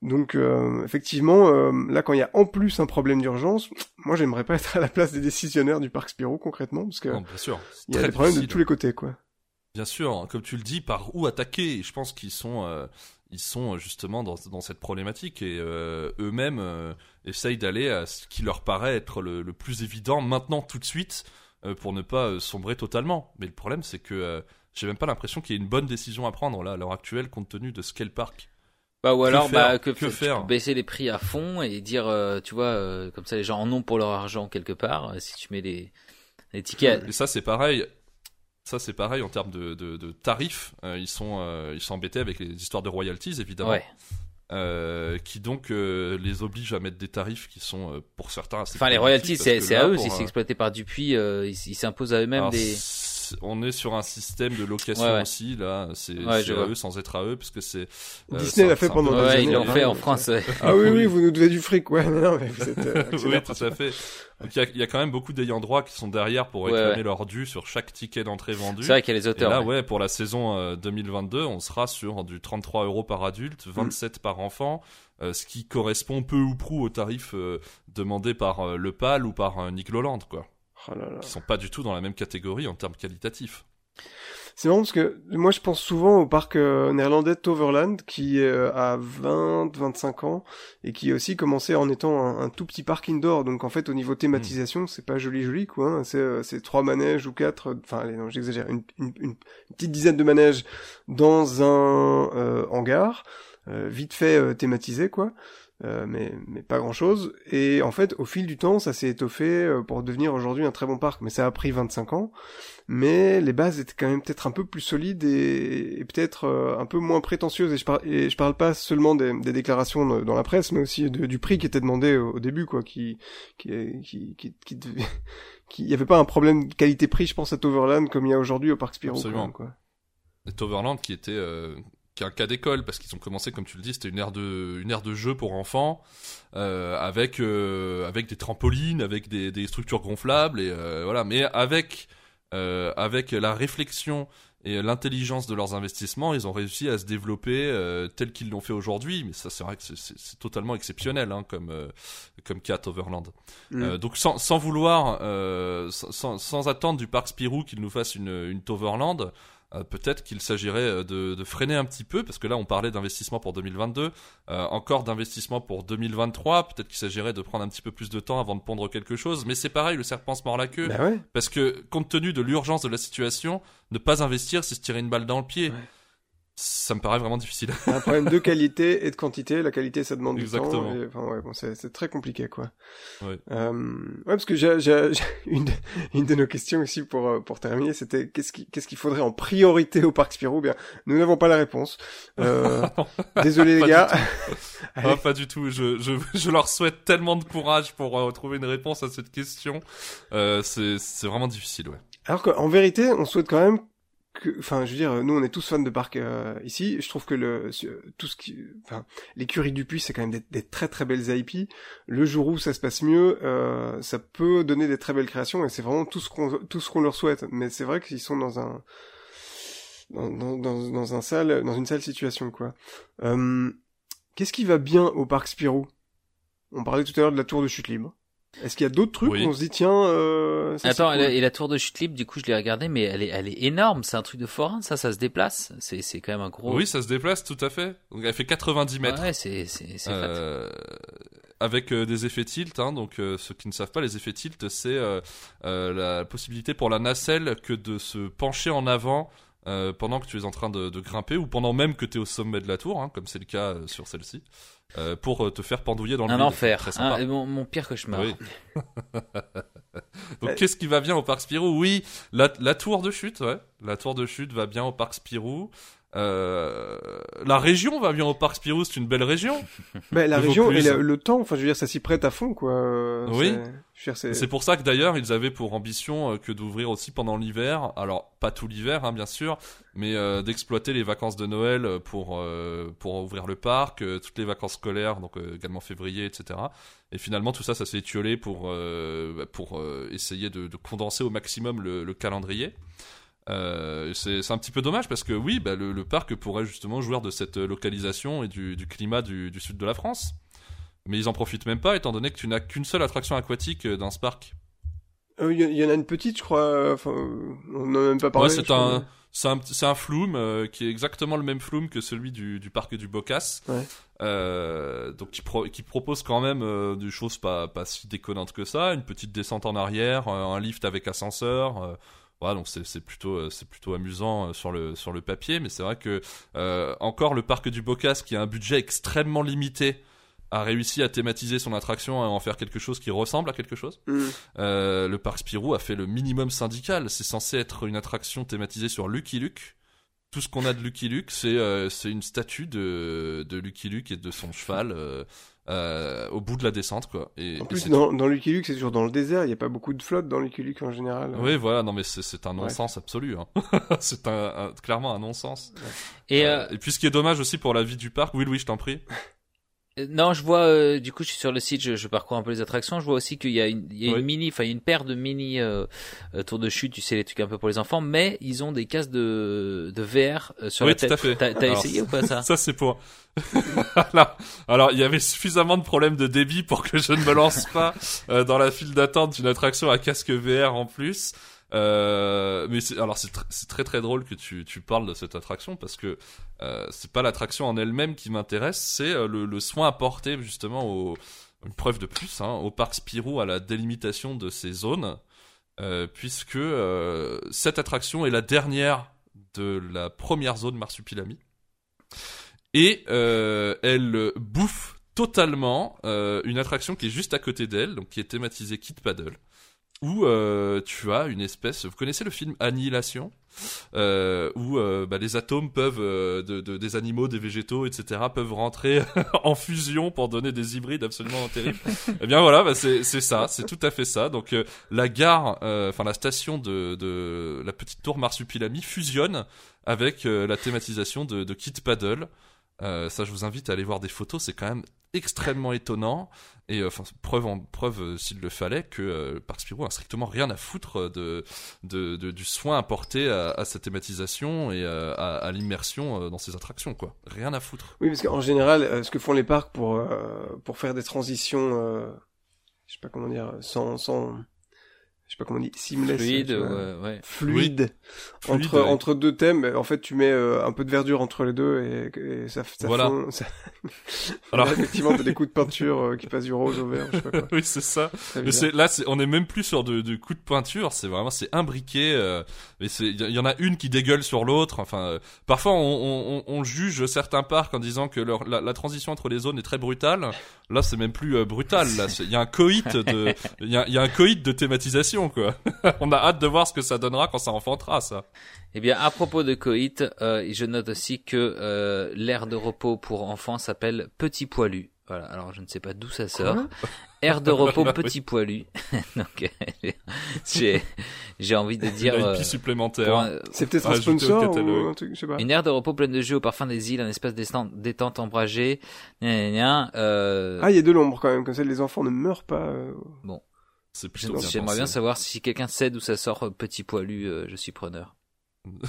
Donc euh, effectivement, euh, là quand il y a en plus un problème d'urgence, moi j'aimerais pas être à la place des décisionnaires du parc Spirou concrètement, parce que c'est il y a des problèmes de tous les quoi. Bien sûr, hein, comme tu le dis, par où attaquer? Et Je pense qu'ils sont, euh, ils sont euh, justement dans, dans cette problématique et euh, eux-mêmes euh, essayent d'aller à ce qui leur paraît être le, le plus évident maintenant, tout de suite, euh, pour ne pas euh, sombrer totalement. Mais le problème, c'est que euh, j'ai même pas l'impression qu'il y ait une bonne décision à prendre là à l'heure actuelle, compte tenu de ce qu'est le parc. Bah ou Que alors faire? bah que, faire? baisser les prix à fond et dire euh, tu vois euh, comme ça les gens en ont pour leur argent quelque part euh, si tu mets les les tickets Et ça, c'est pareil. Ça, c'est pareil en termes de, de, de tarifs. Euh, ils sont, euh, ils sont embêtés avec les histoires de royalties, évidemment. ouais euh, qui donc les oblige à mettre des tarifs qui sont pour certains assez enfin les royalties c'est à eux si c'est exploité par Dupuis ils s'imposent à eux-mêmes des on est sur un système de location Ouais, ouais. aussi là c'est Ouais, à eux sans être à eux parce que c'est euh, Disney l'a fait pendant des ouais années, ils l'ont fait en France ouais. Ah oui, oui, vous nous devez du fric, ouais, mais non, mais vous êtes euh, *laughs* oui, tout à fait. Donc il y a, il y a quand même beaucoup d'ayants droit qui sont derrière pour réclamer ouais. leur dû sur chaque ticket d'entrée vendu. c'est vrai qu'il y a les Et auteurs là, ouais. ouais, pour la saison euh, 2022, on sera sur du 33 euros par adulte, Mm. 27 par enfant, euh, ce qui correspond peu ou prou au tarif euh, demandé par euh, Le Pal ou par euh, Nick Loland, quoi. Oh là là. Qui sont pas du tout dans la même catégorie en termes qualitatifs. C'est marrant parce que moi je pense souvent au parc euh, néerlandais Toverland qui euh, a 20, 25 ans et qui a aussi commencé en étant un, un tout petit parc indoor. Donc en fait au niveau thématisation c'est pas joli joli quoi. hein. C'est euh, trois manèges ou quatre. Enfin allez non j'exagère une, une, une petite dizaine de manèges dans un euh, hangar euh, vite fait euh, thématisé quoi. Euh, mais, mais pas grand chose. Et en fait, au fil du temps, ça s'est étoffé euh, pour devenir aujourd'hui un très bon parc. Mais ça a pris 25 ans mais les bases étaient quand même peut-être un peu plus solides et, et peut-être euh, un peu moins prétentieuses. Et je, par- et je parle pas seulement des, des déclarations dans la presse, mais aussi de- du prix qui était demandé au, au début, quoi, qui qui qui qui, qui, devait- *laughs* qui- il y avait pas un problème de qualité-prix, je pense à Toverland comme il y a aujourd'hui au parc Spirou. Absolument. quoi. Toverland qui était euh, qui est un cas d'école parce qu'ils ont commencé comme tu le dis c'était une ère de une ère de jeu pour enfants euh, avec euh, avec des trampolines avec des, des structures gonflables et euh, voilà mais avec avec la réflexion et l'intelligence de leurs investissements, ils ont réussi à se développer tel qu'ils l'ont fait aujourd'hui. Mais ça, c'est vrai que c'est- totalement exceptionnel, hein, comme comme Cat Overland. Mm. Donc sans, sans vouloir, sans, sans- sans attendre du parc Spirou qu'il nous fasse une, une Toverland, euh, peut-être qu'il s'agirait euh, de, de freiner un petit peu, parce que là on parlait d'investissement pour 2022, euh, encore d'investissement pour 2023, peut-être qu'il s'agirait de prendre un petit peu plus de temps avant de pondre quelque chose, mais c'est pareil, le serpent se mord la queue, Bah ouais. parce que compte tenu de l'urgence de la situation, ne pas investir, c'est se tirer une balle dans le pied. Ouais. Ça me paraît vraiment difficile. Un problème de qualité et de quantité. La qualité, ça demande Exactement. du temps. Enfin, ouais, bon, c'est, très compliqué, quoi. Ouais. Euh, ouais, parce que j'ai, j'ai, *laughs* j'ai- une, de- une de nos questions ici pour, euh, pour terminer, c'était qu'est-ce qui, qu'est-ce qu'il faudrait en priorité au parc Spirou? Bien, nous n'avons pas la réponse. Euh, *laughs* désolé les gars. *laughs* Ah, pas du tout. Je, je, je leur souhaite tellement de courage pour euh, trouver une réponse à cette question. Euh, c'est, c'est vraiment difficile, ouais. Alors qu'en vérité, on souhaite quand même que, enfin, je veux dire, nous on est tous fans de parcs euh, ici. Je trouve que le tout ce qui, enfin, l'écurie du puits, c'est quand même des, des, très très belles IP. Le jour où ça se passe mieux, euh, ça peut donner des très belles créations et c'est vraiment tout ce qu'on tout ce qu'on leur souhaite. Mais c'est vrai qu'ils sont dans un dans, dans, dans, dans un sale dans une sale situation quoi. Euh, Qu'est-ce qui va bien au parc Spirou? On parlait tout à l'heure de la tour de chute libre. Est-ce qu'il y a d'autres trucs Oui. où on se dit tiens euh, ça, Attends, et la- cool. et la tour de chute libre, du coup, je l'ai regardé, mais elle est, elle est énorme. C'est un truc de forain, ça, ça se déplace. C'est, c'est quand même un gros. Oui, ça se déplace tout à fait. Donc elle fait 90 mètres. Ouais, c'est, c'est, c'est fat. Euh, avec euh, des effets tilt, hein, donc euh, ceux qui ne savent pas, les effets tilt, c'est euh, euh, la possibilité pour la nacelle que de se pencher en avant euh, pendant que tu es en train de, de grimper ou pendant même que tu es au sommet de la tour, hein, comme c'est le cas euh, sur celle-ci, euh, pour te faire pendouiller dans le Un enfer. Hein, mon, mon pire cauchemar. Oui. *laughs* Donc qu'est-ce qui va bien au parc Spirou? Oui, la, la tour de chute, ouais. La tour de chute va bien au parc Spirou. Euh, la région va bien au parc Spirou, c'est une belle région. *laughs* Bah, la région et le, le temps, enfin je veux dire ça s'y prête à fond quoi. Euh, Oui. c'est- pour ça que d'ailleurs ils avaient pour ambition euh, que d'ouvrir aussi pendant l'hiver. Alors pas tout l'hiver hein, bien sûr, mais euh, d'exploiter les vacances de Noël pour euh, pour ouvrir le parc, toutes les vacances scolaires, donc également février, etc. Et finalement tout ça ça s'est étiolé pour bah, pour essayer de, de condenser au maximum le, le calendrier. Euh, c'est un petit peu dommage parce que oui, bah, le, le parc pourrait justement jouir de cette localisation et du, du climat du, du sud de la France. Mais ils en profitent même pas étant donné que tu n'as qu'une seule attraction aquatique euh, dans ce parc. Euh, Il y, y en a une petite je crois. Enfin on n'en a même pas parlé. Ouais, c'est un, un, flume euh, qui est exactement le même flume que celui du, du parc du Bocas. Ouais. Euh, donc qui, pro- qui propose quand même euh, des choses pas, pas si déconnantes que ça, une petite descente en arrière, euh, un lift avec ascenseur. Voilà, donc c'est c'est plutôt euh, c'est plutôt amusant euh, sur le sur le papier, mais c'est vrai que euh, encore le parc du Bocas qui a un budget extrêmement limité a réussi à thématiser son attraction et à en faire quelque chose qui ressemble à quelque chose. Euh, le parc Spirou a fait le minimum syndical. C'est censé être une attraction thématisée sur Lucky Luke. Tout ce qu'on a de Lucky Luke, c'est euh, c'est une statue de, de Lucky Luke et de son cheval euh, euh, au bout de la descente, quoi. Et, En plus, dans, dans Lucky Luke, c'est toujours dans le désert. Il n'y a pas beaucoup de flotte dans Lucky Luke en général. Oui, voilà, non mais c'est- c'est un Ouais. non-sens absolu. hein. *laughs* c'est un, un- clairement un non-sens. Et, Euh, euh, et puis ce qui est dommage aussi pour la vie du parc, oui Louis, je t'en prie. Non, je vois. euh, du coup, je suis sur le site, je, je parcours un peu les attractions. Je vois aussi qu'il y a une, il y a Oui. une mini, enfin il y a une paire de mini euh, euh, tours de chute. Tu sais les trucs un peu pour les enfants, mais ils ont des casques de de VR euh, sur Oui, la tout tête. à fait. T'as essayé ou pas ça? Ça c'est pour. *laughs* alors, alors, il y avait suffisamment de problèmes de débit pour que je ne me lance pas euh, dans la file d'attente d'une attraction à casque VR en plus. Euh, mais alors c'est, tr- c'est très très drôle que tu, parles de cette attraction parce que euh, c'est pas l'attraction en elle-même qui m'intéresse, c'est euh, le, soin apporté justement au, une preuve de plus, hein, au parc Spirou à la délimitation de ces zones, puisque cette attraction est la dernière de la première zone Marsupilami. Et elle bouffe totalement une attraction qui est juste à côté d'elle, donc qui est thématisée Kid Paddle, où euh, tu as une espèce. Vous connaissez le film Annihilation, euh, où euh, bah, les atomes peuvent euh, de, de- des animaux, des végétaux, etc. peuvent rentrer *laughs* en fusion pour donner des hybrides absolument terribles. Eh bien voilà, bah, c'est ça, c'est tout à fait ça. Donc euh, la gare, enfin la station de, de la petite tour Marsupilami fusionne avec la thématisation de, de Kid Paddle. Ça, je vous invite à aller voir des photos. C'est quand même extrêmement étonnant et euh, enfin preuve en preuve euh, s'il le fallait que euh, parc Spirou a strictement rien à foutre de, de, du soin apporté à, à sa thématisation et à, à l'immersion dans ses attractions quoi. Rien à foutre. Oui, parce qu'en général, ce que font les parcs pour pour faire des transitions, je sais pas comment dire, sans sans, je sais pas comment on dit, seamless, Fluide, ouais, fluide, Fluide, entre ouais. entre deux thèmes. En fait, tu mets euh, un peu de verdure entre les deux et, et ça, ça Voilà. fond- ça- *laughs* Alors- Là, *laughs* effectivement, t'as des coups de peinture euh, qui passent du rose au vert, je sais pas quoi. *laughs* oui c'est ça Mais c'est là, c'est, on est même plus sur de, de coups de peinture. C'est vraiment, c'est imbriqué. Euh, mais c'est, il y, y en a une qui dégueule sur l'autre. Enfin, euh, parfois on, on, on- on juge certains parcs en disant que leur, la, la transition entre les zones est très brutale. Là, c'est même plus euh, brutal. Là, il y a un coït de, il y a, il y a un coït de thématisation quoi. *laughs* on a hâte de voir ce que ça donnera quand ça enfantera ça. Eh bien, à propos de coït, euh, je note aussi que euh, l'aire de repos pour enfants s'appelle Petit Poilu. Voilà, alors je ne sais pas d'où ça sort. *laughs* Air de repos *laughs* petit poilu. Donc j'ai j'ai envie de dire Une euh, IP supplémentaire. un- C'est peut-être un sponsor catalogue. ou un truc, je sais pas. une aire de repos pleine de jeux au parfum des îles, un espace détente, détente ombragé. Gna, gna, gna, euh, Ah, il y a de l'ombre quand même, comme ça les enfants ne meurent pas. euh. C'est je- plutôt bien J'aimerais bien savoir si quelqu'un sait d'où ça sort euh, petit poilu, euh, je suis preneur. *laughs*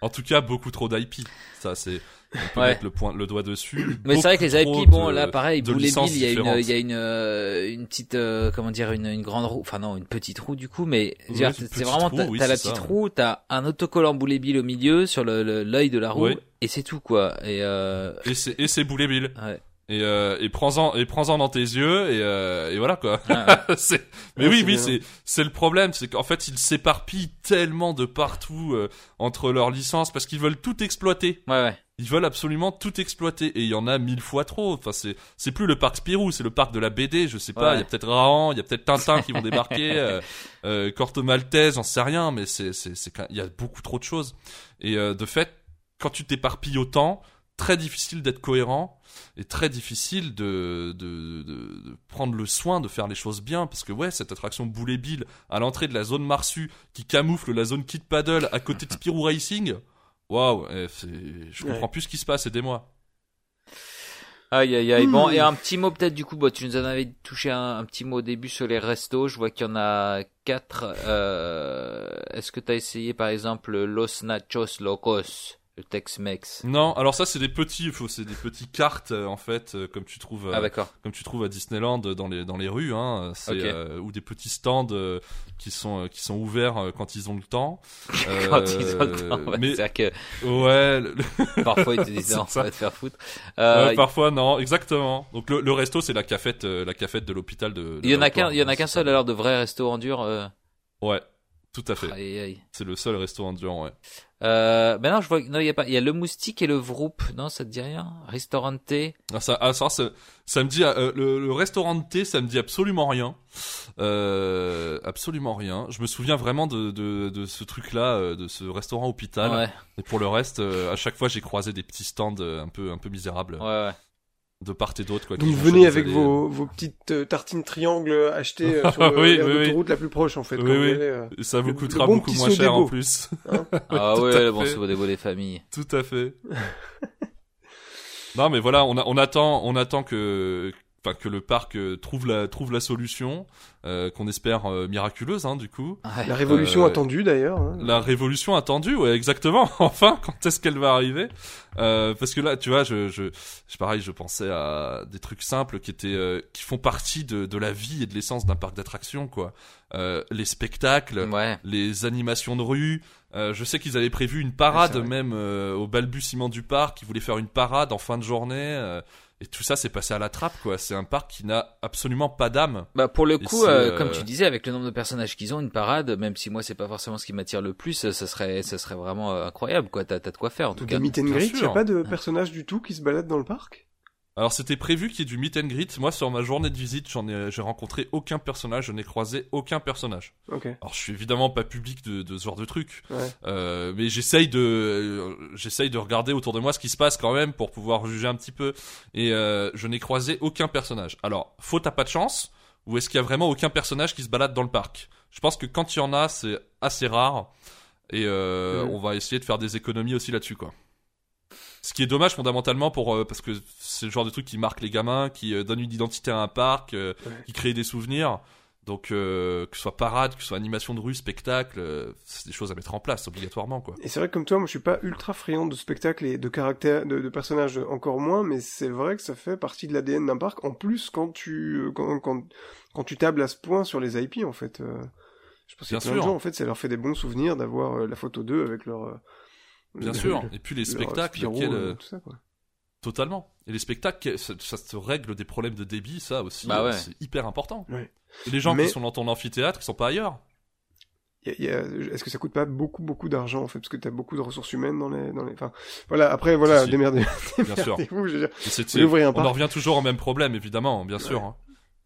En tout cas, beaucoup trop d'IP. Ça, c'est. On peut Ouais. mettre le, point, le doigt dessus. Mais c'est vrai que les IP, bon de- là pareil, de Boule et licences Bill, il y a une, il y a une, euh, une petite, euh, comment dire, une, une grande roue, enfin non, une petite roue du coup, mais c'est vraiment, t'as oui, la petite ça. roue, t'as un autocollant Boule et Bill au milieu sur le le- l'œil de la roue, et c'est tout quoi. Et euh, et c'est Boulet Bill. ouais. Et, euh, et prends-en et prends-en dans tes yeux et, euh, et voilà quoi. Ah, *laughs* mais Ouais, oui oui c'est c'est le problème c'est qu'en fait ils s'éparpillent tellement de partout euh, entre leurs licences parce qu'ils veulent tout exploiter. ouais, ouais. Ils veulent absolument tout exploiter et il y en a mille fois trop. Enfin c'est c'est plus le parc Spirou, c'est le parc de la BD. Je sais pas, il Ouais. y a peut-être Rahan, il y a peut-être Tintin qui vont *laughs* débarquer, euh, euh, Corto Maltese, j'en sais rien, mais c'est c'est c'est il y a beaucoup trop de choses. Et euh, de fait, quand tu t'éparpilles autant, très difficile d'être cohérent et très difficile de, de, de, de prendre le soin de faire les choses bien parce que ouais cette attraction Boulet Bill à l'entrée de la zone Marsu qui camoufle la zone Kid Paddle à côté de *laughs* Spirou Racing waouh eh, je comprends Ouais. plus ce qui se passe aidez-moi Aïe aïe aïe. Bon Hmm. et un petit mot peut-être du coup. Bon, tu nous en avais touché un, un petit mot au début sur les restos. Je vois qu'il y en a quatre. Euh, Est-ce que t'as essayé par exemple Los Nachos Locos, le Tex-Mex non alors ça c'est des petits faut- c'est des petits cartes euh, en fait euh, comme tu trouves euh, Ah comme tu trouves à Disneyland dans les dans les rues hein c'est euh, ou des petits stands euh, qui sont qui sont ouverts quand ils ont le temps *laughs* Quand ils ont le temps, ouais. mais C'est-à-dire ouais le- que *laughs* parfois ils te disent *laughs* C'est non, ça. va te faire foutre. Ouais, parfois non, exactement. Donc le, le resto c'est la cafette, la cafette de l'hôpital de. il y en a qu'un, il y en a qu'un seul alors de vrais restos en dur. Ouais, tout à fait. C'est le seul resto endurant, ouais. Euh, ben non, je vois, non, il y a pas, il y a le moustique et le vroup. Non, ça te dit rien? Restaurante. Ah, ça, ah, ça, ça, ça me dit euh, le, le restaurant de thé, ça me dit absolument rien, euh, absolument rien. Je me souviens vraiment de de, de ce truc-là, euh, de ce restaurant hôpital. Ouais, Et pour le reste, euh, à chaque fois j'ai croisé des petits stands euh, un peu un peu misérables ouais, ouais. De part et d'autre. quoi, Donc venez avec vos, vos petites euh, tartines triangles achetées *laughs* euh, sur le- Oui, la plus proche en fait. Oui, euh. allées. Ça vous Le- coûtera le bon beaucoup moins cher en plus. *laughs* Ah Tout ouais, bon, c'est des des familles. Tout à fait. non, mais voilà, on, a- on attend, on attend que, enfin, que le parc euh, trouve la, trouve la solution, euh, qu'on espère euh, miraculeuse, hein, du coup. Ouais. La révolution Euh, attendue d'ailleurs. hein. La révolution attendue, ouais, exactement. *laughs* enfin, quand est-ce qu'elle va arriver? Euh, Parce que là, tu vois, je, je, je, pareil, je pensais à des trucs simples qui étaient, euh, qui font partie de, de la vie et de l'essence d'un parc d'attractions, quoi. Euh, les spectacles, Ouais. les animations de rue. Euh, je sais qu'ils avaient prévu une Ouais, parade vrai. même euh, au balbutiement du parc. Ils voulaient faire une parade en fin de journée. Et tout ça, c'est passé à la trappe, quoi. C'est un parc qui n'a absolument pas d'âme. Bah pour le coup, euh, euh, comme tu disais, avec le nombre de personnages qu'ils ont, une parade, même si moi c'est pas forcément ce qui m'attire le plus, ça serait, ça serait vraiment euh, incroyable, quoi. T'as, t'as de quoi faire en tout Ou cas. meet and greet, il y a pas de personnages du tout qui se baladent dans le parc? Alors, c'était prévu qu'il y ait du meet and greet. Moi, sur ma journée de visite, j'en ai, j'ai rencontré aucun personnage. Je n'ai croisé aucun personnage. Ok. Alors, je suis évidemment pas public de, de ce genre de truc. Ouais. Euh, mais j'essaye de euh, j'essaye de regarder autour de moi ce qui se passe quand même pour pouvoir juger un petit peu et euh, je n'ai croisé aucun personnage. Alors, faute à pas de chance ou est-ce qu'il y a vraiment aucun personnage qui se balade dans le parc? Je pense que quand il y en a, c'est assez rare et euh, on va essayer de faire des économies aussi là-dessus quoi. Ce qui est dommage fondamentalement pour euh, parce que c'est le genre de truc qui marque les gamins, qui euh, donne une identité à un parc, euh, Ouais. qui crée des souvenirs. Donc euh, que ce soit parade, que ce soit animation de rue, spectacle, c'est des choses à mettre en place obligatoirement quoi. Et c'est vrai que comme toi, moi je suis pas ultra friand de spectacles et de caractères, de, de personnages encore moins, mais c'est vrai que ça fait partie de l'ADN d'un parc. En plus, quand tu quand, quand, quand tu tables à ce point sur les IP, en fait, je pense Bien plein de gens, en fait, ça leur fait des bons souvenirs d'avoir euh, la photo d'eux avec leur euh, Bien le- sûr. le- *laughs* Et puis les spectacles, Spirou, quel, euh, euh, tout ça quoi. totalement. Et les spectacles, ça, ça te règle des problèmes de débit, ça aussi, Bah ouais. c'est hyper important. Ouais. Et les gens Mais- qui sont dans ton amphithéâtre, ils sont pas ailleurs. Y a- y a- Est-ce que ça coûte pas beaucoup beaucoup d'argent en fait parce que t'as beaucoup de ressources humaines dans les dans les. Enfin voilà. Après voilà, Si, si. démerdez- Bien sûr. *laughs* démerdez-vous. je veux dire. Un on en revient toujours au même problème, évidemment, bien sûr. hein.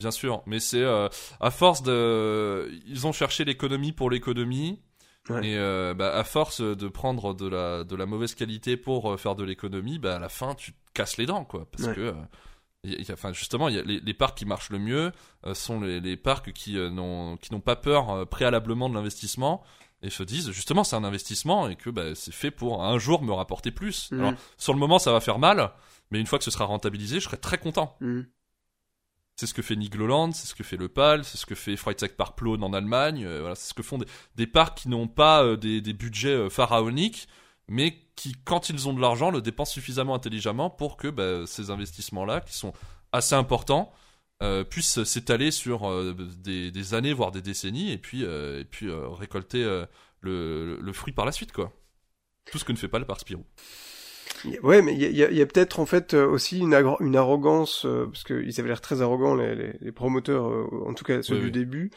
Bien sûr. Mais c'est euh, à force de, ils ont cherché l'économie pour l'économie. Ouais. Et euh, bah, à force de prendre de la, de la mauvaise qualité pour euh, faire de l'économie, bah, à la fin, tu te casses les dents, quoi. Parce Ouais. que euh, enfin justement, y a les, les, parcs qui marchent le mieux sont les, les, parcs qui n'ont qui n'ont pas peur préalablement de l'investissement et se disent justement c'est un investissement et que bah, c'est fait pour un jour me rapporter plus. Mmh. Alors sur le moment ça va faire mal, mais une fois que ce sera rentabilisé, je serai très content. Mmh. C'est ce que fait Nigloland, c'est ce que fait le PAL, c'est ce que fait Freizeitpark Park en Allemagne. Euh, voilà, c'est ce que font des, parcs qui n'ont pas euh, des, budgets euh, pharaoniques, mais qui, quand ils ont de l'argent, le dépensent suffisamment intelligemment pour que bah, ces investissements-là, qui sont assez importants, puissent s'étaler sur des, années, voire des décennies, et puis, et puis récolter le, le, fruit par la suite, quoi. Tout ce que ne fait pas le parc Spirou. Ouais, mais il y a, y a peut-être en fait euh, aussi une, une arrogance, euh, parce qu'ils avaient l'air très arrogants, les, les, les promoteurs, euh, en tout cas ceux du début,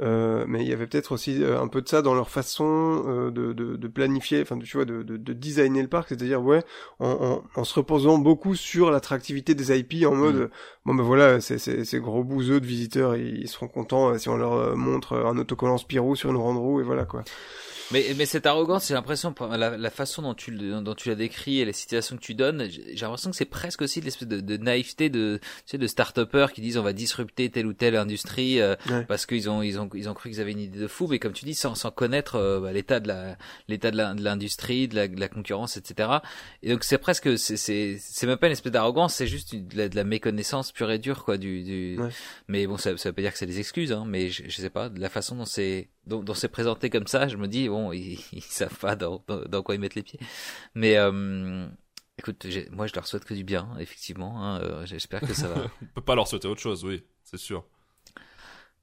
euh, mais il y avait peut-être aussi un peu de ça dans leur façon de, de, de, planifier, enfin tu vois, de, de, de, designer le parc, c'est-à-dire ouais, en, en, en, se reposant beaucoup sur l'attractivité des IP, en mode, mm. bon ben voilà, ces, ces, gros bouseux de visiteurs, ils, seront contents si on leur montre un autocollant Spirou sur une grande roue, et voilà quoi. Mais, mais cette arrogance, j'ai l'impression, la, la, façon dont tu, dont tu l'as décrit et les situations que tu donnes, j'ai l'impression que c'est presque aussi l'espèce de, de, naïveté de, tu sais, de start qui disent on va disrupter telle ou telle industrie euh, parce qu'ils ont, ils ont, ils ont cru qu'ils avaient une idée de fou, mais comme tu dis, sans, sans connaître euh, bah, l'état de la, l'état de l'industrie, de la, de la concurrence, etc. Et donc c'est presque, c'est, c'est, c'est même pas une espèce d'arrogance, c'est juste de la, de la, méconnaissance pure et dure, quoi, du, du... Mais bon, ça, ça veut pas dire que c'est des excuses, hein, mais je, je sais pas, de la façon dont c'est donc, c'est présenté comme ça, je me dis bon, ils, *laughs* ils savent pas dans, dans, quoi ils mettent les pieds. Mais euh, écoute, moi je leur souhaite que du bien, effectivement. Hein, euh, J'espère que ça va. *laughs* On peut pas leur souhaiter autre chose, oui, c'est sûr.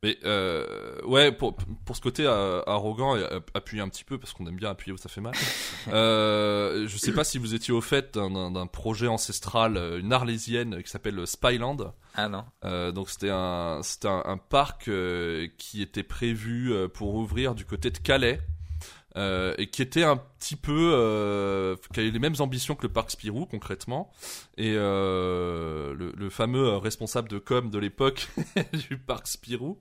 Mais euh, ouais, pour, pour ce côté euh, arrogant et appuyer un petit peu, parce qu'on aime bien appuyer où ça fait mal. *laughs* euh, je sais pas si vous étiez au fait d'un projet ancestral, une arlésienne qui s'appelle Spyland. Ah non. Euh, donc c'était un, c'était un, un, parc qui était prévu pour ouvrir du côté de Calais. Euh, et qui était un petit peu, euh, qui avait les mêmes ambitions que le parc Spirou concrètement. Et euh, le, le, fameux responsable de com de l'époque *laughs* du parc Spirou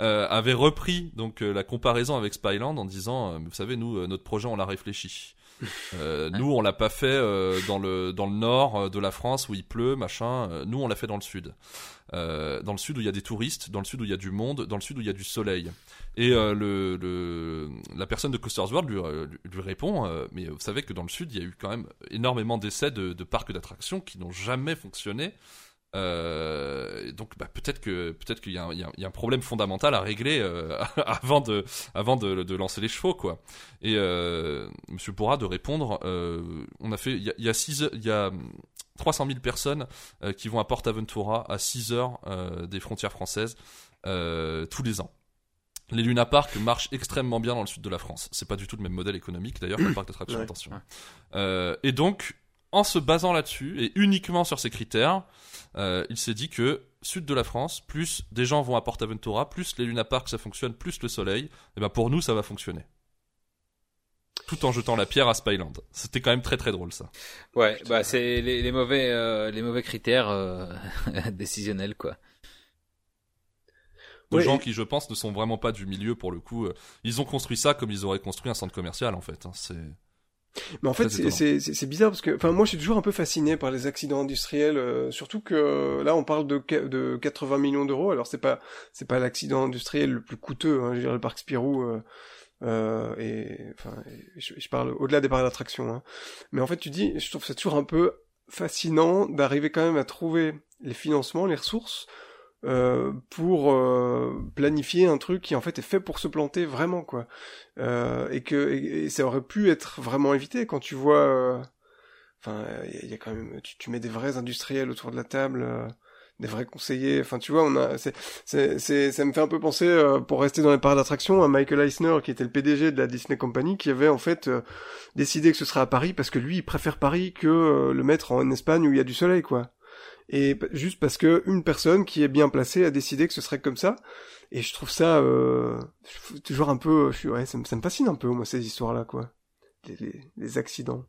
euh, avait repris donc euh, la comparaison avec Spyland en disant, vous savez, nous notre projet on l'a réfléchi. Euh, nous, on l'a pas fait euh, dans le dans le nord de la France où il pleut, machin. nous, on l'a fait dans le sud. Euh, dans le sud où il y a des touristes, dans le sud où il y a du monde, dans le sud où il y a du soleil. Et euh, le, le, la personne de Coasters World lui, euh, lui répond, euh, mais vous savez que dans le sud, il y a eu quand même énormément d'essais de, de parcs d'attractions qui n'ont jamais fonctionné. Euh, donc bah, peut-être que peut-être qu'il y, y, y, a un problème fondamental à régler euh, *laughs* avant de avant de, de, lancer les chevaux quoi. Et euh, Monsieur pourra de répondre. on a fait il y a, il y a six il y a 300 000 personnes qui vont à PortAventura à 6 heures des frontières françaises tous les ans. Les Luna Park marchent extrêmement bien dans le sud de la France. C'est pas du tout le même modèle économique d'ailleurs qu'un parc d'attraction, attention. Euh, et donc, en se basant là-dessus et uniquement sur ces critères, euh, il s'est dit que sud de la France, plus des gens vont à PortAventura, plus les Luna Park ça fonctionne, plus le soleil, et eh ben pour nous ça va fonctionner. Tout en jetant la pierre à Spyland. C'était quand même très très drôle ça. Ouais, bah c'est les, les, mauvais euh, les mauvais critères euh, *laughs* décisionnels quoi de gens qui, je pense, ne sont vraiment pas du milieu pour le coup. Ils ont construit ça comme ils auraient construit un centre commercial, en fait. Hein. C'est mais en fait, c'est bizarre parce que, enfin, moi, je suis toujours un peu fasciné par les accidents industriels, euh, surtout que là, on parle de, de 80 millions d'euros. Alors, c'est pas, c'est pas l'accident industriel le plus coûteux. Hein, je veux dire, le parc Spirou. Euh, euh, et enfin, je, parle au-delà des parcs d'attraction. Hein. Mais en fait, tu dis, je trouve ça toujours un peu fascinant d'arriver quand même à trouver les financements, les ressources euh, pour euh, planifier un truc qui en fait est fait pour se planter vraiment quoi. Euh, et que ça aurait pu être vraiment évité quand tu vois euh, enfin il y, a quand même tu, tu, mets des vrais industriels autour de la table des vrais conseillers. Enfin tu vois on a c'est c'est ça me fait un peu penser pour rester dans les parcs d'attraction à Michael Eisner qui était le PDG de la Disney Company qui avait en fait décidé que ce serait à Paris parce que lui il préfère Paris que le mettre en Espagne où il y a du soleil quoi et juste parce que une personne qui est bien placée a décidé que ce serait comme ça et je trouve ça euh, toujours un peu je suis ouais ça me, ça me fascine un peu moi ces histoires là quoi les, les, accidents.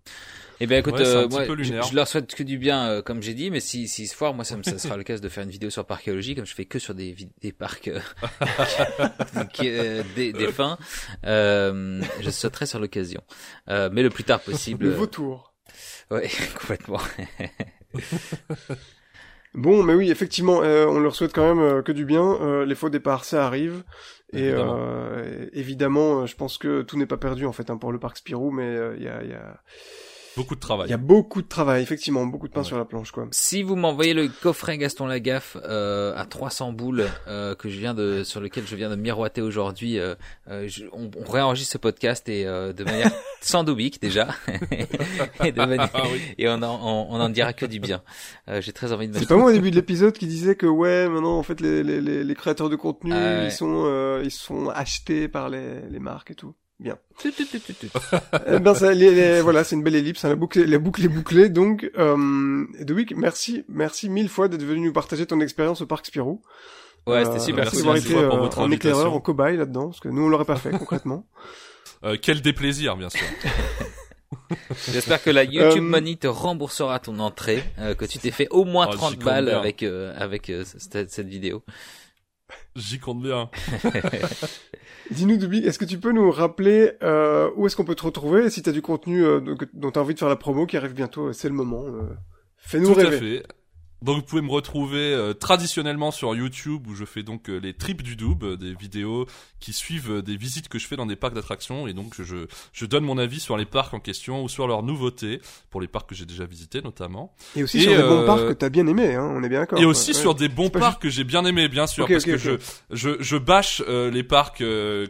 Eh ben écoute, euh, moi, je, leur souhaite que du bien, euh, comme j'ai dit, mais si si se foire, moi ça, me, ça sera *laughs* l'occasion de faire une vidéo sur parchéologie, comme je fais que sur des des parcs *laughs* euh, des, des fins. je sauterai sur l'occasion, mais le plus tard possible. Le vautour. Ouais, *laughs* complètement. Bon, mais oui, effectivement, on leur souhaite quand même que du bien. les faux départs, ça arrive. Et évidemment, évidemment je pense que tout n'est pas perdu en fait hein, pour le parc Spirou, mais il y a, y a Beaucoup de travail. Il y a beaucoup de travail, effectivement, beaucoup de pain sur la planche, quoi. Si vous m'envoyez le coffret Gaston Lagaffe euh, à 300 boules euh, que je viens de, sur lequel je viens de miroiter aujourd'hui, euh, euh on, on, réenregistre ce podcast et euh, de manière *laughs* sans doubique déjà, *laughs* et, de manière, ah et on en, on, en dira que du bien. Euh, j'ai très envie de. C'est pas moi au début de *laughs* l'épisode qui disait que ouais, maintenant en fait les, les, les, créateurs de contenu ah ils sont ils sont achetés par les, les marques et tout. Bien. *laughs* eh ben ça, voilà, c'est une belle ellipse. Hein, la boucle, la boucle est bouclée. Donc, euh, Edwick, merci, merci mille fois d'être venu nous partager ton expérience au parc Spirou. Ouais, c'était super. Merci d'avoir été euh, en éclaireur, en cobaye là-dedans, parce que nous on l'aurait pas fait concrètement. *laughs* Euh, quel déplaisir, bien sûr. *laughs* J'espère que la YouTube euh, Money te remboursera ton entrée, euh, que tu t'es fait au moins 30 balles avec avec cette, cette vidéo. J'y compte bien. *laughs* Dis-nous, Dubi, est-ce que tu peux nous rappeler euh, où est-ce qu'on peut te retrouver si tu as du contenu euh, dont tu as envie de faire la promo qui arrive bientôt C'est le moment. Euh. Fais-nous rêver. Tout à fait. Donc vous pouvez me retrouver euh, traditionnellement sur YouTube où je fais donc euh, les trips du Doub, euh, des vidéos qui suivent des visites que je fais dans des parcs d'attractions et donc je, je donne mon avis sur les parcs en question ou sur leurs nouveautés pour les parcs que j'ai déjà visités notamment. Et aussi sur des bons parcs que t'as bien aimé, hein, on est bien d'accord. Et aussi sur des bons parcs que j'ai bien aimé, bien sûr, parce que je je je bâche les parcs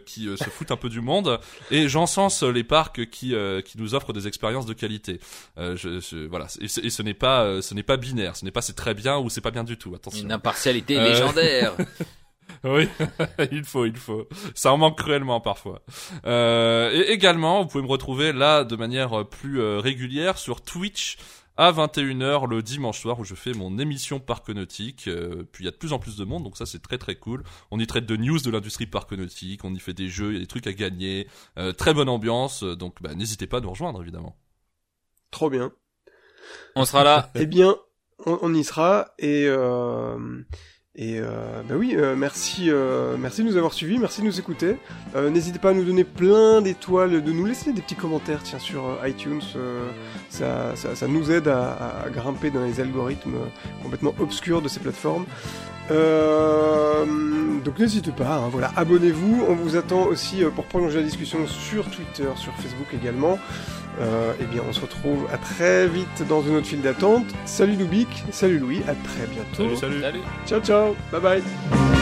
qui se foutent un peu du monde et j'encense les parcs qui qui nous offrent des expériences de qualité. Je, voilà et, ce n'est pas ce n'est pas binaire, ce n'est pas cette très bien ou c'est pas bien du tout. Attention. Une impartialité euh, légendaire. *laughs* oui, *laughs* il faut, il faut. Ça en manque cruellement parfois. Euh, et également, vous pouvez me retrouver là de manière plus euh, régulière sur Twitch à 21h le dimanche soir où je fais mon émission parc nautique. puis il y a de plus en plus de monde, donc ça c'est très très cool. On y traite de news de l'industrie parc nautique, on y fait des jeux, il y a des trucs à gagner, très bonne ambiance, donc bah, n'hésitez pas à nous rejoindre évidemment. Trop bien. On sera là. eh bien, on, y sera et euh, et euh, bah oui, euh, merci, euh, merci de nous avoir suivis, merci de nous écouter. N'hésitez pas à nous donner plein d'étoiles, de nous laisser des petits commentaires, tiens, sur iTunes. Ça, ça, nous aide à, à, grimper dans les algorithmes complètement obscurs de ces plateformes. donc n'hésitez pas, hein, voilà, abonnez-vous. On vous attend aussi pour prolonger la discussion sur Twitter, sur Facebook également. Euh, eh bien, on se retrouve à très vite dans une autre file d'attente. Salut Loubik, salut Louis, à très bientôt. Salut, salut. Ciao, ciao, bye bye.